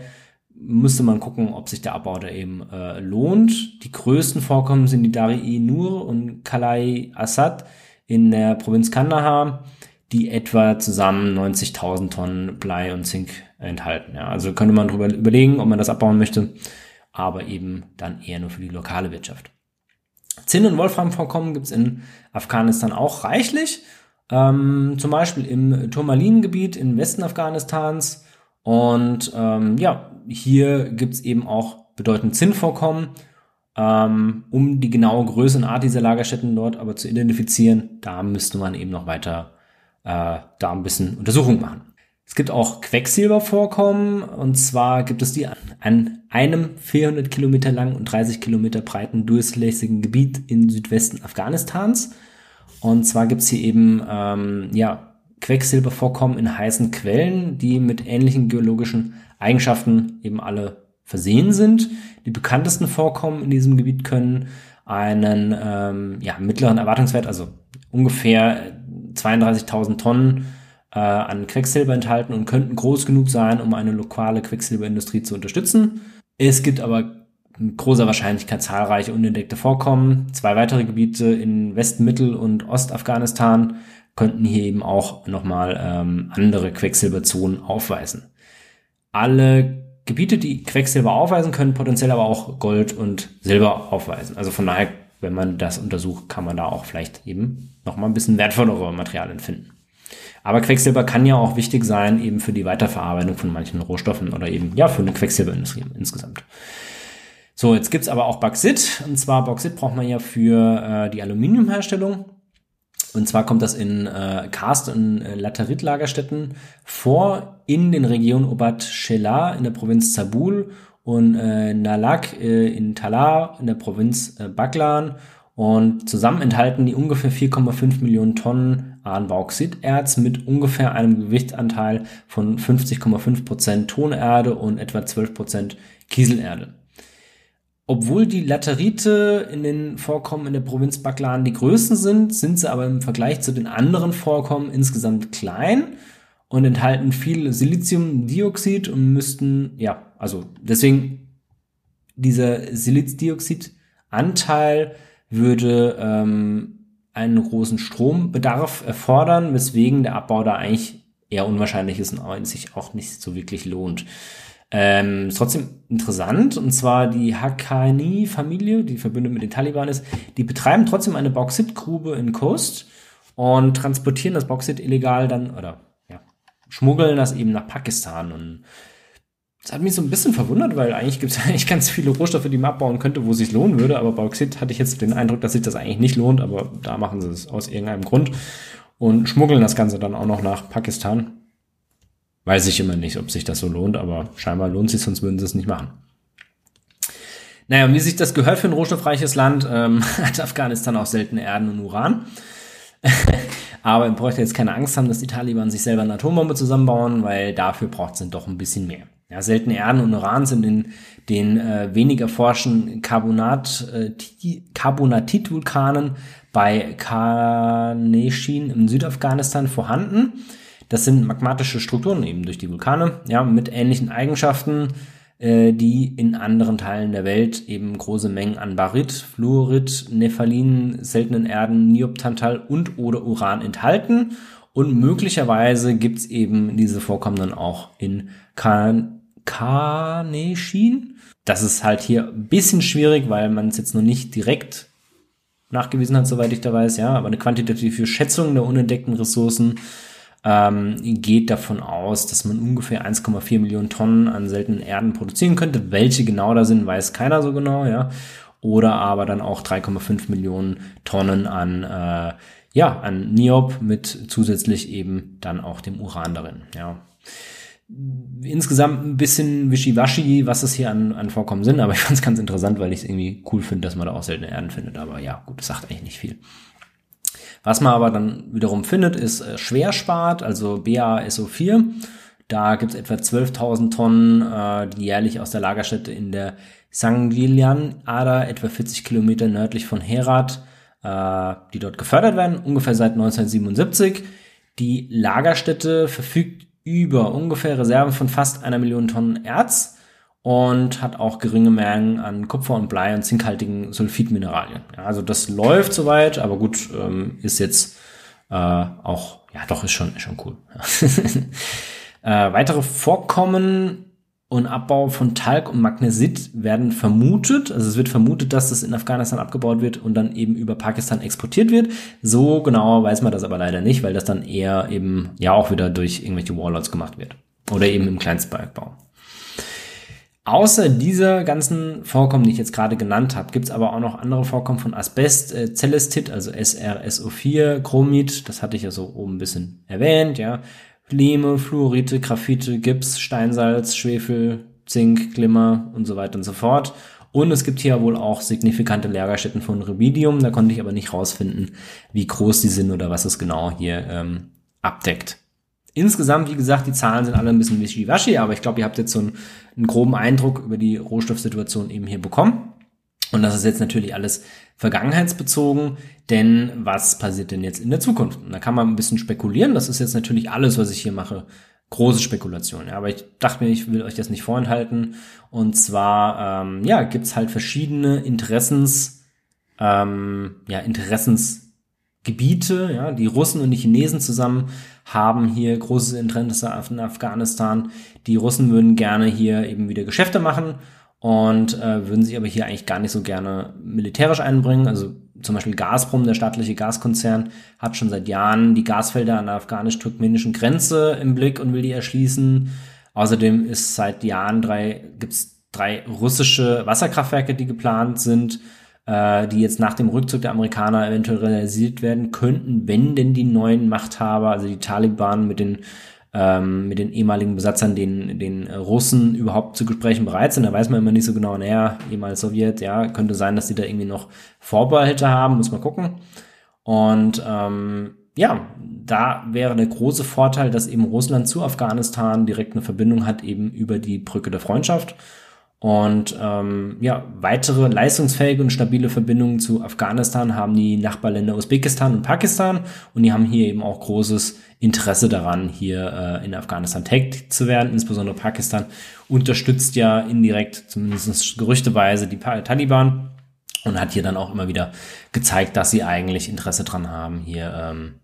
Müsste man gucken, ob sich der Abbau da eben äh, lohnt. Die größten Vorkommen sind die Dari Nur und Kalai Assad in der Provinz Kandahar, die etwa zusammen 90.000 Tonnen Blei und Zink enthalten. Ja, also könnte man darüber überlegen, ob man das abbauen möchte, aber eben dann eher nur für die lokale Wirtschaft. Zinn- und Wolframvorkommen gibt es in Afghanistan auch reichlich. Ähm, zum Beispiel im Turmalin-Gebiet im Westen Afghanistans Und ähm, ja, hier gibt's eben auch bedeutend Zinnvorkommen. Ähm, um die genaue Größe und Art dieser Lagerstätten dort aber zu identifizieren, da müsste man eben noch weiter äh, da ein bisschen Untersuchung machen. Es gibt auch Quecksilbervorkommen und zwar gibt es die an einem 400 Kilometer langen und 30 Kilometer breiten durchlässigen Gebiet in Südwesten Afghanistans. Und zwar gibt es hier eben ähm, ja, Quecksilbervorkommen in heißen Quellen, die mit ähnlichen geologischen Eigenschaften eben alle versehen sind. Die bekanntesten Vorkommen in diesem Gebiet können einen ähm, ja, mittleren Erwartungswert, also ungefähr 32.000 Tonnen äh, an Quecksilber enthalten und könnten groß genug sein, um eine lokale Quecksilberindustrie zu unterstützen. Es gibt aber mit großer Wahrscheinlichkeit zahlreiche unentdeckte Vorkommen. Zwei weitere Gebiete in West-, Mittel- und Ostafghanistan könnten hier eben auch nochmal ähm, andere Quecksilberzonen aufweisen. Alle Gebiete, die Quecksilber aufweisen, können potenziell aber auch Gold und Silber aufweisen. Also von daher, wenn man das untersucht, kann man da auch vielleicht eben nochmal ein bisschen wertvollere Materialien finden. Aber Quecksilber kann ja auch wichtig sein, eben für die Weiterverarbeitung von manchen Rohstoffen oder eben ja für eine Quecksilberindustrie insgesamt. So, jetzt gibt's aber auch Bauxit. Und zwar Bauxit braucht man ja für äh, die Aluminiumherstellung. Und zwar kommt das in äh, Karst- und äh, Lateritlagerstätten vor in den Regionen Obat Shelah in der Provinz Zabul und äh, Nalak äh, in Talar in der Provinz äh, Baklan. Und zusammen enthalten die ungefähr 4,5 Millionen Tonnen an Bauxiterz mit ungefähr einem Gewichtsanteil von 50,5 Prozent Tonerde und etwa 12 Prozent Kieselerde. Obwohl die Laterite in den Vorkommen in der Provinz Baklan die größten sind, sind sie aber im Vergleich zu den anderen Vorkommen insgesamt klein und enthalten viel Siliziumdioxid und müssten, ja, also deswegen dieser Silizdioxidanteil würde ähm, einen großen Strombedarf erfordern, weswegen der Abbau da eigentlich eher unwahrscheinlich ist und sich auch nicht so wirklich lohnt. Ähm, ist trotzdem interessant, und zwar die Haqqani-Familie, die verbündet mit den Taliban ist, die betreiben trotzdem eine Bauxitgrube in Coast und transportieren das Bauxit illegal dann, oder ja, schmuggeln das eben nach Pakistan und das hat mich so ein bisschen verwundert, weil eigentlich gibt es eigentlich ganz viele Rohstoffe, die man abbauen könnte, wo es sich lohnen würde. Aber Bauxit hatte ich jetzt den Eindruck, dass sich das eigentlich nicht lohnt. Aber da machen sie es aus irgendeinem Grund und schmuggeln das Ganze dann auch noch nach Pakistan. Weiß ich immer nicht, ob sich das so lohnt, aber scheinbar lohnt sich, sonst würden sie es nicht machen. Naja, wie sich das gehört für ein rohstoffreiches Land, ähm, hat Afghanistan auch seltene Erden und Uran. aber man bräuchte jetzt keine Angst haben, dass die Taliban sich selber eine Atombombe zusammenbauen, weil dafür braucht es dann doch ein bisschen mehr. Ja, seltene Erden und Uran sind in den äh, weniger forschen Carbonat, äh, Carbonatitvulkanen bei Karneshin im Südafghanistan vorhanden. Das sind magmatische Strukturen eben durch die Vulkane, ja, mit ähnlichen Eigenschaften, äh, die in anderen Teilen der Welt eben große Mengen an Barit, Fluorid, Nephalin, seltenen Erden, Niobtantal und oder Uran enthalten. Und möglicherweise gibt's eben diese Vorkommen dann auch in Kan Carneshin. Das ist halt hier ein bisschen schwierig, weil man es jetzt noch nicht direkt nachgewiesen hat, soweit ich da weiß, ja, aber eine quantitative Schätzung der unentdeckten Ressourcen ähm, geht davon aus, dass man ungefähr 1,4 Millionen Tonnen an seltenen Erden produzieren könnte. Welche genau da sind, weiß keiner so genau, ja. Oder aber dann auch 3,5 Millionen Tonnen an, äh, ja, an Niob mit zusätzlich eben dann auch dem Uran darin, ja insgesamt ein bisschen wischiwaschi, was es hier an, an Vorkommen sind, aber ich fand es ganz interessant, weil ich es irgendwie cool finde, dass man da auch seltene Erden findet. Aber ja, gut, das sagt eigentlich nicht viel. Was man aber dann wiederum findet, ist äh, Schwerspat, also BASO4. Da gibt es etwa 12.000 Tonnen, äh, die jährlich aus der Lagerstätte in der Sanglian-Ader, etwa 40 Kilometer nördlich von Herat, äh, die dort gefördert werden, ungefähr seit 1977. Die Lagerstätte verfügt über ungefähr Reserven von fast einer Million Tonnen Erz und hat auch geringe Mengen an Kupfer und Blei und zinkhaltigen Sulfidmineralien. Ja, also das läuft soweit, aber gut, ähm, ist jetzt äh, auch, ja doch, ist schon, ist schon cool. äh, weitere Vorkommen und Abbau von Talg und Magnesit werden vermutet. Also es wird vermutet, dass das in Afghanistan abgebaut wird und dann eben über Pakistan exportiert wird. So genau weiß man das aber leider nicht, weil das dann eher eben ja auch wieder durch irgendwelche Warlords gemacht wird. oder eben im Kleinstbergbau. Außer dieser ganzen Vorkommen, die ich jetzt gerade genannt habe, gibt es aber auch noch andere Vorkommen von Asbest, äh, Celestit, also SRSO4, Chromit, das hatte ich ja so oben ein bisschen erwähnt, ja. Lehme, Fluorite, Graphite, Gips, Steinsalz, Schwefel, Zink, Glimmer und so weiter und so fort. Und es gibt hier wohl auch signifikante Lagerstätten von Rubidium, da konnte ich aber nicht rausfinden, wie groß die sind oder was es genau hier ähm, abdeckt. Insgesamt, wie gesagt, die Zahlen sind alle ein bisschen wischiwaschi, aber ich glaube, ihr habt jetzt so einen, einen groben Eindruck über die Rohstoffsituation eben hier bekommen. Und das ist jetzt natürlich alles vergangenheitsbezogen, denn was passiert denn jetzt in der Zukunft? Und da kann man ein bisschen spekulieren. Das ist jetzt natürlich alles, was ich hier mache, große Spekulation. Ja, aber ich dachte mir, ich will euch das nicht vorenthalten. Und zwar, ähm, ja, gibt's halt verschiedene Interessens, ähm, ja, Interessensgebiete. Ja, die Russen und die Chinesen zusammen haben hier großes Interesse in Afghanistan. Die Russen würden gerne hier eben wieder Geschäfte machen und äh, würden sich aber hier eigentlich gar nicht so gerne militärisch einbringen. Also zum Beispiel Gazprom, der staatliche Gaskonzern, hat schon seit Jahren die Gasfelder an der afghanisch-turkmenischen Grenze im Blick und will die erschließen. Außerdem ist seit Jahren drei, gibt's drei russische Wasserkraftwerke, die geplant sind äh, die jetzt nach dem Rückzug der Amerikaner eventuell realisiert werden könnten, wenn denn die neuen Machthaber, also die Taliban mit den ähm, mit den ehemaligen Besatzern, den, den Russen überhaupt zu Gesprächen bereit sind. Da weiß man immer nicht so genau, naja, ehemals Sowjet, ja, könnte sein, dass die da irgendwie noch Vorbehalte haben, muss man gucken. Und ähm, ja, da wäre der große Vorteil, dass eben Russland zu Afghanistan direkt eine Verbindung hat, eben über die Brücke der Freundschaft. Und ähm, ja, weitere leistungsfähige und stabile Verbindungen zu Afghanistan haben die Nachbarländer Usbekistan und Pakistan und die haben hier eben auch großes Interesse daran, hier äh, in Afghanistan tätig zu werden. Insbesondere Pakistan unterstützt ja indirekt, zumindest gerüchteweise, die Taliban und hat hier dann auch immer wieder gezeigt, dass sie eigentlich Interesse dran haben, hier ähm,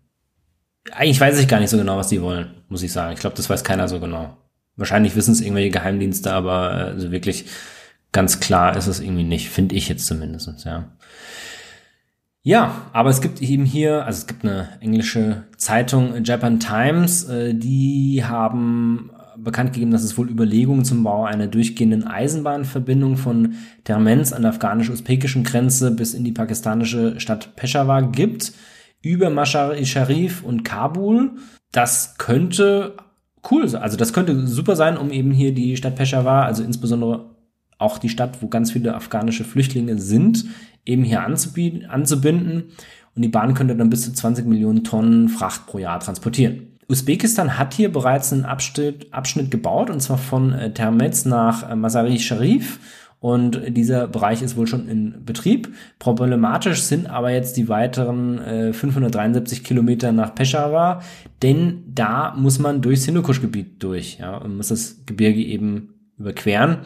eigentlich weiß ich gar nicht so genau, was die wollen, muss ich sagen. Ich glaube, das weiß keiner so genau. Wahrscheinlich wissen es irgendwelche Geheimdienste, aber äh, also wirklich ganz klar ist es irgendwie nicht, finde ich jetzt zumindest, ja. Ja, aber es gibt eben hier, also es gibt eine englische Zeitung, Japan Times, äh, die haben bekannt gegeben, dass es wohl Überlegungen zum Bau einer durchgehenden Eisenbahnverbindung von Termens an der afghanisch-usbekischen Grenze bis in die pakistanische Stadt Peshawar gibt, über Mashar-i-Sharif und Kabul. Das könnte cool. Also das könnte super sein, um eben hier die Stadt Peshawar, also insbesondere auch die Stadt, wo ganz viele afghanische Flüchtlinge sind, eben hier anzubinden. Und die Bahn könnte dann bis zu 20 Millionen Tonnen Fracht pro Jahr transportieren. Usbekistan hat hier bereits einen Abschnitt, Abschnitt gebaut, und zwar von äh, Termez nach äh, Masari Sharif und dieser Bereich ist wohl schon in Betrieb. Problematisch sind aber jetzt die weiteren äh, 573 Kilometer nach Peshawar, denn da muss man durchs Hindukusch-Gebiet durch, ja, und muss das Gebirge eben überqueren.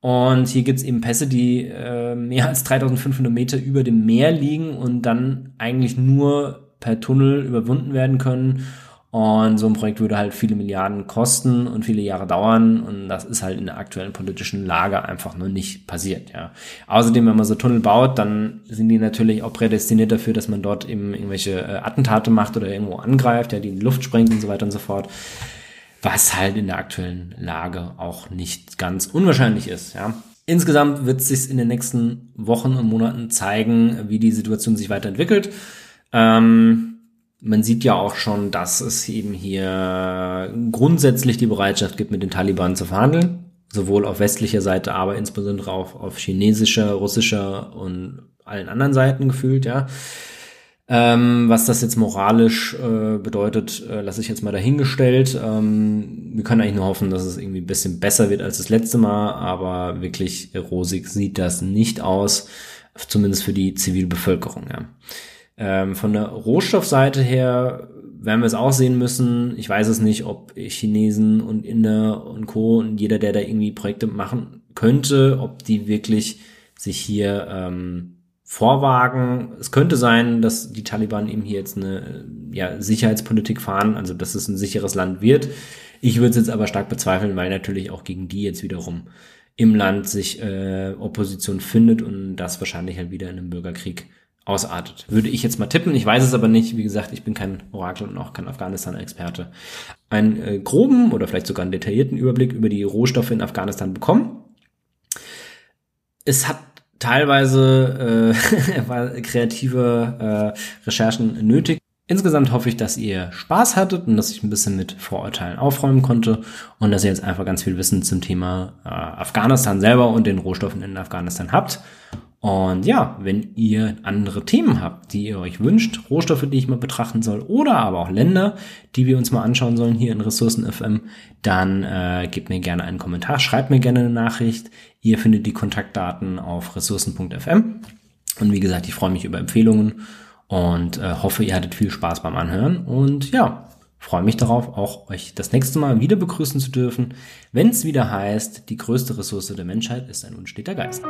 Und hier gibt's eben Pässe, die äh, mehr als 3500 Meter über dem Meer liegen und dann eigentlich nur per Tunnel überwunden werden können. Und so ein Projekt würde halt viele Milliarden kosten und viele Jahre dauern. Und das ist halt in der aktuellen politischen Lage einfach nur nicht passiert, ja. Außerdem, wenn man so Tunnel baut, dann sind die natürlich auch prädestiniert dafür, dass man dort eben irgendwelche äh, Attentate macht oder irgendwo angreift, ja, die in die Luft sprengt und so weiter und so fort. Was halt in der aktuellen Lage auch nicht ganz unwahrscheinlich ist, ja. Insgesamt wird sich in den nächsten Wochen und Monaten zeigen, wie die Situation sich weiterentwickelt. Ähm, man sieht ja auch schon, dass es eben hier grundsätzlich die Bereitschaft gibt, mit den Taliban zu verhandeln. Sowohl auf westlicher Seite, aber insbesondere auch auf chinesischer, russischer und allen anderen Seiten gefühlt, ja. Ähm, was das jetzt moralisch äh, bedeutet, äh, lasse ich jetzt mal dahingestellt. Ähm, wir können eigentlich nur hoffen, dass es irgendwie ein bisschen besser wird als das letzte Mal, aber wirklich rosig sieht das nicht aus, zumindest für die Zivilbevölkerung, ja. Ähm, von der Rohstoffseite her werden wir es auch sehen müssen. Ich weiß es nicht, ob Chinesen und Inder und Co. und jeder, der da irgendwie Projekte machen könnte, ob die wirklich sich hier ähm, vorwagen. Es könnte sein, dass die Taliban eben hier jetzt eine ja, Sicherheitspolitik fahren, also dass es ein sicheres Land wird. Ich würde es jetzt aber stark bezweifeln, weil natürlich auch gegen die jetzt wiederum im Land sich äh, Opposition findet und das wahrscheinlich halt wieder in einem Bürgerkrieg ausartet. Würde ich jetzt mal tippen. Ich weiß es aber nicht. Wie gesagt, ich bin kein Orakel und auch kein Afghanistan-Experte. Einen äh, groben oder vielleicht sogar einen detaillierten Überblick über die Rohstoffe in Afghanistan bekommen. Es hat teilweise äh, kreative äh, Recherchen nötig. Insgesamt hoffe ich, dass ihr Spaß hattet und dass ich ein bisschen mit Vorurteilen aufräumen konnte und dass ihr jetzt einfach ganz viel Wissen zum Thema äh, Afghanistan selber und den Rohstoffen in Afghanistan habt. Und ja, wenn ihr andere Themen habt, die ihr euch wünscht, Rohstoffe, die ich mal betrachten soll, oder aber auch Länder, die wir uns mal anschauen sollen hier in Ressourcen FM, dann äh, gebt mir gerne einen Kommentar, schreibt mir gerne eine Nachricht. Ihr findet die Kontaktdaten auf ressourcen.fm. Und wie gesagt, ich freue mich über Empfehlungen und äh, hoffe, ihr hattet viel Spaß beim Anhören. Und ja, freue mich darauf, auch euch das nächste Mal wieder begrüßen zu dürfen, wenn es wieder heißt, die größte Ressource der Menschheit ist ein unsteter Geist.